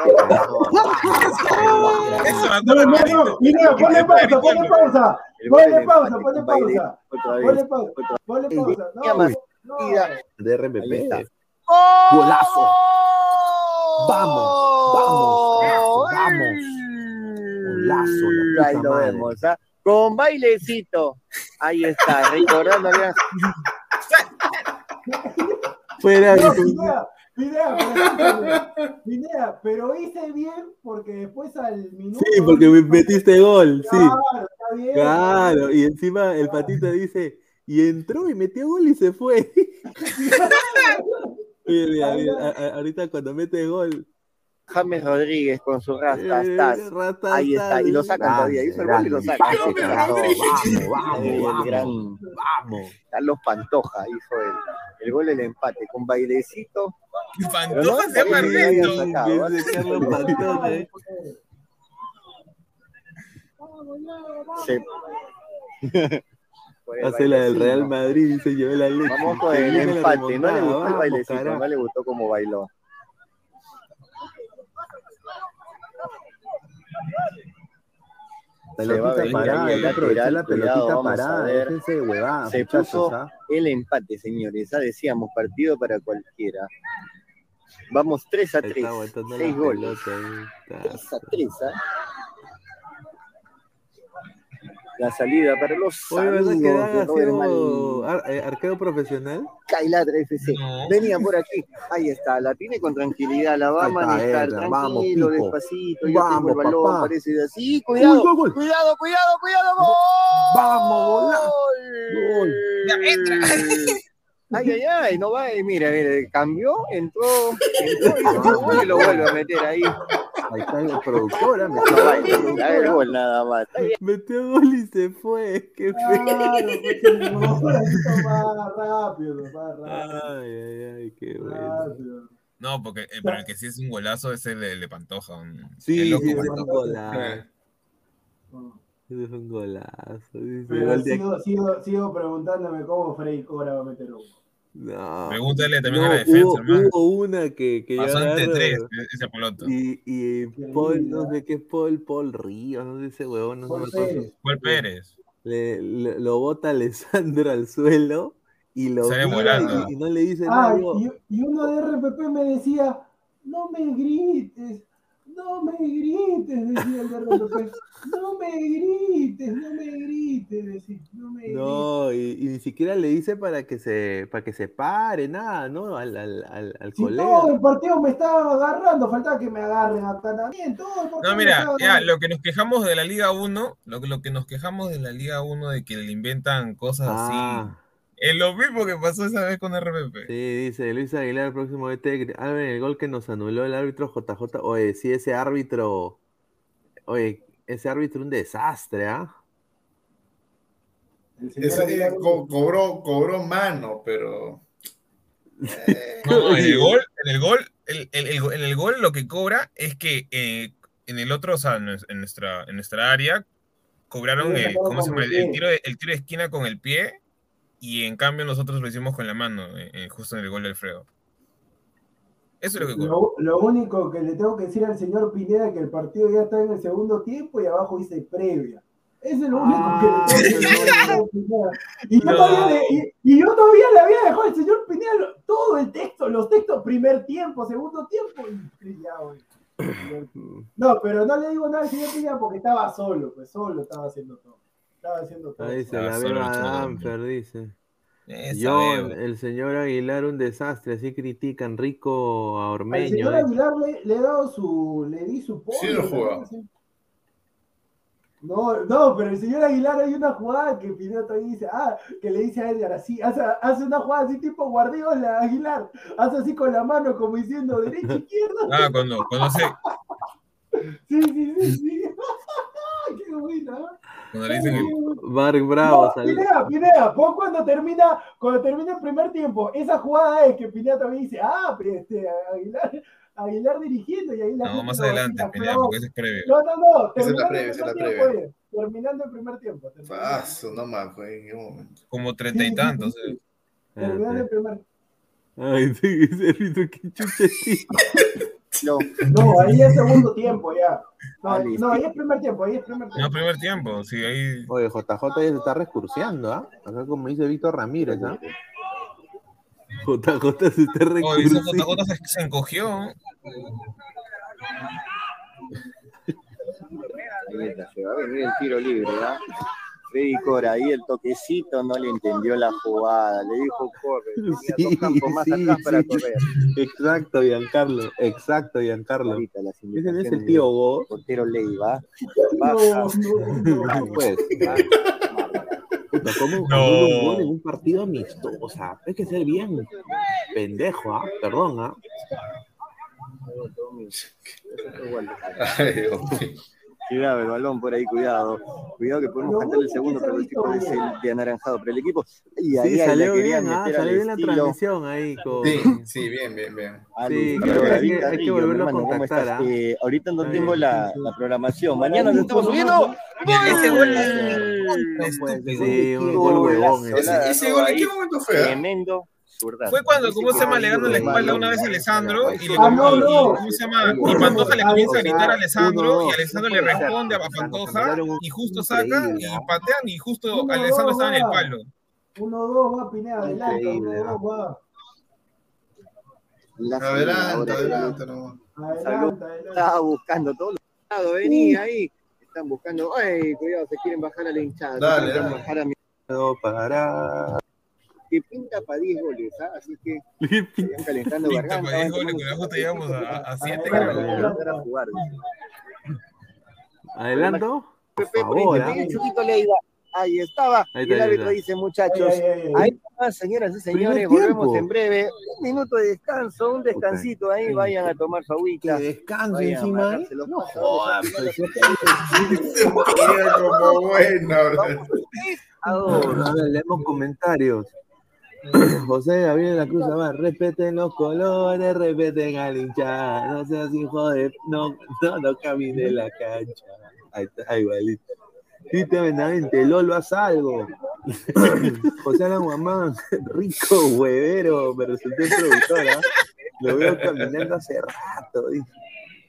Eso, No, no, no, Pineda, ponle pausa, ponle pausa. Ponle pausa, ponle pausa. Ponle pausa. Ponle pausa. De. Golazo. Vamos, vamos, vamos. Golazo, la Ahí puta lo vemos, ¿ah? Con bailecito. Ahí está, *laughs* recordándole *laughs* a Fuera No, Pineda, Pineda, pero escúchame, Pineda, pero hice bien porque después al minuto. Sí, porque me metiste gol, sí. Claro, está bien. Claro, y encima el patito dice, y entró y metió gol y se fue. *laughs* Mira, mira, ahorita cuando mete gol. James Rodríguez con su rastas. eh, rata, Ahí está, y lo sacan todavía. Hizo el gol y lo sacan. Vamos, El vamos, gran vamos. Carlos Pantoja hizo el, el gol del empate con bailecito. Pantoja se llama no, Ernesto. Carlos eh. Se- el Hace la del. Real Madrid y se llevó la leche. Vamos con el empate. No le gustó el bailecito, no le gustó cómo bailó. Se va a Pelotita venir parada, ahí hay el que aprovechar la pelotita parada. Déjense de huevada, Se muchachos, puso ¿ah? el empate, señores. Ya decíamos, partido para cualquiera. Vamos 3 a 3. Está aguantando 6 la goles. pelota ahí. Está- 3 a 3, ¿ah? La salida para los Oye, ¿verdad que amigos Dan de ha Robert sido Mal- ar- eh, arquero profesional? Kailatra FC. No. Venía por aquí. Ahí está. La tiene con tranquilidad. La va a manejar. Vamos, tranquilo, despacito. Yo tengo Vamos, el balón. papá. Parece de así. Cuidado. Gol. Cuidado, cuidado, cuidado. ¡Gol! Vamos. Gol. Ya, entra. *laughs* Ay, ay, ay, no va, eh, mira, mira, cambió, entró, entró y *laughs* lo vuelve a meter ahí. Ahí está *laughs* el productor, ah, me está el gol nada más. Metió gol y se fue. Qué feo. Pues, no, más rápido. Ay, ay, ay, qué bueno. No, porque eh, pero el que sí es un golazo es el de, Pantoja. un- el Sí, loco sí, fue Pantoja. un golazo. Fue un golazo. Pero sigo, sigo, sigo preguntándome cómo Freddy Cobra va a meter uno. No. Pregúntale también No, a la defensa, hubo, hermano. hubo una que, que Pasó ante tres ese poloto. y, y Paul, no sé qué es Paul, Paul Ríos, no sé ese huevón, no, Paul me acuerdo. Pérez. El Pérez. Le, le- lo bota Alessandro *laughs* al suelo y lo Sale y, y no le dice Ah, nada. y, y uno de RPP me decía, no me grites, no me grites, decía el de RPP, no me grites, no me grites, decía, no me grites. No, y, y ni siquiera le dice para que se, para que se pare, nada, ¿no? Al, al, al, al Si colega. todo el partido me estaba agarrando, faltaba que me agarren acá también, todo el partido No, mira, ya, lo que nos quejamos de la Liga 1, lo, que- lo que nos quejamos de la Liga 1 de que le inventan cosas así, Ah, es lo mismo que pasó esa vez con RPP. sí, dice Luis Aguilar, próximo DT. Ah, ven, el gol que nos anuló el árbitro JJ. Oye, sí, ese árbitro. Oye, ese árbitro un desastre, ¿ah? El Aguilar- eh, co- cobró, cobró mano, pero. eh, No, en el gol, en el gol, el, el- el- en el gol lo que cobra es que eh, en el otro, o sea, en nues- en nuestra, en nuestra área, cobraron Sí, el, sacaron ¿cómo se con llama? el El, el pie. tiro de, el tiro de esquina con el pie, y en cambio nosotros lo hicimos con la mano, eh, eh, justo en el gol de Alfredo. Eso es lo que. Lo, lo único que le tengo que decir al señor Pineda es que el partido ya está en el segundo tiempo y abajo dice previa. Eso es lo único Ah, que le tengo que decir al señor *laughs* Pineda. Y yo, No. todavía le, y, y yo todavía le había dejado al señor Pineda lo- todo el texto, los textos, primer tiempo, segundo tiempo, y ya, güey. *coughs* No, pero no le digo nada al señor Pineda porque estaba solo, pues solo estaba haciendo todo. Estaba haciendo todo. Ahí dice Ah, la beba el. Danfer, dice. Esa veo. el señor Aguilar, un desastre, así critican rico a Ormeño. señor eh. Aguilar le, le he dado su, le di su Sí lo pollo, jugó. ¿no? No, pero el señor Aguilar hay una jugada que Pineda también dice, ah, que le dice a Edgar así, hace, hace una jugada así tipo Guardiola, Aguilar, hace así con la mano como diciendo derecha, izquierda, *laughs* Ah, cuando, cuando, se, *laughs* sí, sí, sí, sí, *laughs* qué buena, cuando le dicen el, Mark Bravo, no, sal- Pineda, Pineda, pon cuando termina, cuando termina el primer tiempo, esa jugada es que Pineda también dice, ah, pero este, Aguilar, Aguilar dirigiendo y ahí la no, más adelante, Pineda, pero- porque ese es previo. No, no, no. Esa es la terminando previa, el esa es la primer previa. tiempo, eh, Terminando el primer tiempo. el Ah, su- no acuerdo en qué momento. Como treinta y Sí, sí, tantos. sí, eh. tiempo. Ah, Terminando el sí. primer Ay, sí, *laughs* ese rito, qué chucha, *laughs* No, ahí es segundo tiempo ya. No, Ah, no, ahí es primer tiempo, ahí es primer No, tiempo. primer tiempo, sí, ahí. Oye, JJ ya se está recurseando, ¿ah? Acá como dice Víctor Ramírez, ¿ah? JJ se está recurseando. JJ se, se encogió. Se va a venir el tiro libre, ¿ah? Freddy Cora, ahí el toquecito no le entendió la jugada, le dijo corre, tenía Sí, dos campos más sí, atrás para sí. correr. Exacto, Giancarlo. Exacto, Giancarlo. Ahorita las Ese es el tío Go. portero Leiva. No, Baja, no, no. Pues, puta, ¿cómo No. un gol en un partido amistoso? O sea, hay que ser bien pendejo, ¿ah? Perdón, ¿ah? Cuidado el balón por ahí, cuidado. Cuidado que podemos cantar el segundo, pero el tipo es el de anaranjado. Pero el equipo, y ahí, Sí, salió la bien, ¿ah? Salió bien la transmisión ahí con... Sí, sí, bien, bien, bien. al Sí, creo que hay que- hay que Carrillo, volverlo a hermano, ¿cómo contactar? ¿ah? Eh, ahorita no tengo la, la programación. Mañana nos estamos subiendo. Ese gol es. Sí, un gol huevón. Ese. gol, ¿en qué momento fue? ah? Tremendo. Fue cuando, ¿cómo se llama? Le ganó la espalda una vez a Alessandro y, le, ¿cómo se llama? Y Pantoja le comienza a gritar a Alessandro y. Alessandro le responde a Pantoja y justo saca y patean y justo Alessandro estaba en el palo. Uno, dos, va, Pineda, adelante. Increíble, Uno, dos, va. la salida Adelante, adelante, no. Estaba buscando todos los lados, venía ahí. Están buscando, ay, cuidado, se quieren bajar a la hinchada. Dale, quieren dale. bajar a mi No para. Que pinta para 10 goles, ¿ah? así que *laughs* vayan calentando Pinta, para 10 vayan goles, con la su justa llegamos a- cafecito, a 7, para creo. empezar a jugar. ¿Adelanto? Por Pepe, favor, por ¿ah? Chuquito Leiva. Ahí estaba. Ahí y el está, ahí árbitro está. dice, muchachos, Ay, ay, ay, ay. ahí señoras y señores, volvemos en breve. Un minuto de descanso, un descansito ahí, vayan a tomar su agüita. Que descanse Vayan a encima. ¿eh? No jodas, *laughs* como bueno. A dos. A ver, leemos comentarios. *clears throat* José Gabriel la Cruz Abad, respeten los colores, respeten al hinchada, no seas hijo de. No, no, no camine la cancha. Ahí está, igualito. Tite Benavente, Lolo, haz algo. *clears throat* José Alan Guamán, *laughs* rico huevero, me resulté productora. Lo veo caminando hace rato. dice.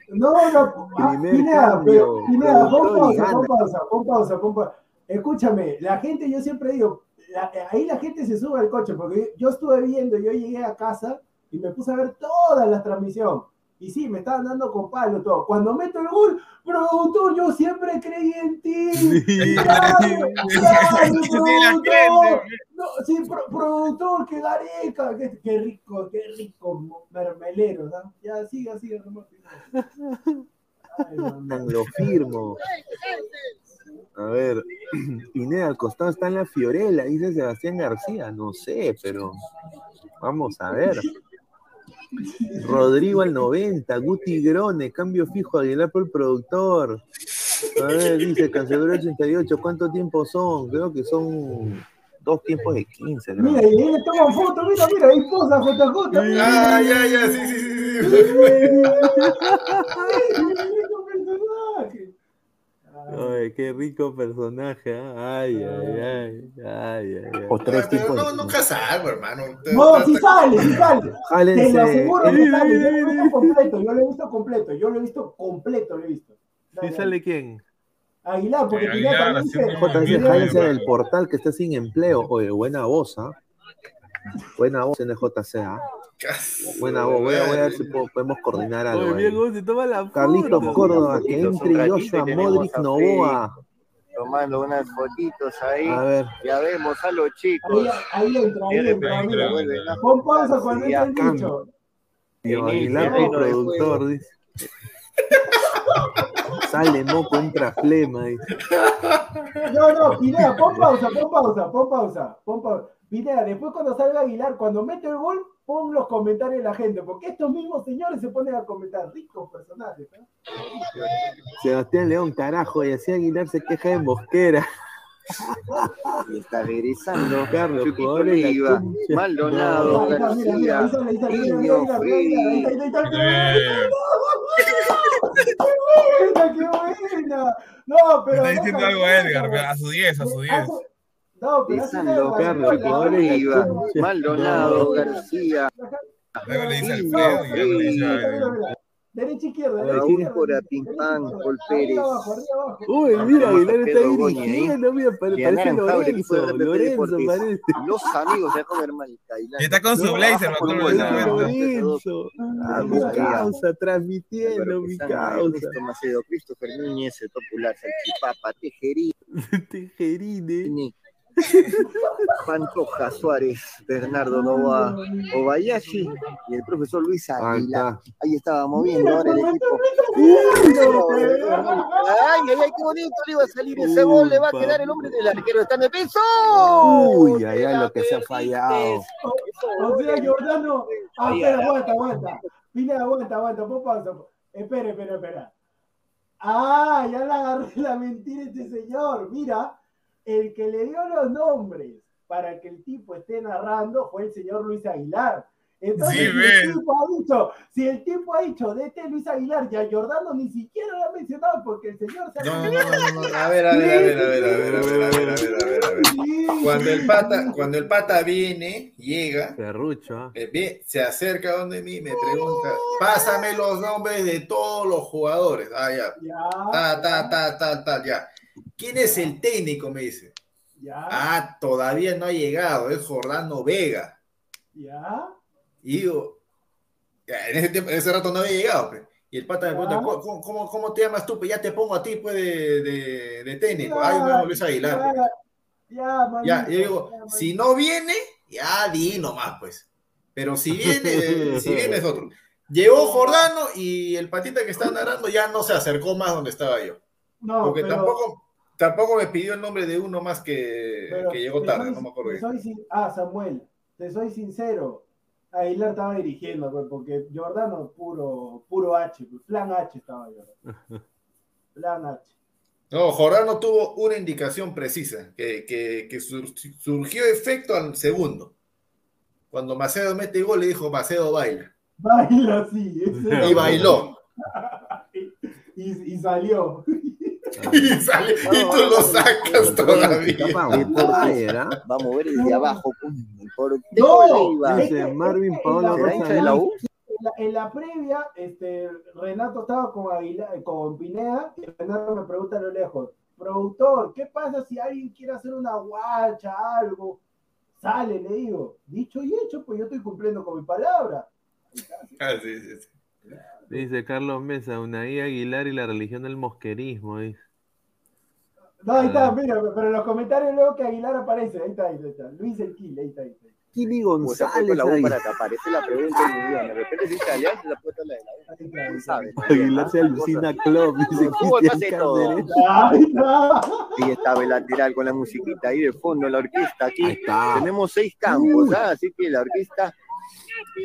No, no, ah, Primer pero, Pineda, pon pausa, pon pausa, pon pausa, pon pausa. Escúchame, la gente, yo siempre digo, la- ahí la gente se sube al coche, porque yo estuve viendo, yo llegué a casa y me puse a ver toda la transmisión. Y sí, me estaban dando con palo todo. Cuando meto el gol, productor, yo siempre creí en ti. Sí, productor. No, sí, pro- productor, qué gareca, qué, qué rico, qué rico mermelero, ¿no? Ya, siga, siga, nomás. *laughs* Ay. Lo firmo. A ver, *clears throat* Pineda, al costado está en la Fiorella, dice Sebastián García. No sé, pero vamos a ver. Rodrigo al 90, Guti Grone, cambio fijo, Aguilar por el productor. A ver, dice Cancelero 88, ¿cuánto tiempo son? Creo que son dos tiempos de 15. creo. Mira, y ahí le toman foto, mira, mira, ahí posa JJ. Ah, ya, ya, sí, sí, sí, sí. Ay, qué rico personaje. ¿ah? Ay, ay, ay, ay, ay, ay. O tres tipos no, nunca salgo, hermano. No, si sale, si sale. Te lo aseguro que sale. Yo lo he visto completo, yo lo he visto completo, yo lo he visto completo, lo he visto. ¿Sí Dale, sale quién? Aguilar, porque Eh, Aguilar, JC, del portal que está sin empleo. Oye, buena voz, ¿ah? Buena voz en el JC, ¿ah? Buena voz. Voy a, voy a ver si puedo- podemos coordinar algo. se toma la Carlitos Córdoba, que entre Joshua Modric Novoa. Tomando unas fotitos ahí. A ver, Ya vemos a los chicos. ahí entra, ahí entra, Pon pausa cuando entra el el Aguilar productor, dice. Sale moco, entra flema. dice. No, no, Pineda, pon pausa, pon pausa, pon pausa, pon pausa. Pineda, después cuando salga Aguilar, cuando mete el gol, pon los comentarios de la gente, porque estos mismos señores se ponen a comentar, ricos personajes. ¿eh? Sebastián León, carajo, y así Aguilar se queja de Mosquera. Y está regresando. Carlos, jugador concha. Maldonado, García, Freddy. Eh, ¡Qué buena, qué buena! No, pero. Está diciendo algo a Edgar, a su 10, a su 10. No, pero de San Lucas, Oliva, Maldonado, García. Luego le dice Alfredo. Derecha izquierda. Derecha izquierda. Pimpán, Paul Pérez. Uy, mira, Aguilar está ahí dirigiendo. Mira, parece Lorenzo. Lorenzo, parece. Los amigos se con hermanita. Y está con su blazer, me acuerdo de Lorenzo. Ah, mi causa, transmitiendo mi eh, causa. Macedo, Christopher Núñez, el popular, el Salchipapa, Tejerín. *laughs* Tejerín, eh. *laughs* Pantoja, Suárez, Bernardo Nova, Obayashi y el profesor Luis Ahí Aguilar. Ahí estaba moviendo ahora el equipo. Ay, ay, ay, qué bonito le iba a salir ese gol, le va a quedar el hombre del arquero, está en el piso. Uy, ay, ay, lo que se ha la fallado. O sea, Giordano. Ah, Ahí, espera, ahí. aguanta, aguanta. Pineda, aguanta, aguanta. Pausa. Espera, espera, espera. Ah, ya le agarré la mentira a este señor. Mira, el que le dio los nombres para que el tipo esté narrando fue el señor Luis Aguilar. Entonces, Sí, si, el tipo ha dicho, si el tipo ha dicho de este Luis Aguilar y a Giordano ni siquiera lo ha mencionado porque el señor se ha No, no, no, a ver, a ver, a ver, a ver, a ver, a ver, a ver, a ver, a ver, Cuando el pata, cuando el pata viene, llega, Ferrucho, ¿ah? eh, se acerca donde mí, me pregunta, pásame los nombres de todos los jugadores. Ah, ya. Ya, Ta, ta, ta, ta, ta, ya. ¿Quién es el técnico? Me dice. ya, Ah, todavía no ha llegado, es Jordano Vega. ya. Y digo, ya, en ese tiempo, en ese rato no había llegado, pues. Y el pata me pregunta. ¿cómo, cómo, cómo te llamas tú? Pues ya te pongo a ti, pues, de, de, de técnico. Ay, me llamo Luis Aguilar. pues. Ya, ya, manito, Ya, yo digo, ya, si no viene, ya di nomás, pues. Pero si viene, *laughs* si viene es otro. Llegó Jordano y el patita que está narrando ya no se acercó más donde estaba yo. No, Porque pero- tampoco, tampoco me pidió el nombre de uno más que, pero que llegó tarde, soy- no me acuerdo soy sin- Ah, Samuel, te soy sincero. Aguilar estaba dirigiendo, pues, porque Jordano puro, puro H, pues, plan H estaba Jordano. *laughs* Plan H. No, Jordano tuvo una indicación precisa, que, que, que sur- surgió efecto al segundo. Cuando Macedo mete gol, le dijo, Macedo baila. Baila ese- Y bailó. *laughs* y, y salió. Y, sale- y tú lo sacas todavía. ¿ah? Va a mover desde abajo. No, Dice Marvin en Paolo ¿Será hincha de la U? En la, en la previa, este, Renato estaba con, Aguilar, con Pineda y Renato me pregunta a lo lejos, productor, ¿qué pasa si alguien quiere hacer una guacha, algo? Sale, le digo, dicho y hecho, pues yo estoy cumpliendo con mi palabra. Ah, sí, sí, sí. Dice Carlos Mesa, Unai Aguilar y la religión del mosquerismo. dice. No, ahí está, mira, pero en los comentarios luego que Aguilar aparece, ahí está, ahí está, Luis el Kill, ahí está, ahí está. Kili González con la U ahí. para que aparece la pregunta en idioma. De repente dice Alianza, la puerta la de la. Aguilar se alucina club, dice Cristian. Calderón. Ahí está. Ahí estaba el lateral con la musiquita ahí de fondo, la orquesta aquí. Tenemos seis campos, ¿ah? así que la orquesta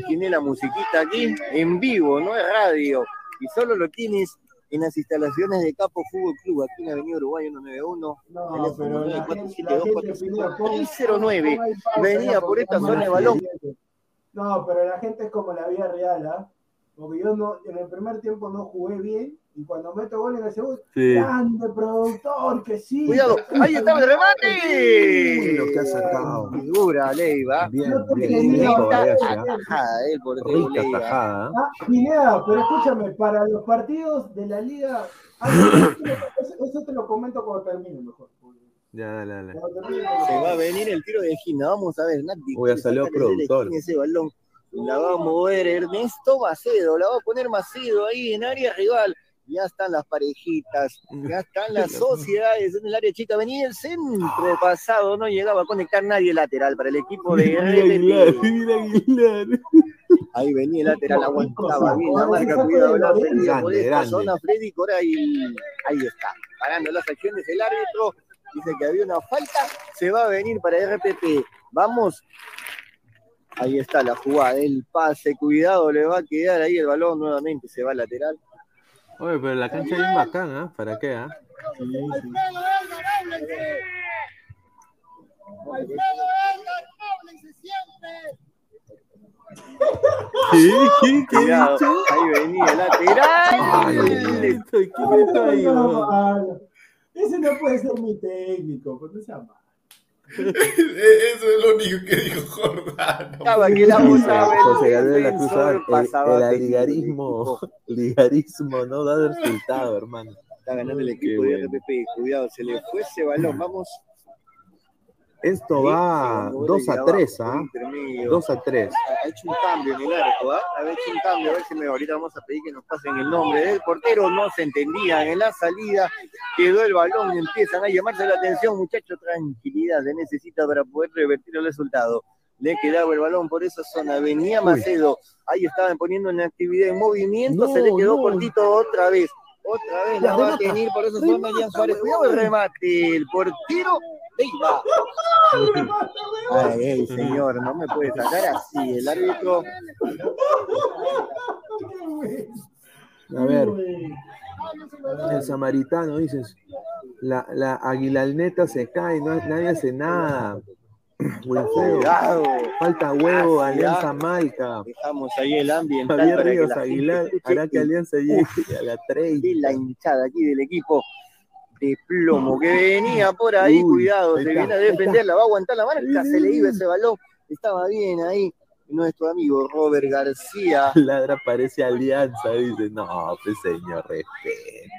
tiene la musiquita aquí en vivo, no es radio. Y solo lo tienes en las instalaciones de Capo Fútbol Club, aquí en Avenida Uruguay 191. No, Teléfono pero la gente, la 947 gente Pineda, ponga- 309. ponga ahí pausa, Venía por esta zona de balón. No, pero la gente es como la vida real, ¿ah? Porque yo no, en el primer tiempo no jugué bien y cuando meto gol en el segundo, Sí. grande productor, que sí. Cuidado, ahí estaba el remate. Lo que ha sacado. Figura, Leiva. Bien, No bien, bien, ha- Tajada, Rica tajada. Ah, Pineda, pero escúchame, para los partidos de la liga, eso, eso te lo comento cuando termine mejor. Ya, dale, dale. Cuando termine, Se va a venir el tiro de esquina. Vamos a ver, Nati. Ya Sácale de la productor. Ese balón. La va a mover Ernesto Macedo. La va a poner Macedo ahí en área rival. Ya están las parejitas, ya están *laughs* las sociedades en el área chica. Venía el centro pasado, no llegaba a conectar nadie lateral para el equipo de. Ahí venía el lateral, aguantaba bien la marca, cuidado la pérdida por esta zona. Freddy Cora y ahí está, parando las acciones del árbitro. Dice que había una falta, se va a venir para RPP. Vamos. Ahí está la jugada, el pase, cuidado, le va a quedar ahí el balón nuevamente, se va al lateral. Oye, pero la cancha es bien bacana, ¿ah? ¿para qué, ah? ¡Al todo el ganable! ¡Al todo el ganable siempre! ¡Ay, venía lateral! ¡Estoy que me estoy! Ese no puede ser muy técnico, ¿cómo se llama? Eso es lo único que dijo Jordano. Estaba que la el José Gabriel de la Cruz el, el de aligarismo, *laughs* ligarismo no da resultado, hermano. Está ganando el equipo de. RPP. Cuidado, se le fue ese balón. Vamos. Esto va 2 a 3, ¿ah? 2 a 3. Ha hecho un cambio en el arco, ¿ah? Ha hecho un cambio. A ver si me, ahorita vamos a pedir que nos pasen el nombre del portero. No se entendían en la salida. Quedó el balón y empiezan a llamarse la atención. Muchachos, tranquilidad se necesita para poder revertir el resultado. Le quedaba el balón por esa zona. Venía Macedo. Ahí estaban poniendo una actividad en movimiento. se le quedó no. cortito otra vez. Otra vez la La va a tener por esa zona Remata, Jan Suárez. Cuidado el remate. El portero Leiva. Ay, ey, señor, no me puede sacar así. El árbitro. A ver, el samaritano, dices, la, la aguilalneta se cae, no, nadie hace nada. Wilfredo, Cuidado. falta huevo, Ah, Alianza sí, Malca. Dejamos ahí el ambiental Javier para que Ríos la Aguilar *laughs* hará que Alianza llegue a la 30. de la hinchada aquí del equipo de plomo que venía por ahí, Uy, cuidado, se viene a ahí defender, la va a aguantar la marca, se le iba ese balón, estaba bien ahí nuestro amigo Robert García. *laughs* Ladra parece Alianza, dice, no, pues señor, respeto.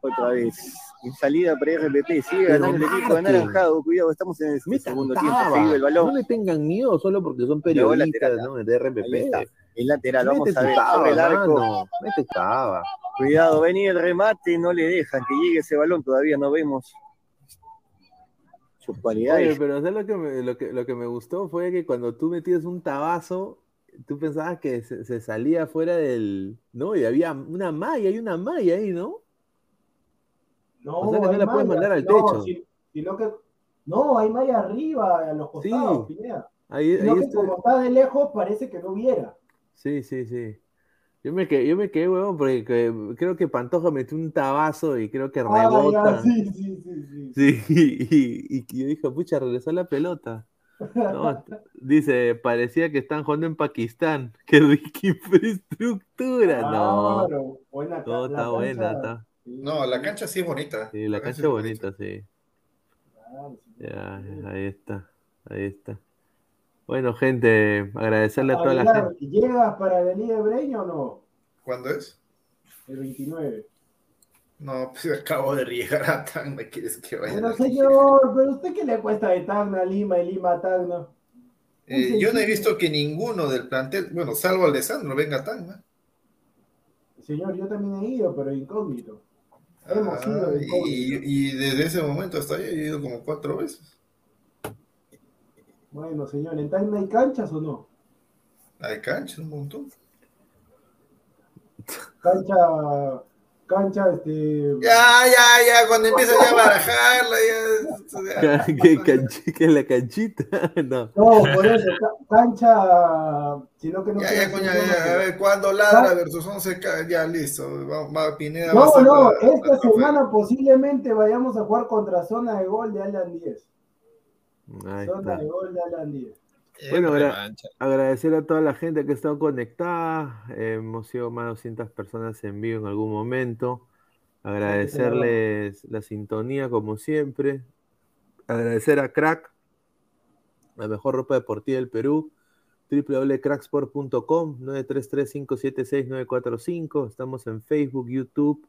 Otra vez, en salida para RPP, sigue Pero ganando el equipo de marquen. Naranjado, cuidado, estamos en el Me segundo tiempo, se el No balón, le tengan miedo solo porque son periodistas ¿no? de RPP. el lateral, vamos Mete a ver, cava, el arco, mano, mete cava. cuidado, venía el remate, no le dejan que llegue ese balón, todavía no vemos sus Oye, cualidades. pero ¿sabes lo que, me, lo, que, lo que me gustó? Fue que cuando tú metías un tabazo, tú pensabas que se, se salía fuera del... No, y había una malla, hay una malla ahí, ¿no? No, O sea que no la puedes mandar al no, techo. si- sino que, no, hay malla arriba, a los costados, Pineda. Ahí, ahí que como está de lejos, parece que no hubiera. Sí, sí, sí. Yo me quedé, yo me quedé, huevón, porque que- creo que Pantoja metió un tabazo y creo que Ah, ya, rebota. sí, sí, sí, sí. Sí, *laughs* y, y- y yo dije, pucha, regresó la pelota. No, *laughs* dice, parecía que están jugando en Pakistán. *laughs* Qué rica infraestructura. No, Claro, buena no, la está buena, cancha, está. No, la cancha sí es bonita. Sí, la cancha es bonita, sí. claro, sí. Ya, ahí está, ahí está. Bueno, gente, agradecerle a toda la gente. ¿Llegas para de Breña o no? ¿Cuándo es? El 29. No, pues acabo de llegar a Tacna, ¿quieres que vaya? Pero señor, ¿pero usted qué le cuesta de Tacna a Lima y Lima a Tacna? Eh, yo no he visto que ninguno del plantel, bueno, salvo Alessandro, venga a Tacna. Señor, yo también he ido, pero incógnito. Ah, y, desde ese momento hasta ahí he ido como cuatro veces. Bueno, señor, ¿en Tacna hay canchas o no? Hay canchas, un montón. Cancha, cancha, este... Ya, ya, ya, cuando empiezan ya a barajarla, ya. ¿Qué, canchi- qué es la canchita? *laughs* No. No, por eso, ca- cancha, sino que no Ya, quiero ya, ya, a ver, cuando ladra versus 11, ca- ya, listo. Va, va, Pineda va a No, no, esta semana posiblemente vayamos a jugar contra zona de gol de Alan 10. Ahí Zona está. de gol de Alan 10. Bueno, gra- mancha. agradecer a toda la gente que ha estado conectada. Eh, hemos sido más de 200 personas en vivo en algún momento. Agradecerles la sintonía como siempre. Agradecer a Crack, la mejor ropa deportiva del Perú. www.cracksport.com 933-576-945. Estamos en Facebook, YouTube.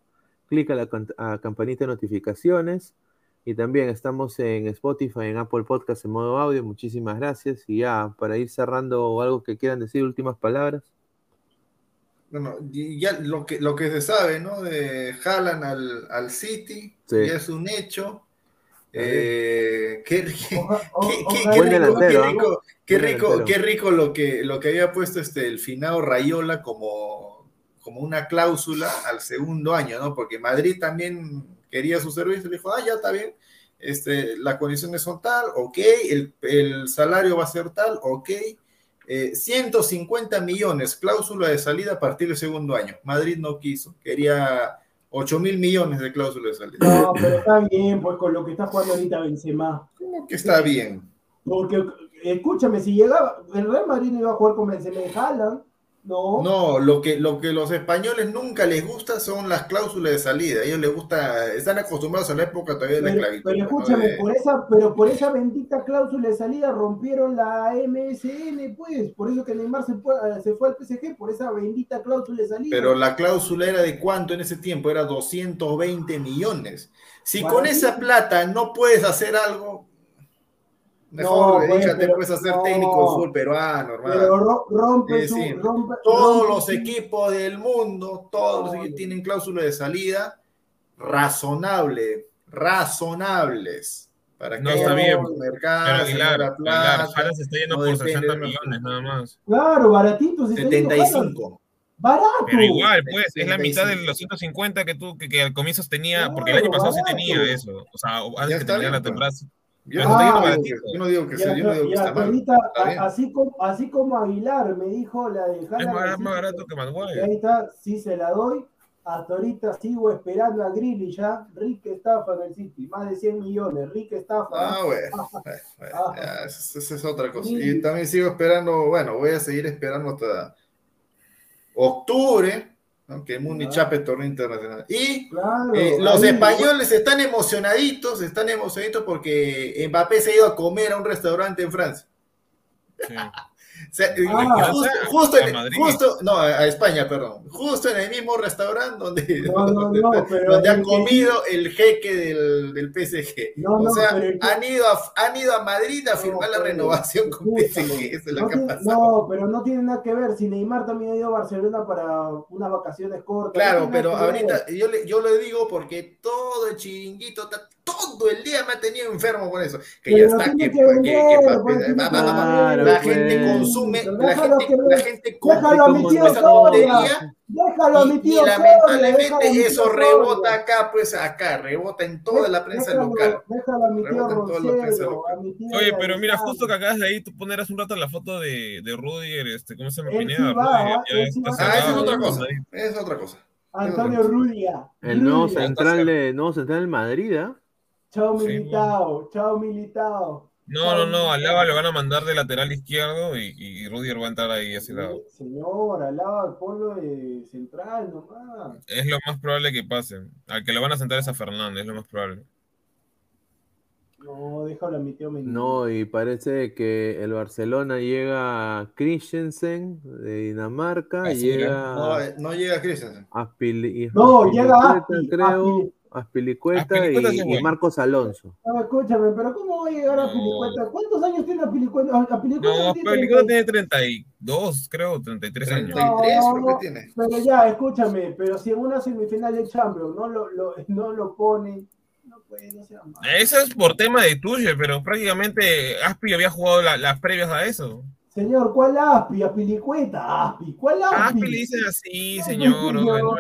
Clica a la a campanita de notificaciones. Y también estamos en Spotify, en Apple Podcast en modo audio. Muchísimas gracias. Y ya, para ir cerrando, algo que quieran decir, últimas palabras. Bueno, ya lo que, lo que se sabe, ¿no? De jalan al, al City, Sí. ya es un hecho. Eh, qué, rico, qué rico, qué rico lo que, lo que había puesto este, el finado Rayola como, como una cláusula al segundo año, ¿no? Porque Madrid también quería su servicio, le dijo, ah, ya está bien, este, las condiciones son tal, ok, el, el salario va a ser tal, ok, eh, 150 millones, cláusula de salida a partir del segundo año. Madrid no quiso, quería 8 mil millones de cláusula de salida. No, pero está bien, pues con lo que está jugando ahorita Benzema. ¿Cómo que está bien? Porque, escúchame, si llegaba, el Real Madrid no iba a jugar con Benzema y Haaland. No. No, lo que, lo que los españoles nunca les gusta son las cláusulas de salida. Ellos les gusta, están acostumbrados a la época todavía de la esclavitud. pero escúchame, De- por esa, pero por esa bendita cláusula de salida rompieron la MSN, pues. Por eso que Neymar se fue, se fue al PSG, por esa bendita cláusula de salida. Pero la cláusula era de cuánto en ese tiempo, era 220 millones. Si con esa plata no puedes hacer algo, mejor pues, dedícate pero- pues a ser no. técnico de fútbol peruano, hermano. Pero ro- rompe Sí, su. sí. rompe- Todos rompe los su- equipos del mundo, todos los No, equipos no. tienen cláusula de salida razonable, razonables. Para que No, está bien, Pero mercado, se Aguilar, Aguilar, plata, Jara se está yendo no por depende 60 de la- millones nada más. Claro, baratito. se está yendo Haaland. 75. Barato. Pero igual, pues, es la mitad de 75. los 150 que tú, que, que al comienzo tenía, porque el año Claro, pasado sí barato. tenía eso. O sea, Ya antes terminara bien, la pues. temporada. Yo, Pero no digo yo no digo que sea, yo no digo que está hasta mal. ahorita, está bien. a- así, como, así como Aguilar me dijo la de Es Haaland, más, más barato que Maguire. ahí está, sí se la doy. Hasta ahorita sigo esperando a Grilly ya. Rick estafa en el City, más de 100 millones. Rick estafa. Ah, bueno, *laughs* bueno, bueno, Ah. esa es otra cosa. Y también sigo esperando, bueno, voy a seguir esperando hasta octubre, ¿no? que Muni chape torneo internacional. Y Claro, eh, los ahí, españoles están emocionaditos, están emocionaditos porque Mbappé se ha ido a comer a un restaurante en Francia. Sí. Ah. justo, justo en- justo- no, a España, perdón. Justo en el mismo restaurante donde, No, no, donde, no, pero donde ha que- comido el jeque del, del PSG. No, o no, sea, que- han, ido a, han ido a Madrid a No, firmar la renovación con escúchame, PSG. Eso es lo no, que ha pasado. no, pero no tiene nada que ver. Si Neymar también ha ido a Barcelona para unas vacaciones cortas. Claro, pero ahorita yo le, yo le digo porque todo el chiringuito, está- todo el día me ha tenido enfermo con eso. Que Pero ya está, que, que vender, pues, va- va- la pues. gente consume, Pero la gente, la gente compra déjalo a mi como tío esa tontería Déjalo a mi y, y tío a lamentablemente eso rebota acá, pues acá, rebota en toda la prensa Déjalo- local. Déjalo a mi tío Rebota en toda la prensa Roncero, local. a mi tío Oye, pero mira, justo que acabas de ahí, tú poner hace un rato la foto de, de Rudiger, este, ¿cómo se llama? Pineda, Rudiger, va. Ah, esa es otra cosa. Esa es otra cosa. Antonio Rudia. El nuevo central de nuevo central del Madrid, ¿ah? Chao Sí, Militao, chao Militao. No, no, no, al Lava lo van a mandar de lateral izquierdo y, y Rudiger va a entrar ahí a ese lado. Señor, Alaba, ponlo de central nomás. Es lo más probable que pase. Al que lo van a sentar es a Fernández, es lo más probable. No, déjalo a mi tío Mendy. No, y parece que el Barcelona llega a Christensen de Dinamarca, Ah, llega No, eh, no llega Christensen. a Pili- No, llega Aspi, creo, Aspi. Aspilicueta Aspilicueta y, y. Marcos Alonso. No, escúchame, pero ¿cómo va a llegar a No. Pilicueta? ¿Cuántos años tiene Pilicueta? A Pilicueta No, 30. tiene 32, creo, 33 años. 33 No, creo que tiene. Pero ya, escúchame, pero si en una semifinal de Champions no lo, lo- no lo ponen, no puede, no sea malo. Eso es por tema de Tuchel, pero prácticamente Aspi había jugado la- las previas a eso. Señor, ¿cuál Aspi? A Pilicueta, Aspi, ¿cuál Aspi? Aspi le dicen así, señor. No,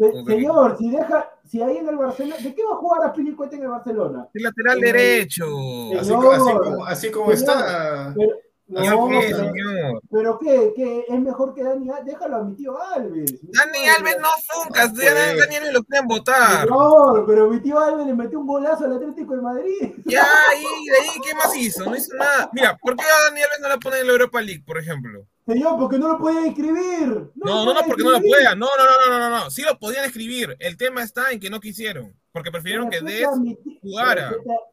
Se- señor, si deja, si ahí en el Barcelona, ¿de qué va a jugar a Pilicueta en el Barcelona? El lateral derecho. Así, Señor. co- así como, así como Señor. está. Pero, ¿Por no, qué, señor? pero qué, qué, es mejor que Dani Alves, déjalo a mi tío Alves. Dani Alves no funcas, No ya puede. Dani Alves lo pueden votar. No, pero mi tío Alves le metió un golazo al Atlético de Madrid. Ya, ahí, de ahí, ¿qué más hizo? No hizo nada. Mira, ¿por qué a Dani Alves no la ponen en la Europa League, por ejemplo? Señor, porque no lo podía inscribir. No, no, no, porque no lo escribir. puedan. No, no, no, no, no, no, no. Sí lo podían escribir. El tema está en que no quisieron. Porque prefirieron que Des jugara.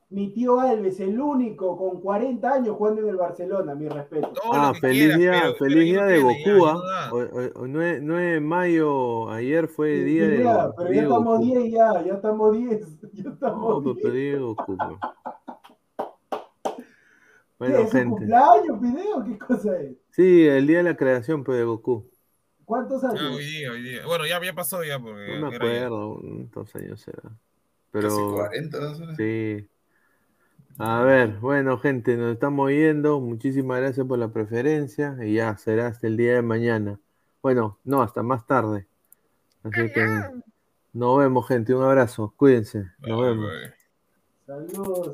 Mi tío Alves, el único con 40 años jugando en el Barcelona, mi respeto. todo Ah, feliz quieras, día, pero- pero feliz día no de Goku, ya ¿ah? no da. Hoy- hoy- hoy 9, 9 de mayo, ayer fue Sí, día de, ya, pero ya estamos Goku. 10 ya, ya estamos 10. Ya No, estamos pero 10. día de Goku, pues. ¿Qué, ¿Es un gente. cumpleaños, video? ¿Qué cosa es? Sí, el día de la creación pues, de Goku. ¿Cuántos Ah, años? hoy día, hoy día. Bueno, ya, ya pasó ya. Porque No me acuerdo cuántos años será. Casi Pero 40. ¿no? sí. A ver, bueno, gente, nos estamos viendo. Muchísimas gracias por la preferencia. Y ya será hasta el día de mañana. Bueno, no, hasta más tarde. Así que nos vemos, gente. Un abrazo. Cuídense. Nos vemos. Saludos.